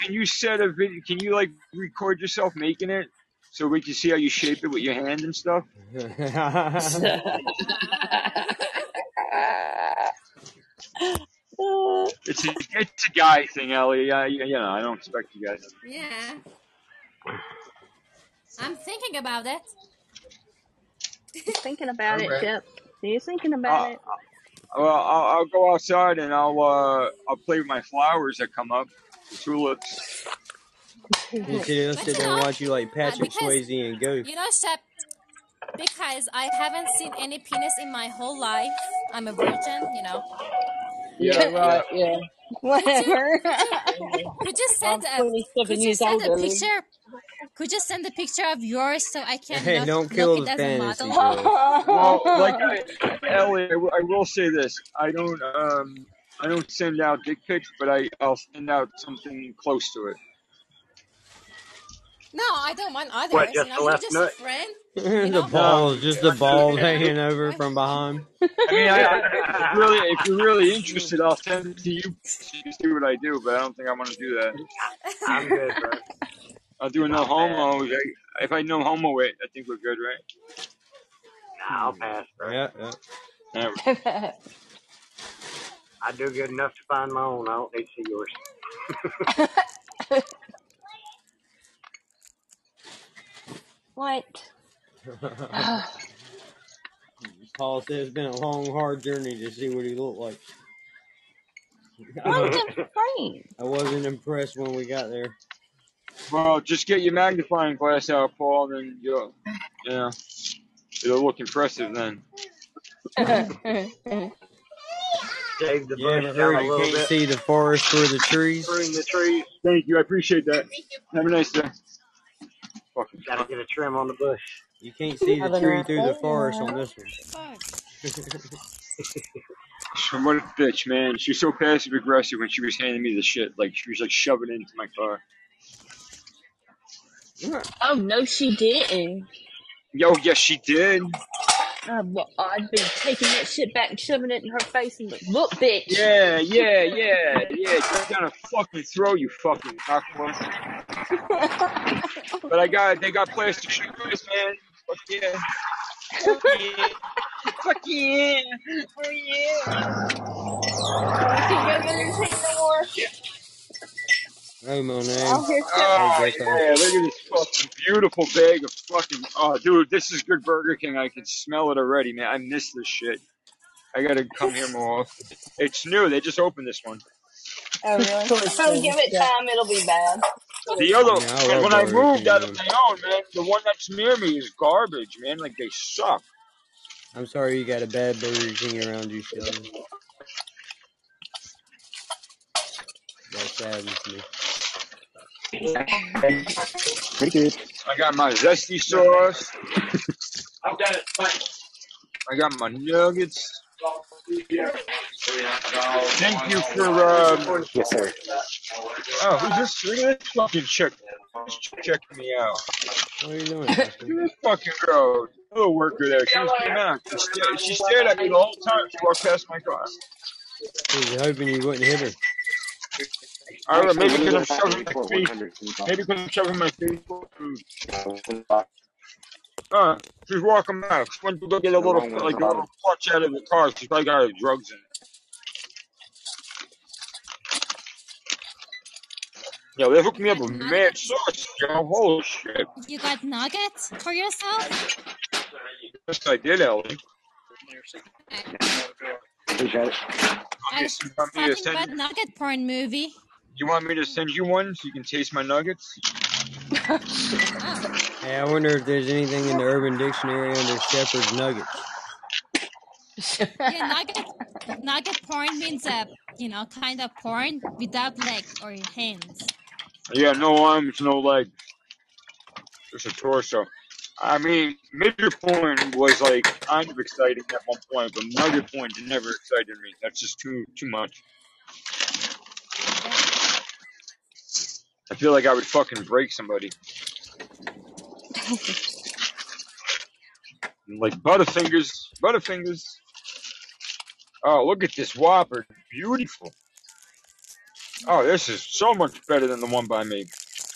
can you set a video? Can you like record yourself making it so we can see how you shape it with your hand and stuff? It's a it's a guy thing, Ellie. Yeah, you you know I don't expect you guys. Yeah. I'm thinking about it. thinking about it, Alright. Chip. He's thinking about Uh, it. well, I'll, I'll go outside and I'll uh I'll play with my flowers that come up, the tulips. You see, they'll sit there and watch you like Patrick because- Swayze and Goof. You know, Shep, because I haven't seen any penis in my whole life. I'm a virgin, you know. Yeah, right, yeah. Whatever. Could you send I'm a could you send a picture? Could you send a picture of yours so I can Hey, not don't kill look the it as a fantasy, model? Well, like I, Ellie, I, will- I will say this: I don't um I don't send out dick pics, but I I'll send out something close to it. No, I don't want others. What, you just know, the you're left just nut? a friend. the balls, just the balls hanging over from behind. I mean, I, I, if really, if you're really interested, I'll send it to you you can see what I do. But I don't think I want to do that. I'm good, bro. I'll do a no homo. If I no homo it, I think we're good, right? Nah, I'll pass, bro. Yeah, yeah. Yeah. I do good enough to find my own. I don't need to see yours. What? Paul says it's been a long, hard journey to see what he looked like. I'm afraid. I wasn't impressed when we got there. Well, just get your magnifying glass out, Paul, and you'll, yeah, it'll look impressive then. Shave the You ever bush down heard a you little can't bit. see the forest for the trees? Prune the trees. Thank you, I appreciate that. Have a nice day. Fucking Gotta get a trim on the bush. You can't see the Having tree through the forest on this one. What a bitch, man. She was so passive aggressive when she was handing me the shit. Like she was like shoving it into my car. Oh no, she didn't. Yo, yes, she did. Uh, well, I'd be taking that shit back and shoving it in her face and like, look, bitch. Yeah, yeah, yeah, yeah. Go gonna fucking throw you fucking cockworm. but I got, they got plastic shoes, man. Fuck yeah. Fuck yeah. Fuck yeah. Oh yeah. I can't go in there and no more. Oh, Monet. I'll Oh Hey, yeah, look at this fucking beautiful bag of fucking. Oh, dude, this is good Burger King. I can smell it already, man. I miss this shit. I gotta come here more often. It's new. They just opened this one. Oh, really? Oh, give it time, it'll be bad. The other, Yeah, I love when I Burger moved King, out of man. my own, man, the one that's near me is garbage, man. Like they suck. I'm sorry you got a bad Burger King around you, Sheldon. That saddens me. Pretty good. I got my zesty sauce. I've got it. I got my nuggets. Thank you for um. Yes, sir. Oh, who's this? Look at this fucking chick. This chick checking me out. What are you doing, Look at this fucking girl. Little worker there. She just came out. She stared, she stared at me the whole time she walked past my car. I was hoping you wouldn't hit her. I don't know, maybe because I'm shoving my face. Maybe because I'm shoving my face. full of food. Uh, she's walking back. She went to go get a little, like a little clutch out of the car. She's probably got her drugs in it. Yo, they hooked me up with mad sauce, yo. Holy shit. You got nuggets for yourself? Yes, I did, Ellie. Appreciate it. I Yes, you want me to talking about send? nugget porn movie. You want me to send you one so you can taste my nuggets? Hey, I wonder if there's anything in the Urban Dictionary under Shepherd's Nuggets. Yeah, nugget nugget porn means uh, you know, kind of porn without legs or hands. Yeah, no arms, no legs. Just a torso. I mean, Major porn was like kind of exciting at one point, but nugget porn never excited me. That's just too too much. I feel like I would fucking break somebody. Like Butterfingers, Butterfingers. Oh, look at this Whopper. Beautiful. Oh, this is so much better than the one by me.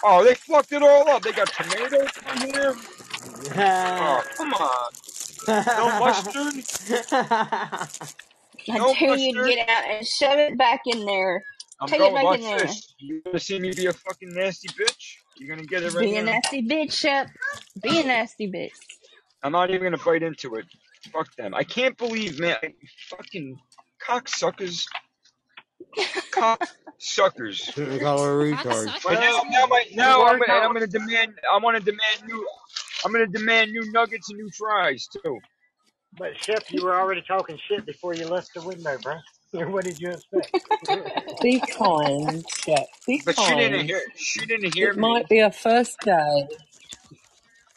Oh, they fucked it all up. They got tomatoes on here. Oh, come on. No mustard. I No tell you to mustard. get out and shove it back in there. I'm Take it going. back Watch in there. this. You gonna see me be a fucking nasty bitch? You're gonna get it right Be a now. nasty bitch, Shep. Be a nasty bitch. I'm not even gonna bite into it. Fuck them. I can't believe, man. I, fucking cocksuckers. Cocksuckers. Shouldn't call her a retard. But now, now, my, now I'm, gonna, I'm gonna demand. I want to demand new. I'm gonna demand new nuggets and new fries too. But Shep, you were already talking shit before you left the window, bro. What did you expect? Be kind, Shep. Be But she didn't hear. She didn't hear It me. might be a first day.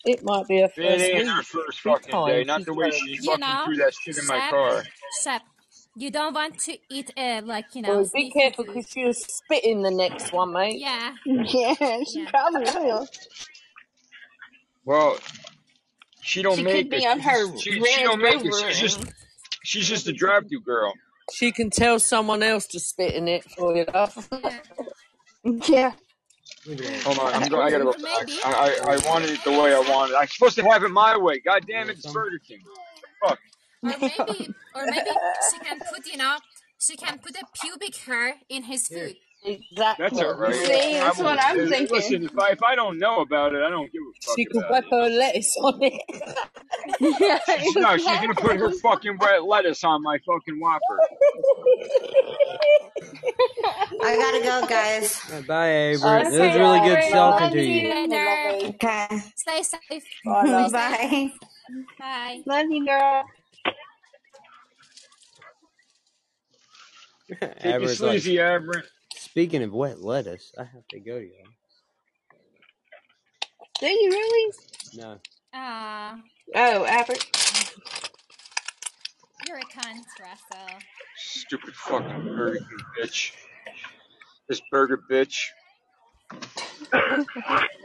It might be her It first ain't week. her first Be fucking kind. day. Not She's the way very- she You fucking know, threw that shit in my Shep, car. Shep, you don't want to eat uh, like you know. Well, be sneaky careful food. because she'll spit in the next one, mate. Yeah. Yeah, she probably will. Well, she don't She make could be on her She, she Range don't make it. Rover She's just and she's just a drive-through girl. She can tell someone else to spit in it for you. yeah. Hold on, I'm go, I gotta go back. I, I I wanted it the way I wanted. I'm supposed to have it my way. God damn it, it's Burger King. Fuck. Or maybe, or maybe she can put, you know, she can put a pubic hair in his food. Exactly. That's all right. See, that's I what I'm listen, thinking. Listen, if I if I don't know about it, I don't give a fuck She could about whack it. her lettuce on it. She's, no, she's gonna put her fucking wet lettuce on my fucking Whopper. I gotta go, guys. Bye, Avery. Okay, it was really good talking to you. you. Later. Okay. Stay safe. Bye. Stay safe. Bye. Love you, girl. Take it Avery's like, sleazy, Aberrant. Speaking of wet lettuce, I have to go, y'all. Do you really? No. Ah, Oh, Albert. you're a cunt, Russell. Stupid fucking Burger King bitch. This burger bitch.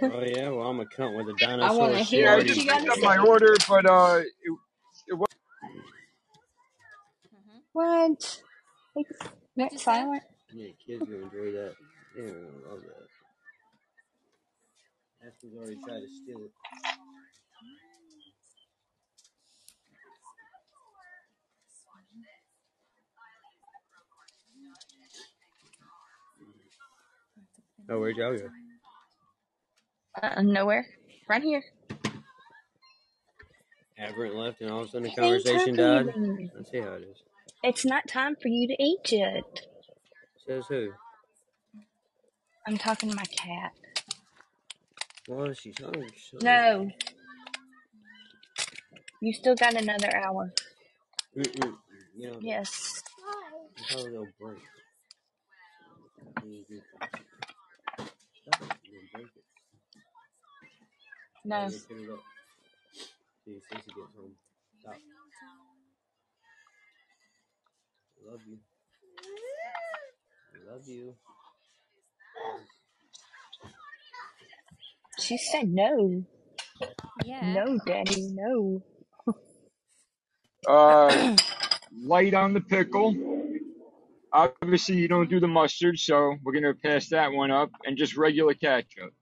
Oh yeah, well I'm a cunt with a dinosaur. I wanna hear Yeah, I what just you gotta picked up say. my order, but uh, it, it was What? That's silent. Yeah, kids gonna enjoy that. They're gonna love that. Aspen's already tried to steal it. Oh, where'd y'all go? Uh, nowhere. Right here. Aberrant left, and all of a sudden the conversation died. for you to- Let's see how it is. It's not time for you to eat yet. Says who? I'm talking to my cat. Well, she's hungry. So. No. You still got another hour. Mm-mm. You know, Yes. Probably they'll break. Good. Stop it. You'll break it. No. Yeah, put it up. See, as soon gets home. Stop. I love you. I love you. She said no. Yeah. No, Daddy, no. uh, light on the pickle. Obviously, you don't do the mustard, so we're gonna pass that one up, and just regular ketchup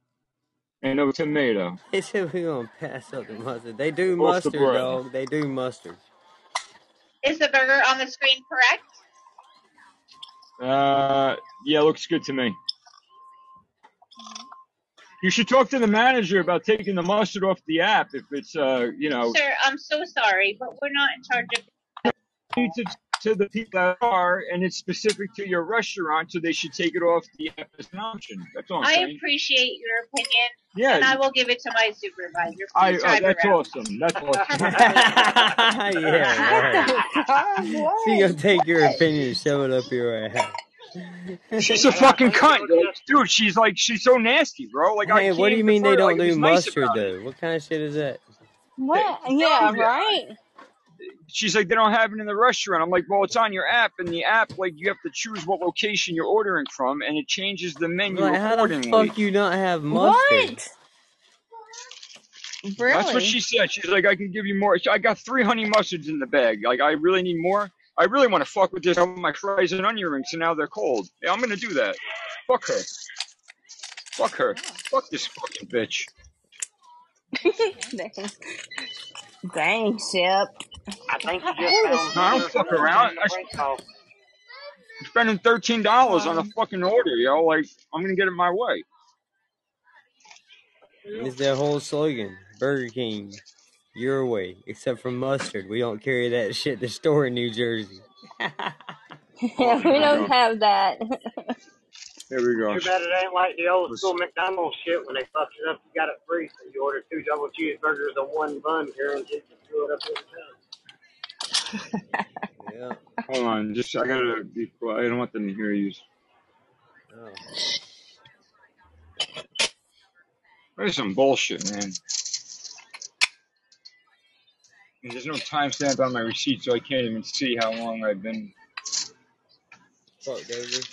and no tomato. They said we're gonna pass up the mustard. They do Off the mustard, bread. dog. They do mustard. Is the burger on the screen correct? Uh, yeah, looks good to me. You should talk to the manager about taking the mustard off the app if it's, uh, you know, Sir, I'm so sorry, but we're not in charge of. To, to the people that are, and it's specific to your restaurant, so they should take it off the app as an option. That's all I'm I saying. appreciate your opinion, Yeah. and I will give it to my supervisor. I, Please drive that's around. awesome. That's awesome. yeah, right. She gonna take your opinion and shove it up your ass. She's a fucking cunt, dude. She's like, she's so nasty, bro. Like, I Hey, can't what do you even mean they refer- don't like, it do was nice mustard about it. though? What kind of shit is that? What? Yeah, yeah. right? She's like, they don't have it in the restaurant. I'm like, well, it's on your app, and the app, like, you have to choose what location you're ordering from, and it changes the menu Like, How the fuck you not have mustard? Really? That's what she said. She's like, I can give you more. I got three honey mustards in the bag. Like, I really need more. I really want to fuck with this on my fries and onion rings, and now they're cold. Yeah, I'm gonna do that. Fuck her. Fuck her. Fuck this fucking bitch. Dang. Dang, Shep. I think you just found No, I don't fuck around. I, I'm spending thirteen dollars on a fucking order, yo. Like I'm gonna get it my way. It's their whole slogan. Burger King, your way. Except for mustard. We don't carry that shit to store in New Jersey. yeah, we don't have that. There we go. Too bad it ain't like the old school McDonald's shit when they fucked it up. You got it free, so you order two double cheeseburgers and one bun, guaranteed to screw it up every time. Yeah. Hold on, just I gotta be quiet. I don't want them to hear you. Oh. There's some bullshit, man. And there's no timestamp on my receipt, so I can't even see how long I've been. Fuck, David.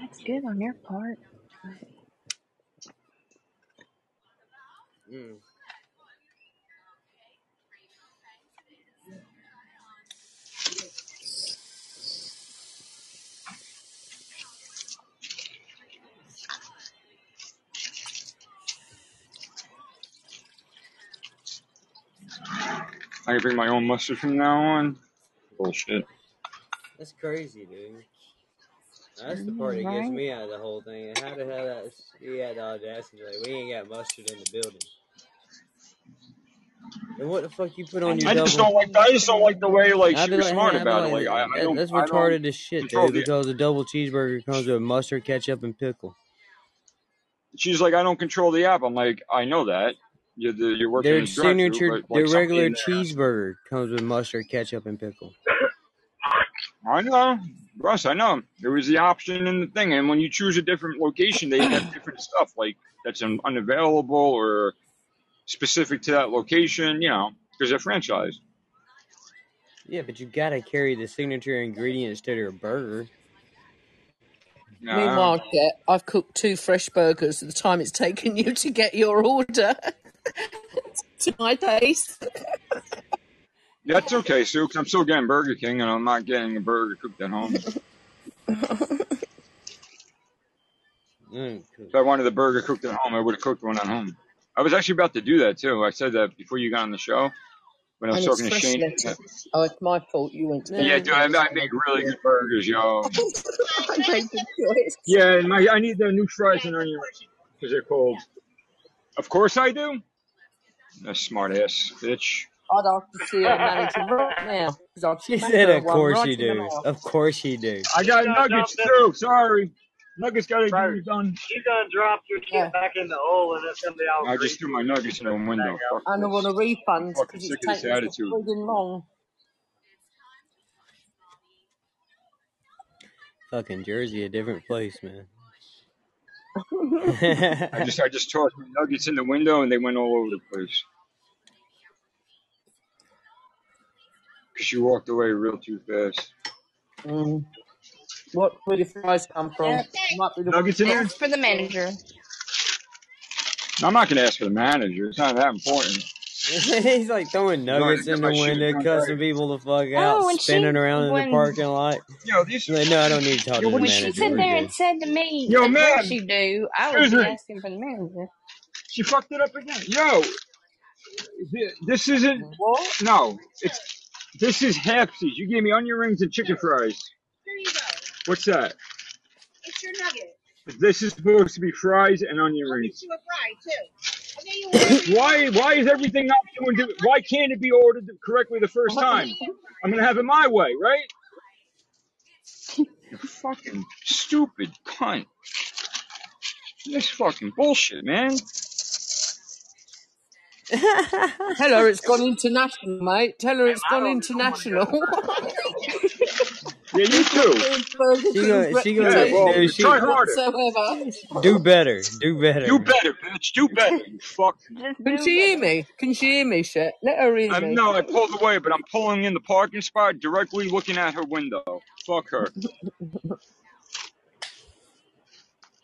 That's good on your part. Mm. I can bring my own mustard from now on. Bullshit. That's crazy, dude. That's the part that gets me out of the whole thing. How the hell that he had the audacity like we ain't got mustard in the building. And what the fuck you put on your I double? just don't like. I just don't like the way like How she did was I- smart how did about I- it. Like I, I don't. that's I don't retarded as shit, control dude. the- Because a double cheeseburger comes with mustard, ketchup, and pickle. She's like, I don't control the app. I'm like, I know that. You're, you're working Their in the drive-thru, signature, but, like, their somebody regular cheeseburger comes with mustard, ketchup, and pickle. I know, Russ. I know. There was the option in the thing, and when you choose a different location, they have different stuff like that's un- unavailable or specific to that location. You know, because they're franchised. Yeah, but you gotta carry the signature ingredients to their burger. Yeah, Meanwhile, Jet, I've cooked two fresh burgers at the time it's taken you to get your order. To my taste. That's okay, Sue. 'cause I'm still getting Burger King, and I'm not getting a burger cooked at home. Mm, If I wanted the burger cooked at home, I would have cooked one at home. I was actually about to do that too. I said that before you got on the show when I was and talking to Shane. Oh, it's my fault you went to Yeah, dude, I, I make really good burgers, yo. I made the choice. Yeah, and my I need the new fries and onion rings because they're cold. Of course I do. That smart ass bitch. I'd have to see her manager right now. 'cause I'd She smack said, her "Of one course right you in the do. mouth. Of course you do." I got You done nuggets dropped too. Sorry, nuggets got to Bro, be done. you done dropped your shit back in the hole and it's gonna be all I just greasy. threw my nuggets in the window. Fuck And I this. want a refund Fucking because sick it's of this taken so attitude. friggin' long. Fucking Jersey, a different place, man. I just I just tossed my nuggets in the window and they went all over the place. Cause you walked away real too fast. Mm. What where the fries come from? Yep. Might be the Nuggets in there? Ask for the manager. I'm not gonna ask for the manager. It's not that important. He's like throwing nuggets I in the window, cussing right. people the fuck Oh, out, she spinning around in the parking lot. Yo, these She's like, no, I don't need to talk Yo, to the what when is she sat there and said to me, Yo, "Of man. course you do," I was Excuse me. asking for the manager. She fucked it up again. Yo, this isn't. What? No, it's this is halfsies. You gave me onion rings and chicken fries. Here you go. What's that? It's your nugget. This is supposed to be fries and onion I'll rings. get you a fry too. Okay, you want why? Why is everything not doing? Why can't it be ordered correctly the first time? I'm gonna have it my way, right? You fucking stupid cunt. This fucking bullshit, man. Tell her it's gone international, mate. Tell her it's gone international. Yeah, you too. She gonna, she gonna, Yeah, well, dude, she, try harder. whatsoever. do better, do better. Do better, bitch. Do better. You fuck. Can she hear me? Can she hear me, shit? Let her hear I me. no, I pulled away, but I'm pulling in the parking spot directly looking at her window. Fuck her.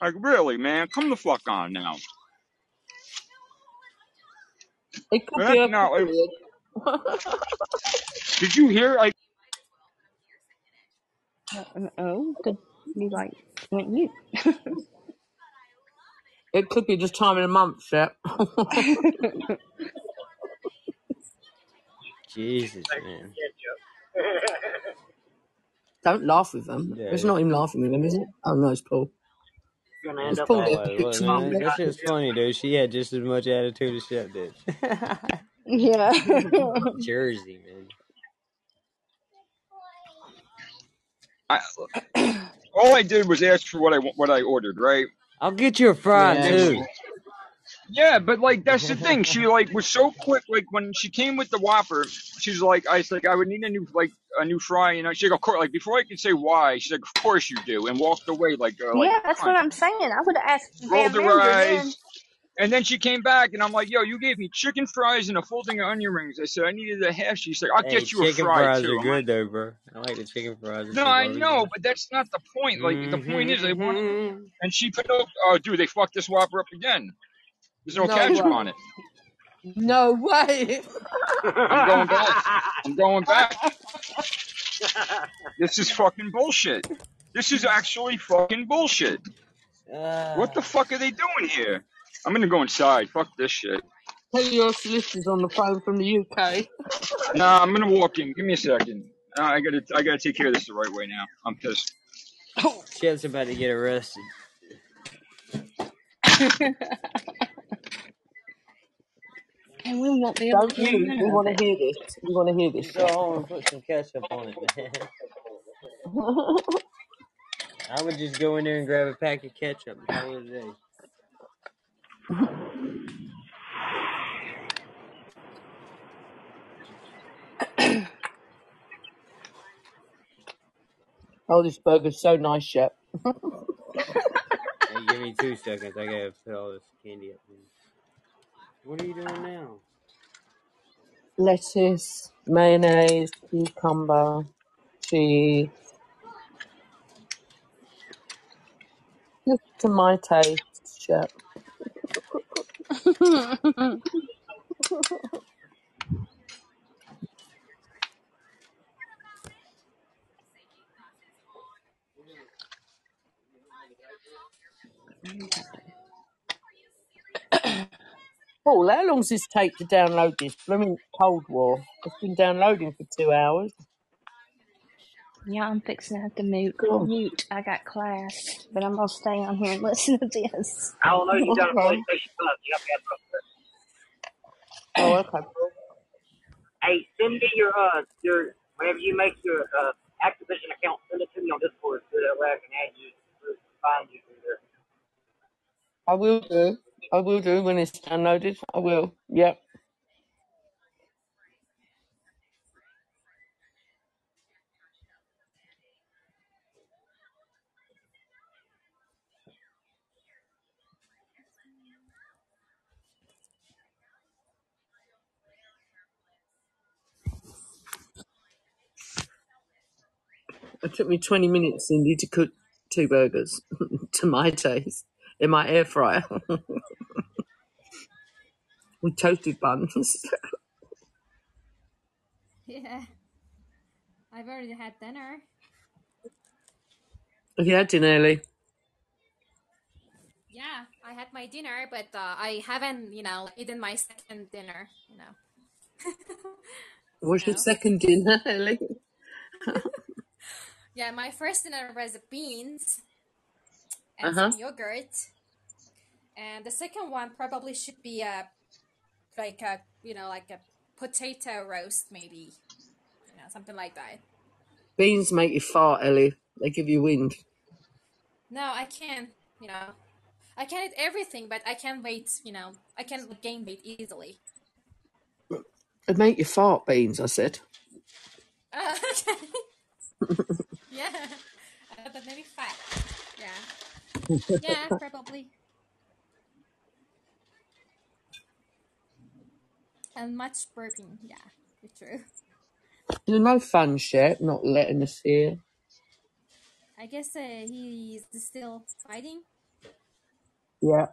Like really, man, come the fuck on now. It could be that- a no, it- period. Did you hear? I Uh, oh, could be like went mute. It could be just time in a month, Shep. Jesus, man. Don't laugh with them. Yeah, It's yeah. not him laughing with them, is it? Oh no, it's Paul. You're gonna It's end up Paul Oh, there wait, picks look, him up. man, that shit's funny, dude. She had just as much attitude as Shep did. Yeah. Jersey, man. I, all I did was ask for what I wa- what I ordered, right? I'll get you a fry Yeah. too. Yeah, but like that's the thing. She like was so quick. Like when she came with the Whopper, she's like, I was like, I would need a new like a new fry. You know, she's like, of course. Like before I could say why, she's like, of course you do, and walked away like uh, like yeah, that's come what I'm saying. I would have asked the rolled her manager then. eyes. And then she came back, and I'm like, "Yo, you gave me chicken fries and a folding of onion rings." I said I needed a hash. She's like, "I'll Hey, get you a fry fries too." are I'm good like, though, bro. I like the chicken fries. "No, I know, but that's not the point. Like the point is, they want." Mm-hmm. And she put up, "Oh, dude, they fucked this Whopper up again. There's no, No ketchup way. on it." No way. I'm going back. I'm going back. This is fucking bullshit. This is actually fucking bullshit. What the fuck are they doing here? I'm gonna go inside. Fuck this shit. Tell your solicitors on the phone from the UK. Nah, I'm gonna walk in. Give me a second. Uh, I gotta, I gotta take care of this the right way now. I'm pissed. Shep's about to get arrested. And we won't be able Don't to you? get We want to hear this. We want to hear this. Just go home and put some ketchup on it, man. I would just go in there and grab a pack of ketchup and call it a day. Oh, this burger's so nice, Shep. Hey, give me two seconds. I gotta put all this candy up. Here. What are you doing now? Lettuce, mayonnaise, cucumber, cheese. Just to my taste, Shep. Paul, how long does this take to download this blooming Cold War? It's been downloading for two hours. Yeah, I'm fixing to have to mute. Cool. Mute. I got class, but I'm gonna stay on here and listen to this. I don't know. You got a PlayStation Plus. You got to have. Oh, okay. Hey, send me your uh your whenever you make your uh Activision account, send it to me on Discord so that way I can add you, find you through there. I will do. I will do when it's downloaded. I will. Yep. It took me 20 minutes, Cindy, to cook two burgers to my taste in my air fryer with toasted buns. Yeah. I've already had dinner. Have you had dinner, Ellie? Yeah, I had my dinner, but uh, I haven't, you know, eaten my second dinner, you know. What's your No. second dinner, Ellie? Yeah, my first dinner was beans and Uh-huh. yogurt. And the second one probably should be a like a you know like a potato roast maybe you know something like that. Beans make you fart, Ellie. They give you wind. No, I can't. You know, I can eat everything, but I can't wait. You know, I can gain weight easily. They make you fart, beans, I said. Uh, okay. yeah, uh, but maybe five. Yeah, yeah, probably. And much burping. Yeah, it's true. There's no fun, Shep, not letting us hear. I guess uh, he's still fighting. Yeah.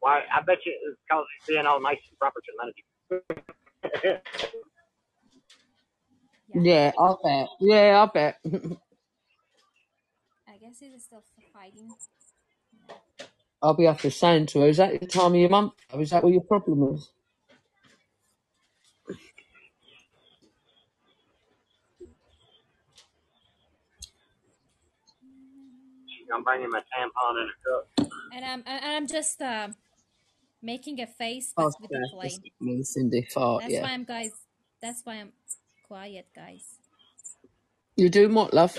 Why? I bet you it's because he's being all nice and proper to none of you. Yeah, I bet. Yeah, I bet. I guess he's still fighting. I'll be after saying to her, is that the time of your month? Or is that what your problem is? I'm bringing my tampon in a cup. And I'm and I'm just uh, making a face Oh, but with the yeah, clay. that's me, Cindy. Fart, That's yeah. why I'm guys. That's why I'm quiet, guys. You're doing what, love?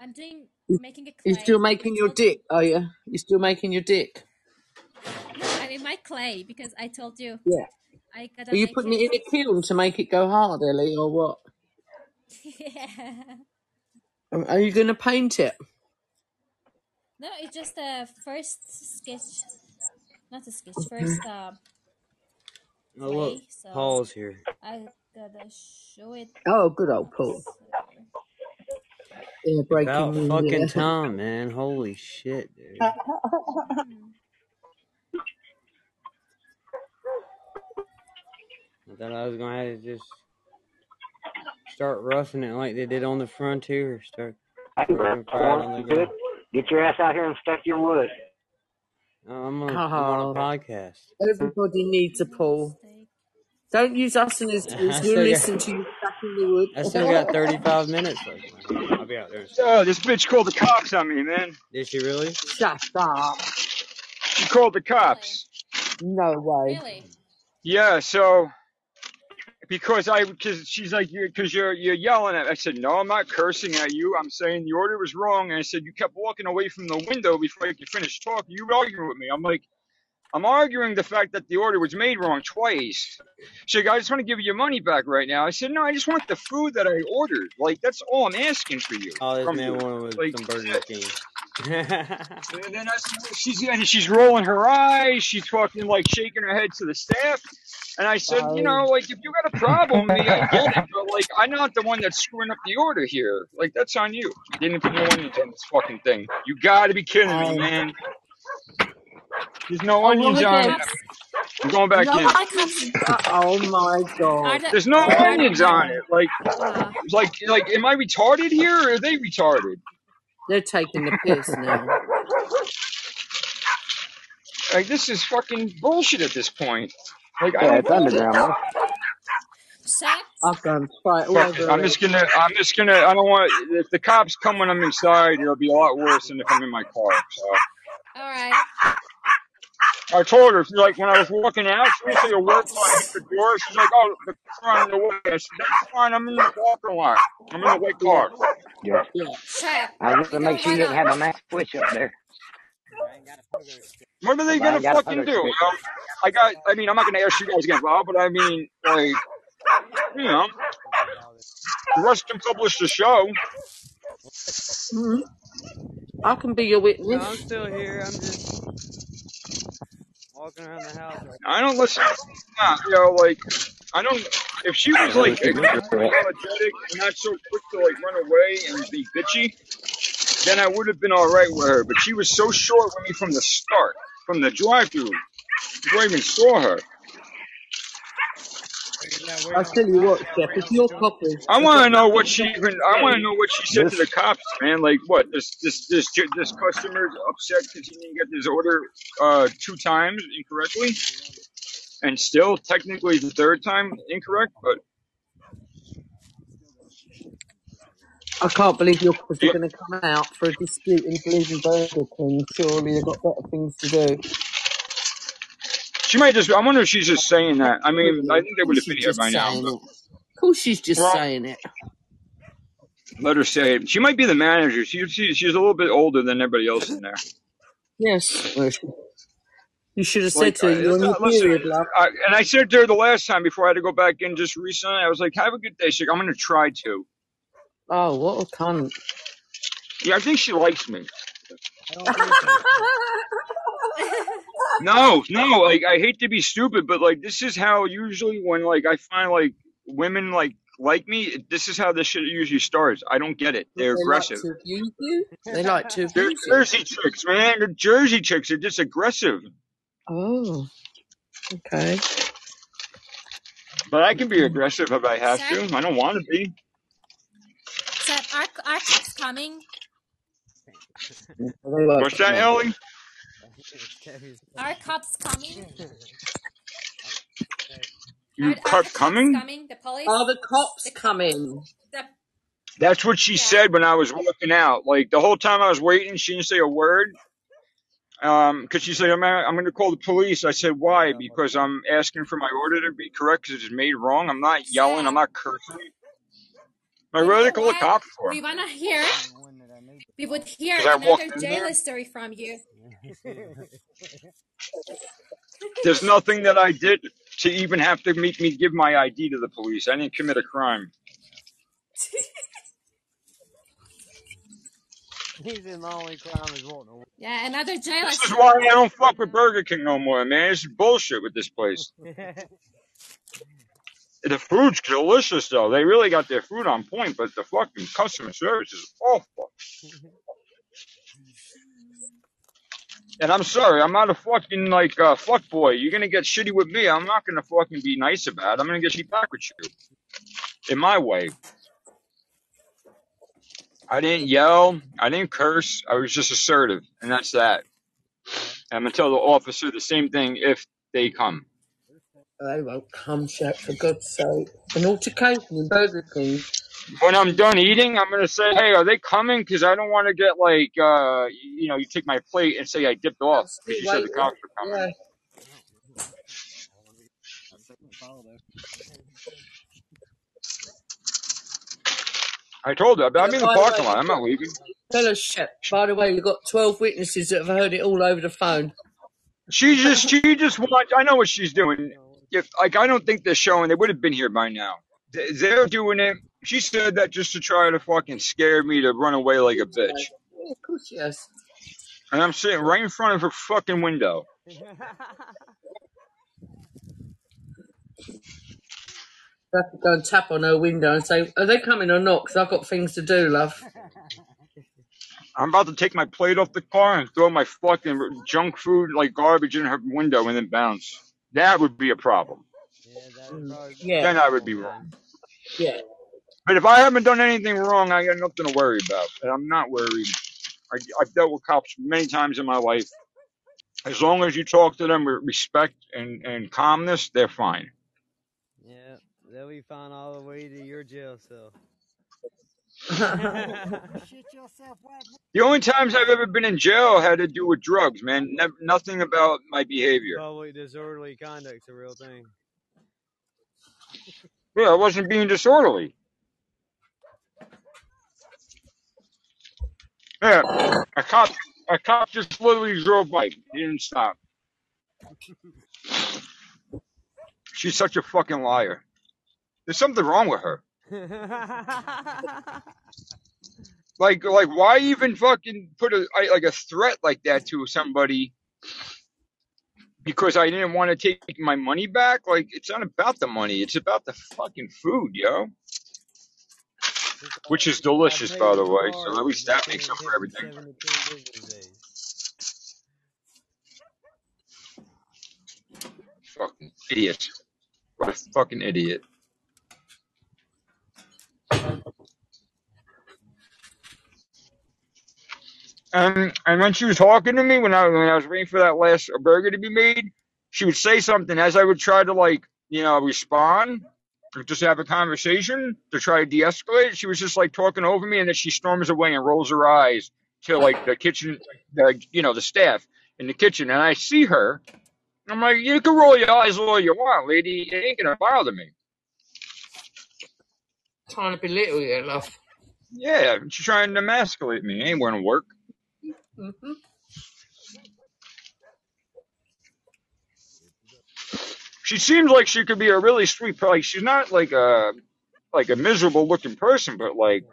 I'm doing You- making a clay. You're still making your dick, are you? You're still making your dick? No, I mean my clay because I told you. Yeah. I gotta Are you make putting it in a kiln to make it go hard, Ellie, or what? yeah. Um, Are you going to paint it? No, it's just a first sketch. Not a sketch. First uh, Oh look, clay. So Paul's here. I gotta show it. Oh, good old Paul. Yeah, breaking About news. fucking Yeah. time, man. Holy shit, dude. I thought I was gonna have to just start roughing it like they did on the frontier. Start Hey, fucking on the good? Get your ass out here and stuff your wood. I'm on, I'm on a Oh, podcast. everybody needs a Paul. Don't use us and his I. We'll listen got, to you back in the wood. I still got 35 minutes left. Man. Out there. in a second. Oh, this bitch called the cops on me, man. Did she really? Shut up. She called the cops. No way. Really? Yeah, so because I because she's like because you're you're yelling at. Me. I said no, I'm not cursing at you. I'm saying the order was wrong. And I said you kept walking away from the window before you could finish talking. You were arguing with me. I'm like. I'm arguing the fact that the order was made wrong twice. She's like, I just want to give you your money back right now. I said, no, I just want the food that I ordered. Like, that's all I'm asking for you. Oh, this man wanted with Like, some Burger King. and then I, she's and she's rolling her eyes. She's fucking like shaking her head to the staff. And I said, you know, like if you got a problem me, I get it, but like I'm not the one that's screwing up the order here. Like that's on you. You didn't put no onions on this fucking thing. You got to be kidding me, Um, man. There's no oh, well, onions on again. it. I'm going back No, in. I can't. Oh my Are god. the There's no are onions on it. Like, uh, like, like, am I retarded here or are they retarded? They're taking the piss now. Like, this is fucking bullshit at this point. Like, I Yeah, don't it's underground, man. Shaq? I've gone right all Fuck it. over I'm just gonna. I'm just gonna. I don't want. If the cops come when I'm inside, it'll be a lot worse than if I'm in my car. So All right. I told her, she's like when I was walking out, she was a work I hit the door. She's like, "Oh, the car on the way." I said, "That's fine. I'm in the parking lot. I'm in the white car." Yeah. yeah. I was you gonna make sure you didn't have a mass switch up there. What are they gonna ain't got a fucking do? stick. Well, I got. I mean, I'm not gonna ask you guys again, Rob, but I mean, like, you know, Russ can publish the show. hmm I can be your No, I'm still here. I'm just walking around the house right I don't listen. Nah, you know, like, I don't. If she was like apologetic, and not so quick to like run away and be bitchy, then I would have been all right with her. But she was so short with me from the start, from the drive-through, before I even saw her. I tell you what, Steph, if you're coppers, I want to know what she even. I want to know what she said to the cops, man. Like, what this this this this customer's upset because he didn't get his order uh two times incorrectly, and still technically the third time incorrect. But I can't believe your coppers are going to come out for a dispute in Blues Burger King. Surely they've got better things to do. She might just. I wonder if she's just saying that. I mean, I think they Of would course have been here by now. saying it. Of course she's just well, saying it. let her say it. She might be the manager. She, she she's a little bit older than everybody else in there. Yes. You should have said Like, to her, uh, you're on listen, period, love. I, and I said to her the last time before I had to go back in just recently. I was like, "Have a good day." She's like, "I'm gonna try to." Oh, what a cunt. Yeah, I think she likes me. I don't think so. No, no, like I hate to be stupid, but like this is how usually when like I find like women like like me, this is how this shit usually starts. I don't get it. They They're like aggressive. to abuse you. They like to They're. Jersey chicks, man. They're Jersey chicks. They're just aggressive. Oh, okay. But I can be aggressive if I have Sir? to. I don't want to be. So are, are cops coming? What's that, Ellie? Are cops coming? You Are, are cops the coming? cops coming? The police? Are the cops coming? The, That's what she said when I was walking out. Like the whole time I was waiting, she didn't say a word. Um, cause she said, I'm, I'm going to call the police. I said, why? Because I'm asking for my order to be correct because it's made wrong. I'm not yelling. I'm not cursing. I really call the cops for. we wanna hear. We would hear 'Cause I walked another in jail there. story from you. There's nothing that I did to even have to make me give my ID to the police. I didn't commit a crime. He's in the only crime is wanting to Yeah, another jail This is why I don't fuck with Burger King no more, man. This is bullshit with this place. The food's delicious though. They really got their food on point, but the fucking customer service is awful. And I'm sorry, I'm not a fucking like uh, fuck boy. You're gonna get shitty with me. I'm not gonna fucking be nice about it. I'm gonna get shitty back with you. In my way. I didn't yell. I didn't curse. I was just assertive, and that's that. I'm gonna tell the officer the same thing if they come. They won't come, Shep, for God's sake. An altercation in Burger King. When I'm done eating, I'm gonna say, "Hey, are they coming?" Because I don't want to get like, uh, you know, you take my plate and say I dipped off because you said the cops were coming. yeah. I told her, but I'm in the By the parking way, lot. I'm not leaving. Tell us, Shep. By the way, you've got 12 witnesses that have heard it all over the phone. She just, she just wants. I know what she's doing. If like, I don't think they're showing. They would have been here by now. They- They're doing it. She said that just to try to fucking scare me to run away like a bitch. Yeah, of course she has. And I'm sitting right in front of her fucking window. I have to go and tap on her window and say, Are they coming or not? Because I've got things to do, love. I'm about to take my plate off the car and throw my fucking junk food like garbage in her window and then bounce. That would be a problem. Yeah. Mm, then I would be wrong. Yeah. But if I haven't done anything wrong, I got nothing to worry about. And I'm not worried. I, I've dealt with cops many times in my life. As long as you talk to them with respect and, and calmness, they're fine. Yeah, they'll be fine all the way to your jail cell. The only times I've ever been in jail had to do with drugs, man. Ne- nothing about my behavior. Public disorderly conduct's a real thing. Yeah, I wasn't being disorderly. Yeah, a cop, a cop just literally drove by. He didn't stop. She's such a fucking liar. There's something wrong with her. Like, like, why even fucking put a like a threat like that to somebody? Because I didn't want to take my money back. Like, it's not about the money. It's about the fucking food, yo. Which is delicious, by the way. So at least that makes up for everything. Fucking idiot. What a fucking idiot. And and when she was talking to me when I when I was waiting for that last burger to be made, she would say something as I would try to like you know respond or just have a conversation to try to de-escalate. She was just like talking over me, and then she storms away and rolls her eyes to like the kitchen, the you know the staff in the kitchen, and I see her. I'm like, you can roll your eyes all you want, lady. It ain't gonna bother me. Trying to belittle you, love. Yeah, she's trying to emasculate me. It ain't gonna work. hmm She seems like she could be a really sweet. Like she's not like a like a miserable looking person, but like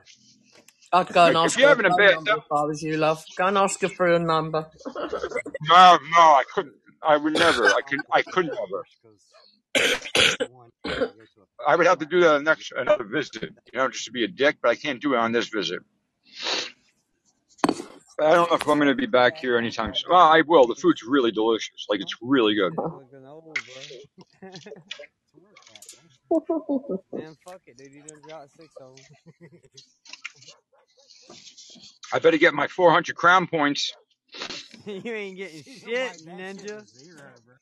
I'd go and like, ask if you're her having a phone bad number if I was you, love. Go and ask her for her number. no, no, I couldn't. I would never. I could. I couldn't ever. I would have to do that on next another visit, you know, just to be a dick. But I can't do it on this visit. I don't know if I'm going to be back here anytime soon. Well, I will. The food's really delicious. Like it's really good. Man, fuck it, dude. You done dropped six of them. I better get my 400 crown points. you ain't getting shit, ninja.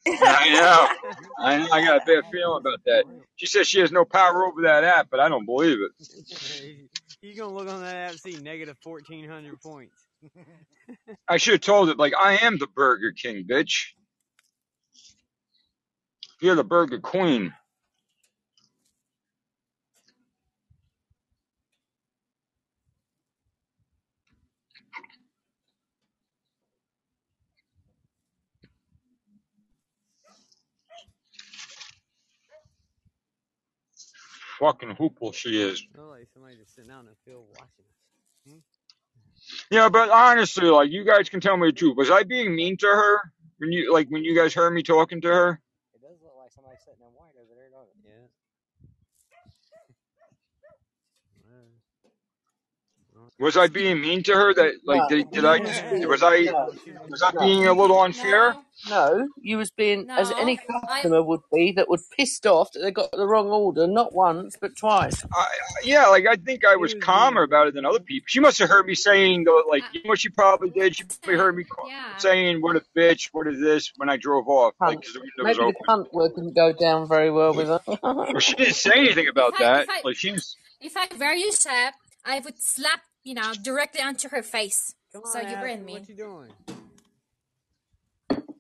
I know. I know. I got a bad feeling about that. She says she has no power over that app, but I don't believe it. you gonna look on that app and see negative fourteen hundred points. I should have told it like I am the Burger King, bitch. You're the Burger Queen. Fucking hoople she is. Look like somebody just sitting out in the field watching us. Hmm? Yeah, but honestly, like you guys can tell me the truth. Was I being mean to her when you like when you guys heard me talking to her? It does look like somebody sitting in white over there, don't it? Yeah. Was I being mean to her? That like did, did I was I was I being a little unfair? No, you was being as any No, I- customer would be that was pissed off that they got the wrong order, not once but twice. Yeah, like I think I was calmer about it than other people. She must have heard me saying though, like uh, you know what she probably did. She probably heard me call, saying "what a bitch," "what is this" when I drove off, like 'cause the window was Maybe open. the cunt word didn't go down very well with her. Well, she didn't say anything about If I- that. if I- Like she was. If I were you, Shep, I would slap, you know, directly onto her face. so you were in me. What you doing?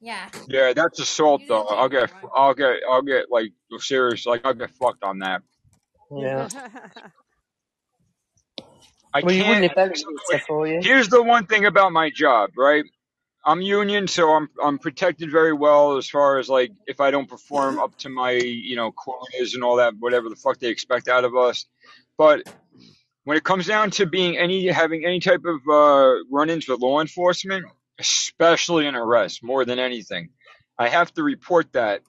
Yeah. Yeah, that's assault though. I'll get, I'll get, I'll get like serious. Like I'll get fucked on that. Yeah. I well, you wouldn't can't. if Elliot was there for you. Here's the one thing about my job, right? I'm union, so I'm I'm protected very well as far as like if I don't perform up to my you know quotas and all that, whatever the fuck they expect out of us. But when it comes down to being any having any type of uh, run-ins with law enforcement, especially an arrest, more than anything, I have to report that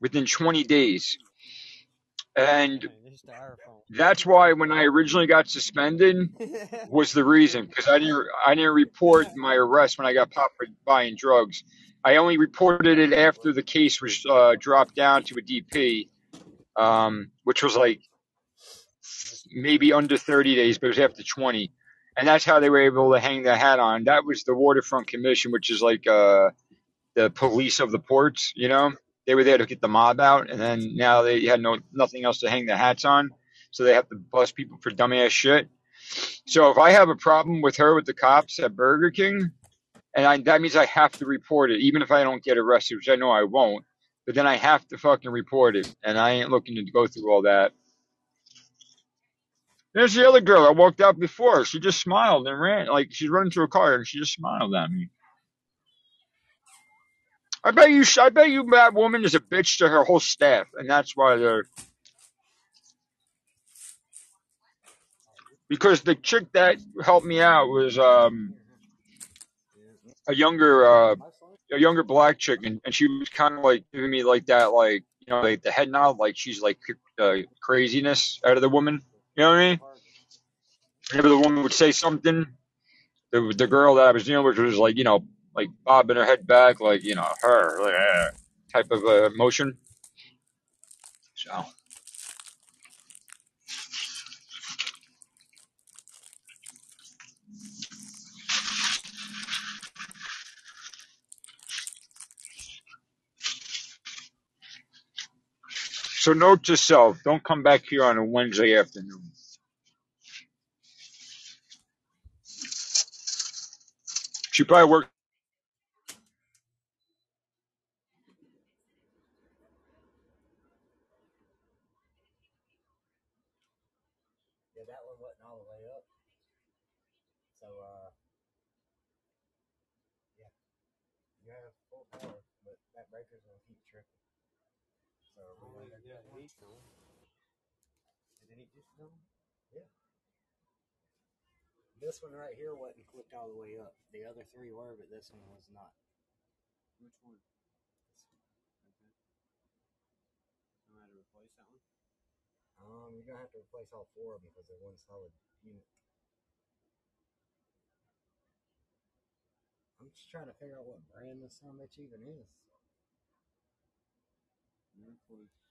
within 20 days. And that's why when I originally got suspended was the reason because I didn't I didn't report my arrest when I got popped for buying drugs. I only reported it after the case was uh, dropped down to a DP, um, which was like maybe under 30 days, but it was after 20. And that's how they were able to hang their hat on. That was the Waterfront Commission, which is like uh, the police of the ports, you know? They were there to get the mob out, and then now they had no nothing else to hang their hats on, so they have to bust people for dumbass shit. So if I have a problem with her with the cops at Burger King, and I, that means I have to report it, even if I don't get arrested, which I know I won't. But then I have to fucking report it, and I ain't looking to go through all that. There's the other girl I walked out before. She just smiled and ran, like she's running to a car, and she just smiled at me. I bet you, I bet you, that woman is a bitch to her whole staff, and that's why they're. Because the chick that helped me out was um a younger uh a younger black chick, and, and she was kind of like giving me like that, like you know, like the head nod, like she's like uh, craziness out of the woman. You know what I mean? Maybe the woman would say something, the the girl that I was dealing with was like, you know, like bobbing her head back, like you know, her like, uh, type of uh, motion. So. So note to self: don't come back here on a Wednesday afternoon. She probably worked. Yeah, that one wasn't all the way up. So, uh, yeah, you have full power, but that breaker's gonna keep tripping. So, we're gonna Yeah, go. Did it just go? Yeah. This one right here wasn't clicked all the way up. The other three were, but this one was not. Which one? I had to replace that one. Um, you're gonna have to replace all four of them because they're one solid unit. I'm just trying to figure out what brand this son even is. bitch even is.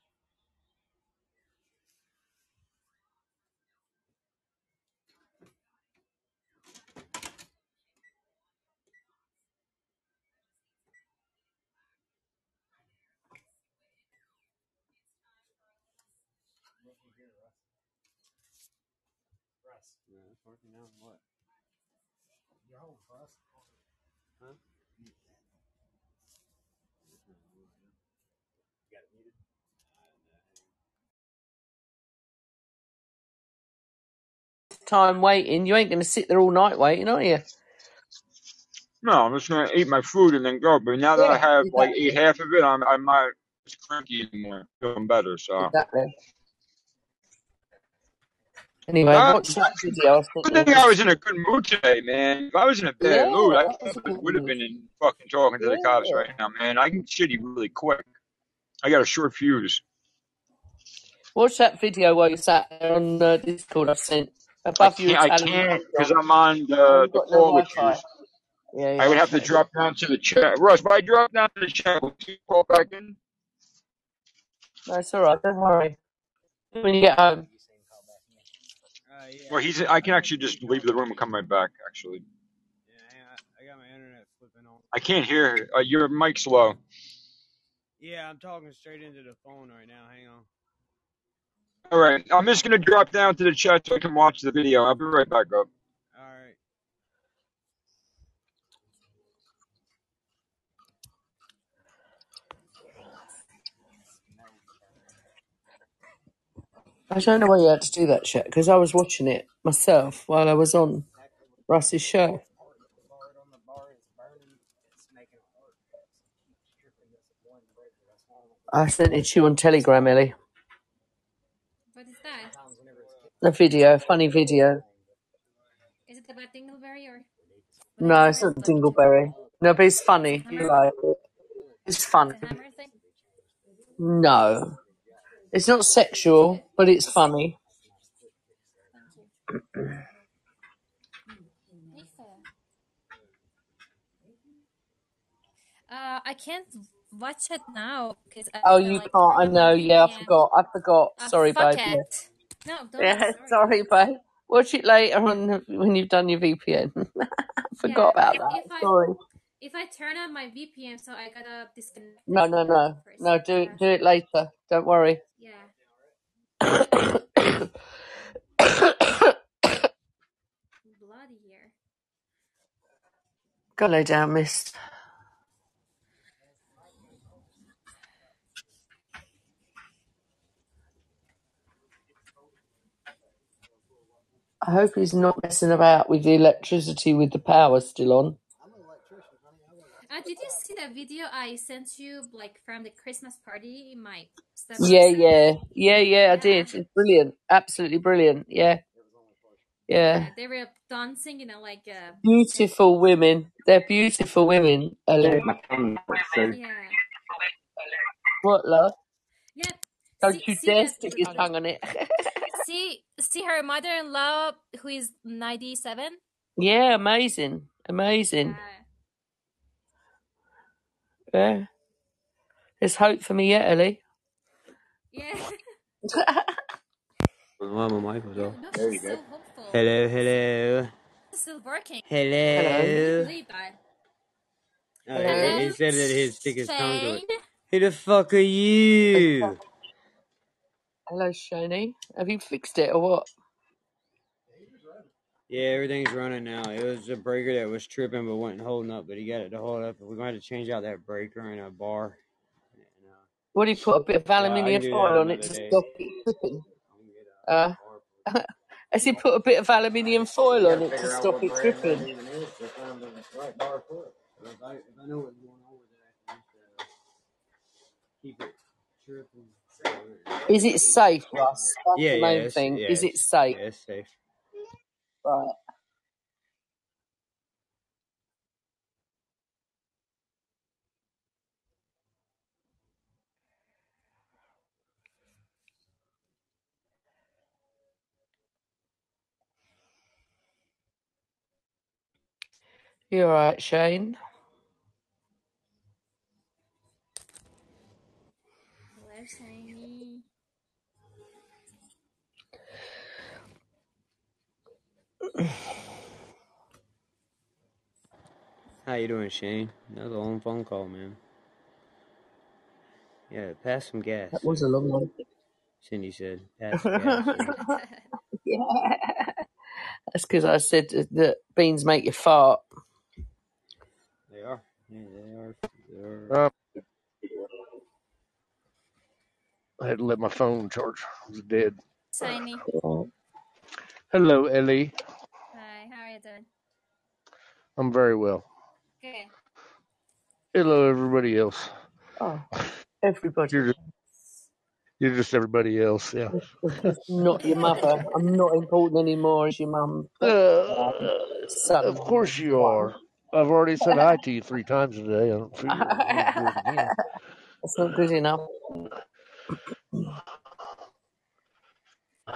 Russ. Yeah, it's working out. What? Your home, Russ. Huh? You got it muted? Time waiting. You ain't going to sit there all night waiting, are you? No, I'm just gonna eat my food and then go. But now that I Yeah, have like ate exactly. half of it, I'm I'm not as cranky anymore. Feeling better. So Exactly. Anyway, watch that video. I sent good thing I was in a good mood today, man. If I was in a bad Yeah, mood, I that was a probably good would have been in fucking talking to the cops right now, man. I get shitty really quick. I got a short fuse. Watch that video while you sat there on uh, Discord I sent. I Above you, can't, I can't, because. I'm on the the call with you. Yeah, I would have to drop down to the chat. Russ, if I drop down to the chat, will you call back in? No, all right. Don't worry. When you get home. Yeah. Well, he's. I can actually just leave the room and come right back. Actually, Yeah. I got my internet flipping on. I can't hear. Uh, your mic's low. Yeah, I'm talking straight into the phone right now. Hang on. All right, I'm just gonna drop down to the chat so I can watch the video. I'll be right back up. All right. I don't know why you had to do that shit because I was watching it myself while I was on Russ's show. The bar on the bar is burning. It's making a heart. So keep stripping this one breaker. That's why I'm sent it to you on Telegram, Ellie. What is that? The video, funny video. Is it about Dingleberry or No, it's not Dingleberry. No, but it's funny. You like it. It's funny. hammer thing? No. It's not sexual, but it's funny. Uh, I can't watch it now because I Oh, you like can't. I know. Yeah, I forgot. I forgot. Uh, Sorry, fuck babe. Yeah. it. No, don't Yeah, sorry. sorry, babe. Watch it later on when you've done your VPN. Yeah, forgot about if, that. if I Sorry. If I turn on my VPN, so I gotta disconnect No, no, no, first. no. Do Yeah, it. Do it later. Don't worry. yeah. Bloody here. Go lay down, Miss. I hope he's not messing about with the electricity with the power still on. Uh, did you see that video I sent you, like from the Christmas party in my Yeah, yeah, yeah, yeah. I did. It's brilliant. Absolutely brilliant. Yeah, yeah. yeah. They were dancing, you know, like uh, Beautiful women. They're beautiful women, Ellie. yeah, What, love? yeah. Don't See, you see dare that. stick your tongue on it. See, see her mother-in-law, who is ninety-seven. yeah, amazing. Amazing. Yeah, Yeah. There's hope for me yet, Ellie. yeah. Well, my mic was off. No, she's so hopeful. Hello, hello, It's still working. Hello. Can you hello. Oh, he, he said that he'd stick his tongue to it. Who the fuck are you? Hello, Shani. Have you fixed it or what? Yeah, everything's running now. It was a breaker that was tripping but wasn't holding up, but he got it to hold up. We're going to have to change out that breaker and a bar. And, uh, What do you put a bit of aluminium do foil on it to stop it tripping? I can get a Uh, has he put a bit of aluminium foil on it to stop it tripping? is to find the right bar for it. If I, if I know what's going on with it, I can just uh, keep it tripping. Is it safe, Russ? That's Yeah, the yeah, main it's, thing. yeah, Is it safe? yeah, it's safe. Right. You alright, Shane? Hello, Shiny. How you doing, Shane? That was a long phone call, man. Yeah, pass some gas. That was a long one. Cindy said. Pass the gas. Yeah. That's because I said that beans make you fart. They are. Yeah, they are. They are. Uh, I had to let my phone charge. It was dead. Tiny. Hello, Ellie. Hi, how are you doing? I'm very well. Good. Hello, everybody else. Oh, everybody. You're just, you're just everybody else. Yeah. not your mother. I'm not important anymore as your mum. Uh, Son. of course you are. I've already said hi to you three times today. I don't figure I'll it. That's not good enough.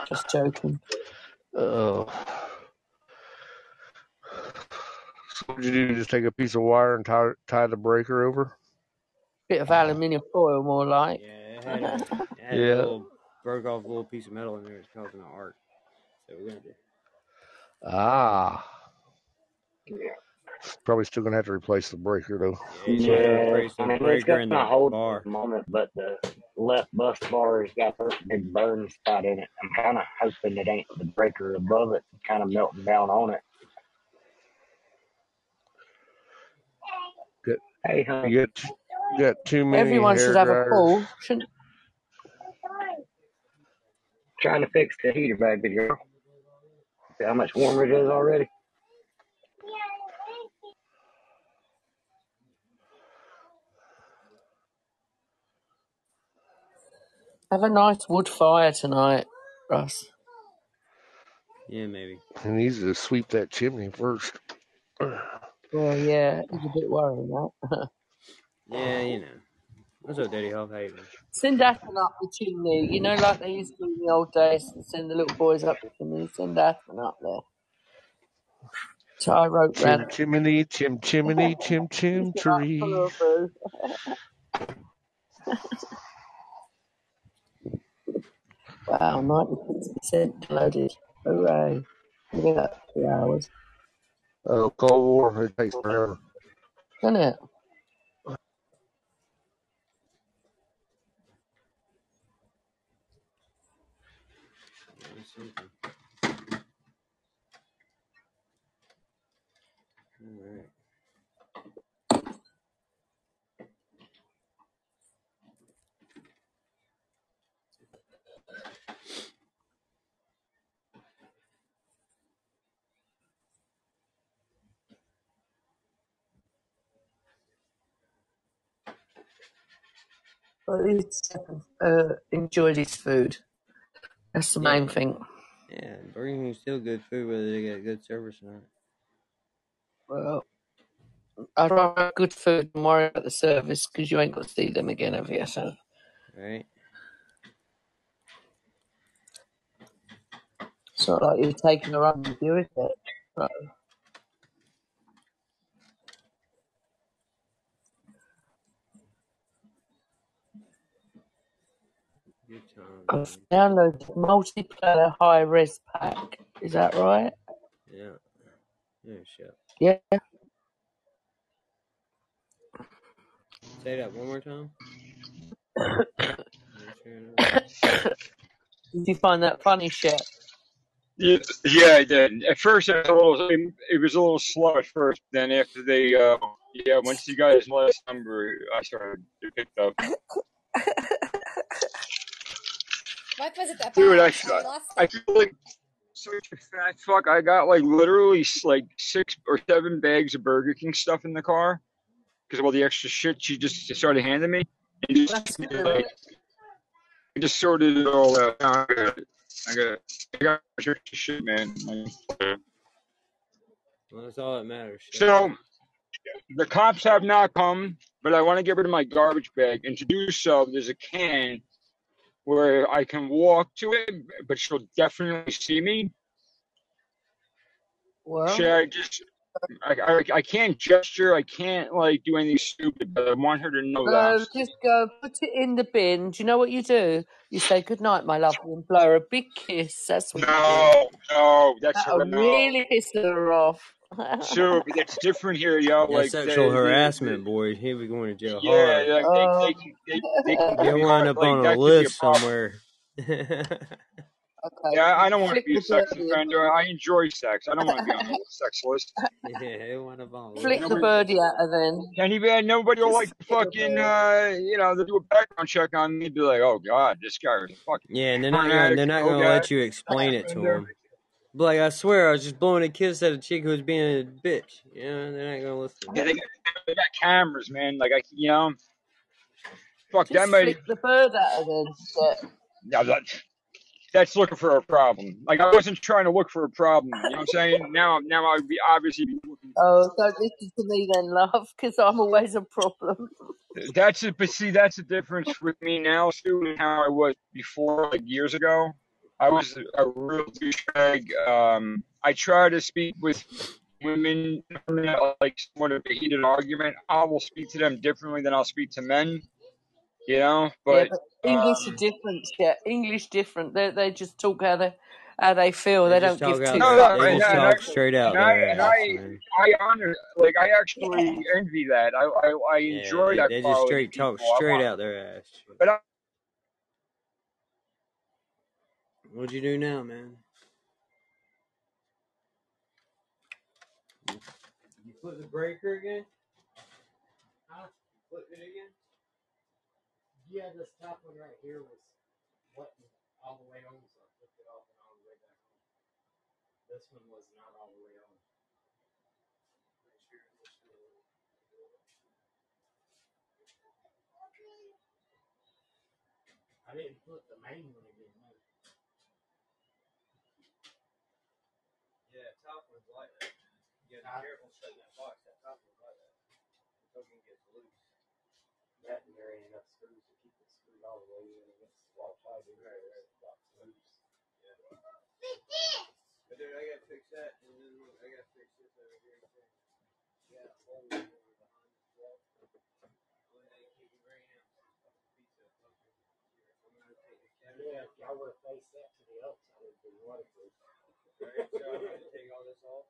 Just joking. Oh. So what'd you do? Just take a piece of wire and tie, tie the breaker over? Bit of aluminium foil, more like. Yeah, it had, a, it had Yeah. a little broke off a little piece of metal in there. It's causing an arc. So we're gonna do. Ah. Probably still gonna have to replace the breaker though. Yeah, you have to Yeah, replace I the mean, it's breaker got my the hold bar. at the moment, but the left bus bar has got a big burn spot in it. I'm kind of hoping it ain't the breaker above it, kind of melting down on it. Hey, honey. You got you got too many Everyone hair should have a dryers. pool, shouldn't Trying to fix the heater back there, girl. See how much warmer it is already? have a nice wood fire tonight, Russ. Yeah, maybe. He needs to sweep that chimney first. Well, yeah, it's a bit worrying that. Yeah, you know. What's up, Daddy Hawk? How you doing? Send Aspen up the chimney, you know, like they used to do in the old days, send the little boys up the chimney. Send Aspen up there. So I wrote Chim round. chimney, chim chimney, chim chim tree. Wow, 96% loaded. Hooray. Look at that, two hours. Oh, Cold War, it takes forever. Doesn't it? Let's see. But at uh, enjoyed his food. That's the main thing. Yeah, Burger King's still good food whether they got good service or not. Well, I'd rather have good food than worry about the service because you ain't going to see them again, have you? So, Right? it's not like you're taking a run with you, is it? So, I've downloaded multiplayer high res pack. Is that right? Yeah. Yeah, shut. Yeah. Say that one more time. Did you find that funny shit? Yeah, yeah, I did. At first, it was a little, it was a little slow at first. Then after they, uh, yeah, once you got his last number, I started to pick up. What was it about? Dude, I, I lost I feel like such a fat fuck. I got like literally like six or seven bags of Burger King stuff in the car because of all the extra shit she just started handing me. And just, like, I just sorted it all out. I got, I got, I got extra shit, man. Like, Well, that's all that matters. Shut. So the cops have not come, but I want to get rid of my garbage bag. And to do so, there's a can where I can walk to it, but she'll definitely see me. Well, Should I just? I, I, I can't gesture. I can't like do anything stupid, but I want her to know that. No, just go put it in the bin. Do you know what you do? You say good night, my lovely, and blow her a big kiss. That's what. No, no, that's That'll no. really piss her off. So but that's different here, yo. That's Like sexual they- harassment, boys. Here we going to jail Yeah, hard. like they, they, can- they, they can give You'll me like, up on a could be a list somewhere. Okay. Yeah, I don't want to be the a sex birdie. offender. I enjoy sex. I don't want to be on the sex list. yeah, one of them. Flick the birdie at her then. And even nobody will like fucking, uh, you know, they do a background check on me. Be like, oh god, this guy is fucking. Yeah, and they're not gonna, they're not oh, gonna let you explain it to them. Like I swear, I was just blowing a kiss at a chick who was being a bitch. You know, they're not gonna listen. Yeah, they, they got cameras, man. Like I, you know, fuck that Just the bird at her then. Yeah. Yeah, that, that's looking for a problem. Like I wasn't trying to look for a problem. You know what I'm saying? Now, now I would be obviously be looking. Oh, don't listen to me then, love, because I'm always a problem. That's it. But see, that's the difference with me now, Stu, and how I was before, like years ago. I was a real douchebag. Um, I try to speak with women like somewhat of a heated argument. I will speak to them differently than I'll speak to men. You know, but, yeah, but English um, are different. Yeah, English different. They they just talk how they how they feel. They, They don't give talk two no, no. They just and talk I, straight out and I, and I, man. I honor, like I actually envy that. I, I, I Yeah, enjoy they, that they just straight of people. talk straight out their ass. but I, What'd you do now, man? You flip the breaker again? Huh? Flip it again? Yeah, this top one right here was buttoned all the way on, so I flipped it off and all the way back on. This one was not all the way on. I didn't flip the main one again. No. Yeah, top one's like that. You gotta be careful shutting that box. That top one's like that. The token gets loose. That and there ain't enough screws to keep it screwed all the way in against the wall tight. Right, right. Box loose. But dude, I gotta fix that, and then look, I gotta fix this over here too. Yeah, hole over behind the wall. Only thing keeping rain out. Pizza. I'm gonna take the cabinet. Yeah, if y'all would have faced that to the outside, it would be waterproof. Alright, so I'm gonna take all this off.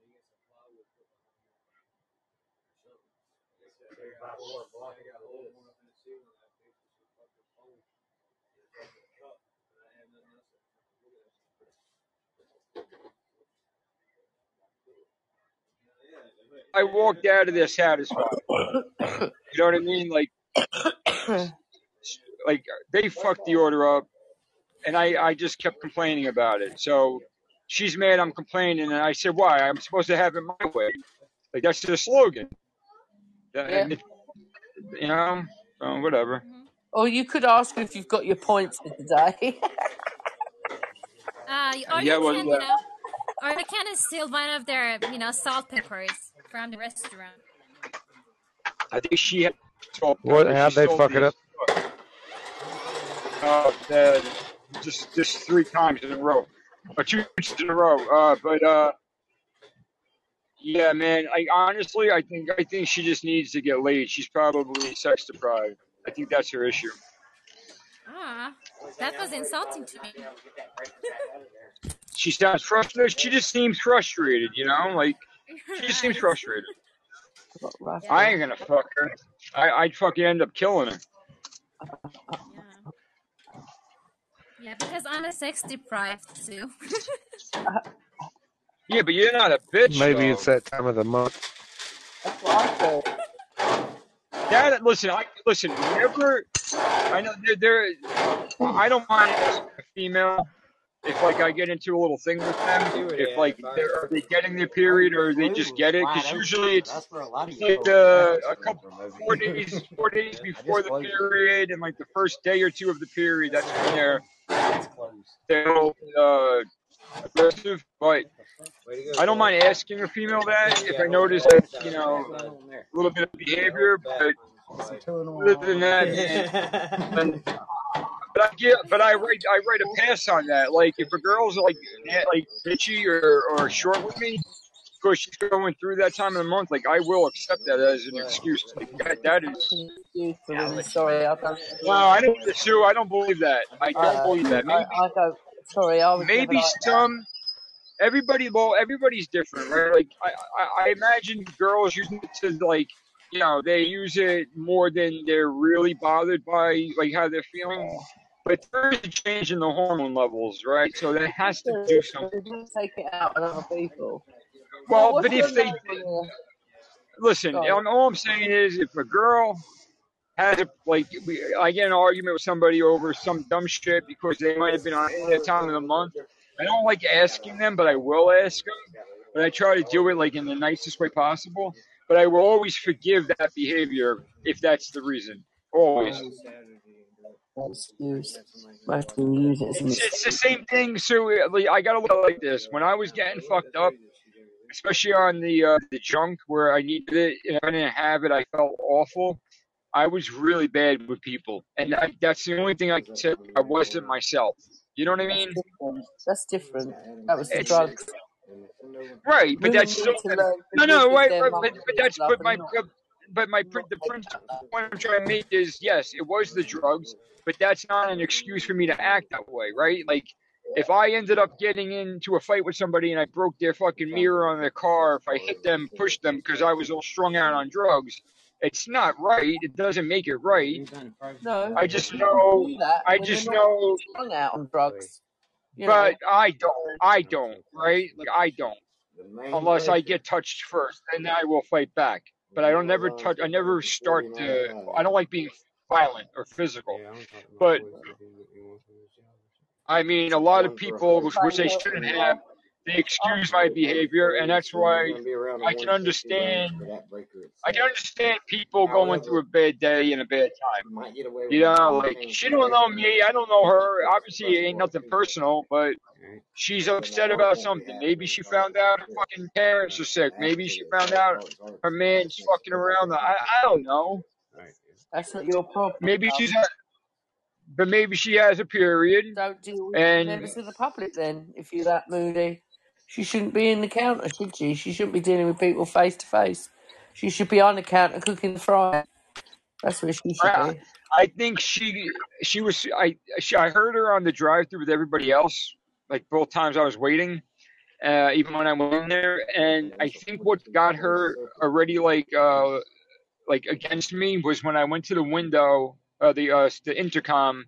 And you get some plywood put behind there. Or I said, I There's got a hole, block I got a of hole this. going up in the ceiling. I fixed it with fucking hole. in the fucking cup. And I have nothing else. Look at that. I walked out of there satisfied. You know what I mean? Like, like they fucked the order up, and I, I just kept complaining about it. So she's mad I'm complaining, and I said, why? I'm supposed to have it my way. Like that's their slogan. That- Yeah. it- you know, so whatever. Or you could ask if you've got your points for today. Uh, or Yeah, you well, can, yeah. you know, or you can steal one of their, you know, salt peppers from the restaurant. I think she had. Salt What? How'd they fuck me it up? Uh, uh, just just three times in a row, or two weeks in a row. Uh, but uh, yeah, man. I honestly, I think I think she just needs to get laid. She's probably sex deprived. I think that's her issue. Ah, that was insulting to me. She sounds frustrated. She just seems frustrated. You know, like she just seems frustrated. I ain't gonna fuck her. I, I'd fucking end up killing her. Yeah, because I'm a sex deprived too. Yeah, but you're not a bitch. Maybe though. it's that time of the month. That's what I thought. That listen, I listen. Never, I know there, there, I don't mind a female if like I get into a little thing with them. If like they're are they getting their period or they just get it? Because usually it's a it's like uh, a couple four days four days before the period and like the first day or two of the period. That's when they're they're uh, aggressive. But I don't mind asking a female that if I notice that you know a little bit of behavior, but other than that, man, but I get, but I write, I write a pass on that. Like if a girl's like, like bitchy or, or short with me, because she's going through that time of the month, like I will accept that as an excuse. Like that, that is. Sorry, I don't. No, I don't Sue. I don't believe that. I don't Uh, believe that. Maybe, I don't. Sorry, I was maybe like that. some. Everybody, well, everybody's different, right? Like I, I, I imagine girls using it to like, you know, they use it more than they're really bothered by like how they're feeling. But there is a change in the hormone levels, right? So that has to do something. Take it out on other people. Well, what's but if they name on there? listen, Sorry. all all I'm saying is, if a girl has a like, we, I get in an argument with somebody over some dumb shit because they might have been on any time of the month. I don't like asking them, but I will ask them. But I try to do it like in the nicest way possible. But I will always forgive that behavior if that's the reason. Always. Excuse. Most people use it as an It's, it's the same thing. So like, I gotta look at it like this: when I was getting fucked up, especially on the uh, the junk where I needed it and I didn't have it, I felt awful. I was really bad with people, and I, that's the only thing I can say. I wasn't myself. You know what I mean? That's different. That was the It's- drugs. Right, but that's need so. to learn No, no, right, but, but that's but my but my the principle point I'm trying to make is yes, it was the drugs, but that's not an excuse for me to act that way, right? Like if I ended up getting into a fight with somebody and I broke their fucking mirror on their car, if I hit them, pushed them because I was all strung out on drugs, it's not right. It doesn't make it right. No, I just know. do that I just they're not know. strung out on drugs. You But know, I don't. I don't. Right? Like I don't. Unless I get touched first, and then I will fight back. But I don't never touch. I never start to. I don't like being violent or physical. But I mean, a lot of people, which, which they shouldn't have, they excuse my behavior, and that's why I can understand. I can understand people going through a bad day and a bad time. You know, like she don't know me, I don't know her. Obviously, it ain't nothing personal, but she's upset about something. Maybe she found out her fucking parents are sick. Maybe she found out her man's fucking around. I, I don't know. that's not your problem. Maybe she's, a, but maybe she has a period. Don't deal with And members of the public then. If you're that moody, she shouldn't be in the counter, should she? She shouldn't be dealing with people face to face. She should be on the counter cooking the fry. That's where she should I, be. I think she she was I she, I heard her on the drive through with everybody else. Like both times I was waiting, uh, even when I went in there, and I think what got her already like uh like against me was when I went to the window, uh, the uh, the intercom,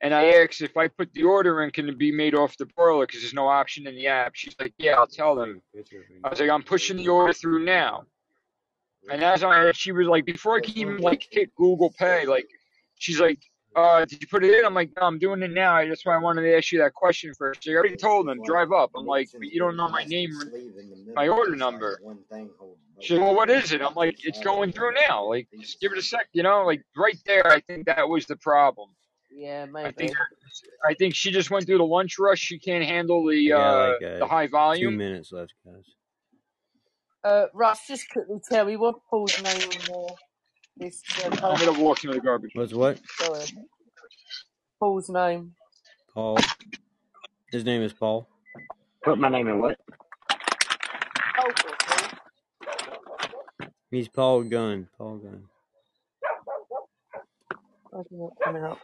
and I asked if I put the order in, can it be made off the parlor because there's no option in the app. She's like, yeah, I'll tell them. I was like, I'm pushing the order through now. And as I, she was like, before I can even like hit Google Pay, like, she's like, uh, did you put it in? I'm like, no, I'm doing it now. That's why I wanted to ask you that question first. She already told them, drive up. I'm like, but you don't know my name, my order number. She's like, well, what is it? I'm like, it's going through now. Like, just give it a sec. You know, like right there. I think that was the problem. Yeah, I maybe. think, I think she just went through the lunch rush. She can't handle the We got uh, like uh, the high volume. two minutes left, guys. Uh, Russ, just quickly tell me what Paul's name on there. This uh, I'm post. gonna walk into the garbage. What's what? Sorry. Paul's name. Paul. His name is Paul. Put my name in what? Oh, He's Paul Gunn. Paul Gunn. I don't know what's coming up.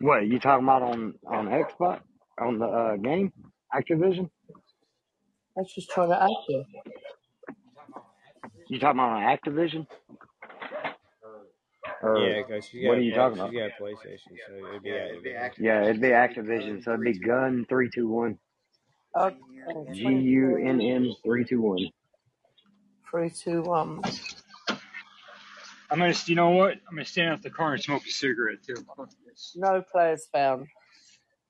What you talking about on on Xbox on the uh, game Activision? I was just trying to add you. You talking about on Activision? Or Yeah, because what are you a talking play, about? she's got a PlayStation, so it'd be Activision. Yeah, it'd be Activision, so it'd be Gunn three two one. Okay. G U N N three two one. Three, two, one. I'm gonna, you know what? I'm gonna stand out the car and smoke a cigarette too. No players found.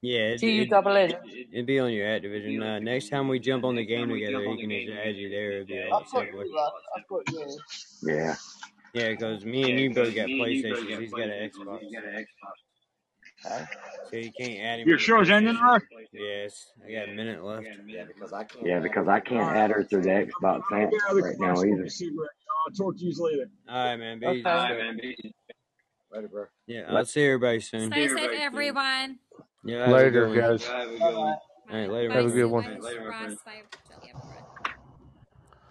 Yeah, it'd, G U it'd, double N. it'd be on your Activision. Uh, next time we jump on the game together, he can just add you there. It'd be a I've got you, Russ. I've got you. Yeah. Yeah, because me and you both got PlayStation. He's got an Xbox. Okay. So you can't add him. Your on the show's ending, PlayStation. Russ? Yes, I got a minute left. Yeah, because I can't add her through the Xbox app right now either. I'll talk to you later. All right, man. Be easy. Okay. Later, bro. Yeah, I'll see everybody soon. Stay safe, everyone. Yeah, Later, guys. All right, later. Bye, Have a good Sue. one.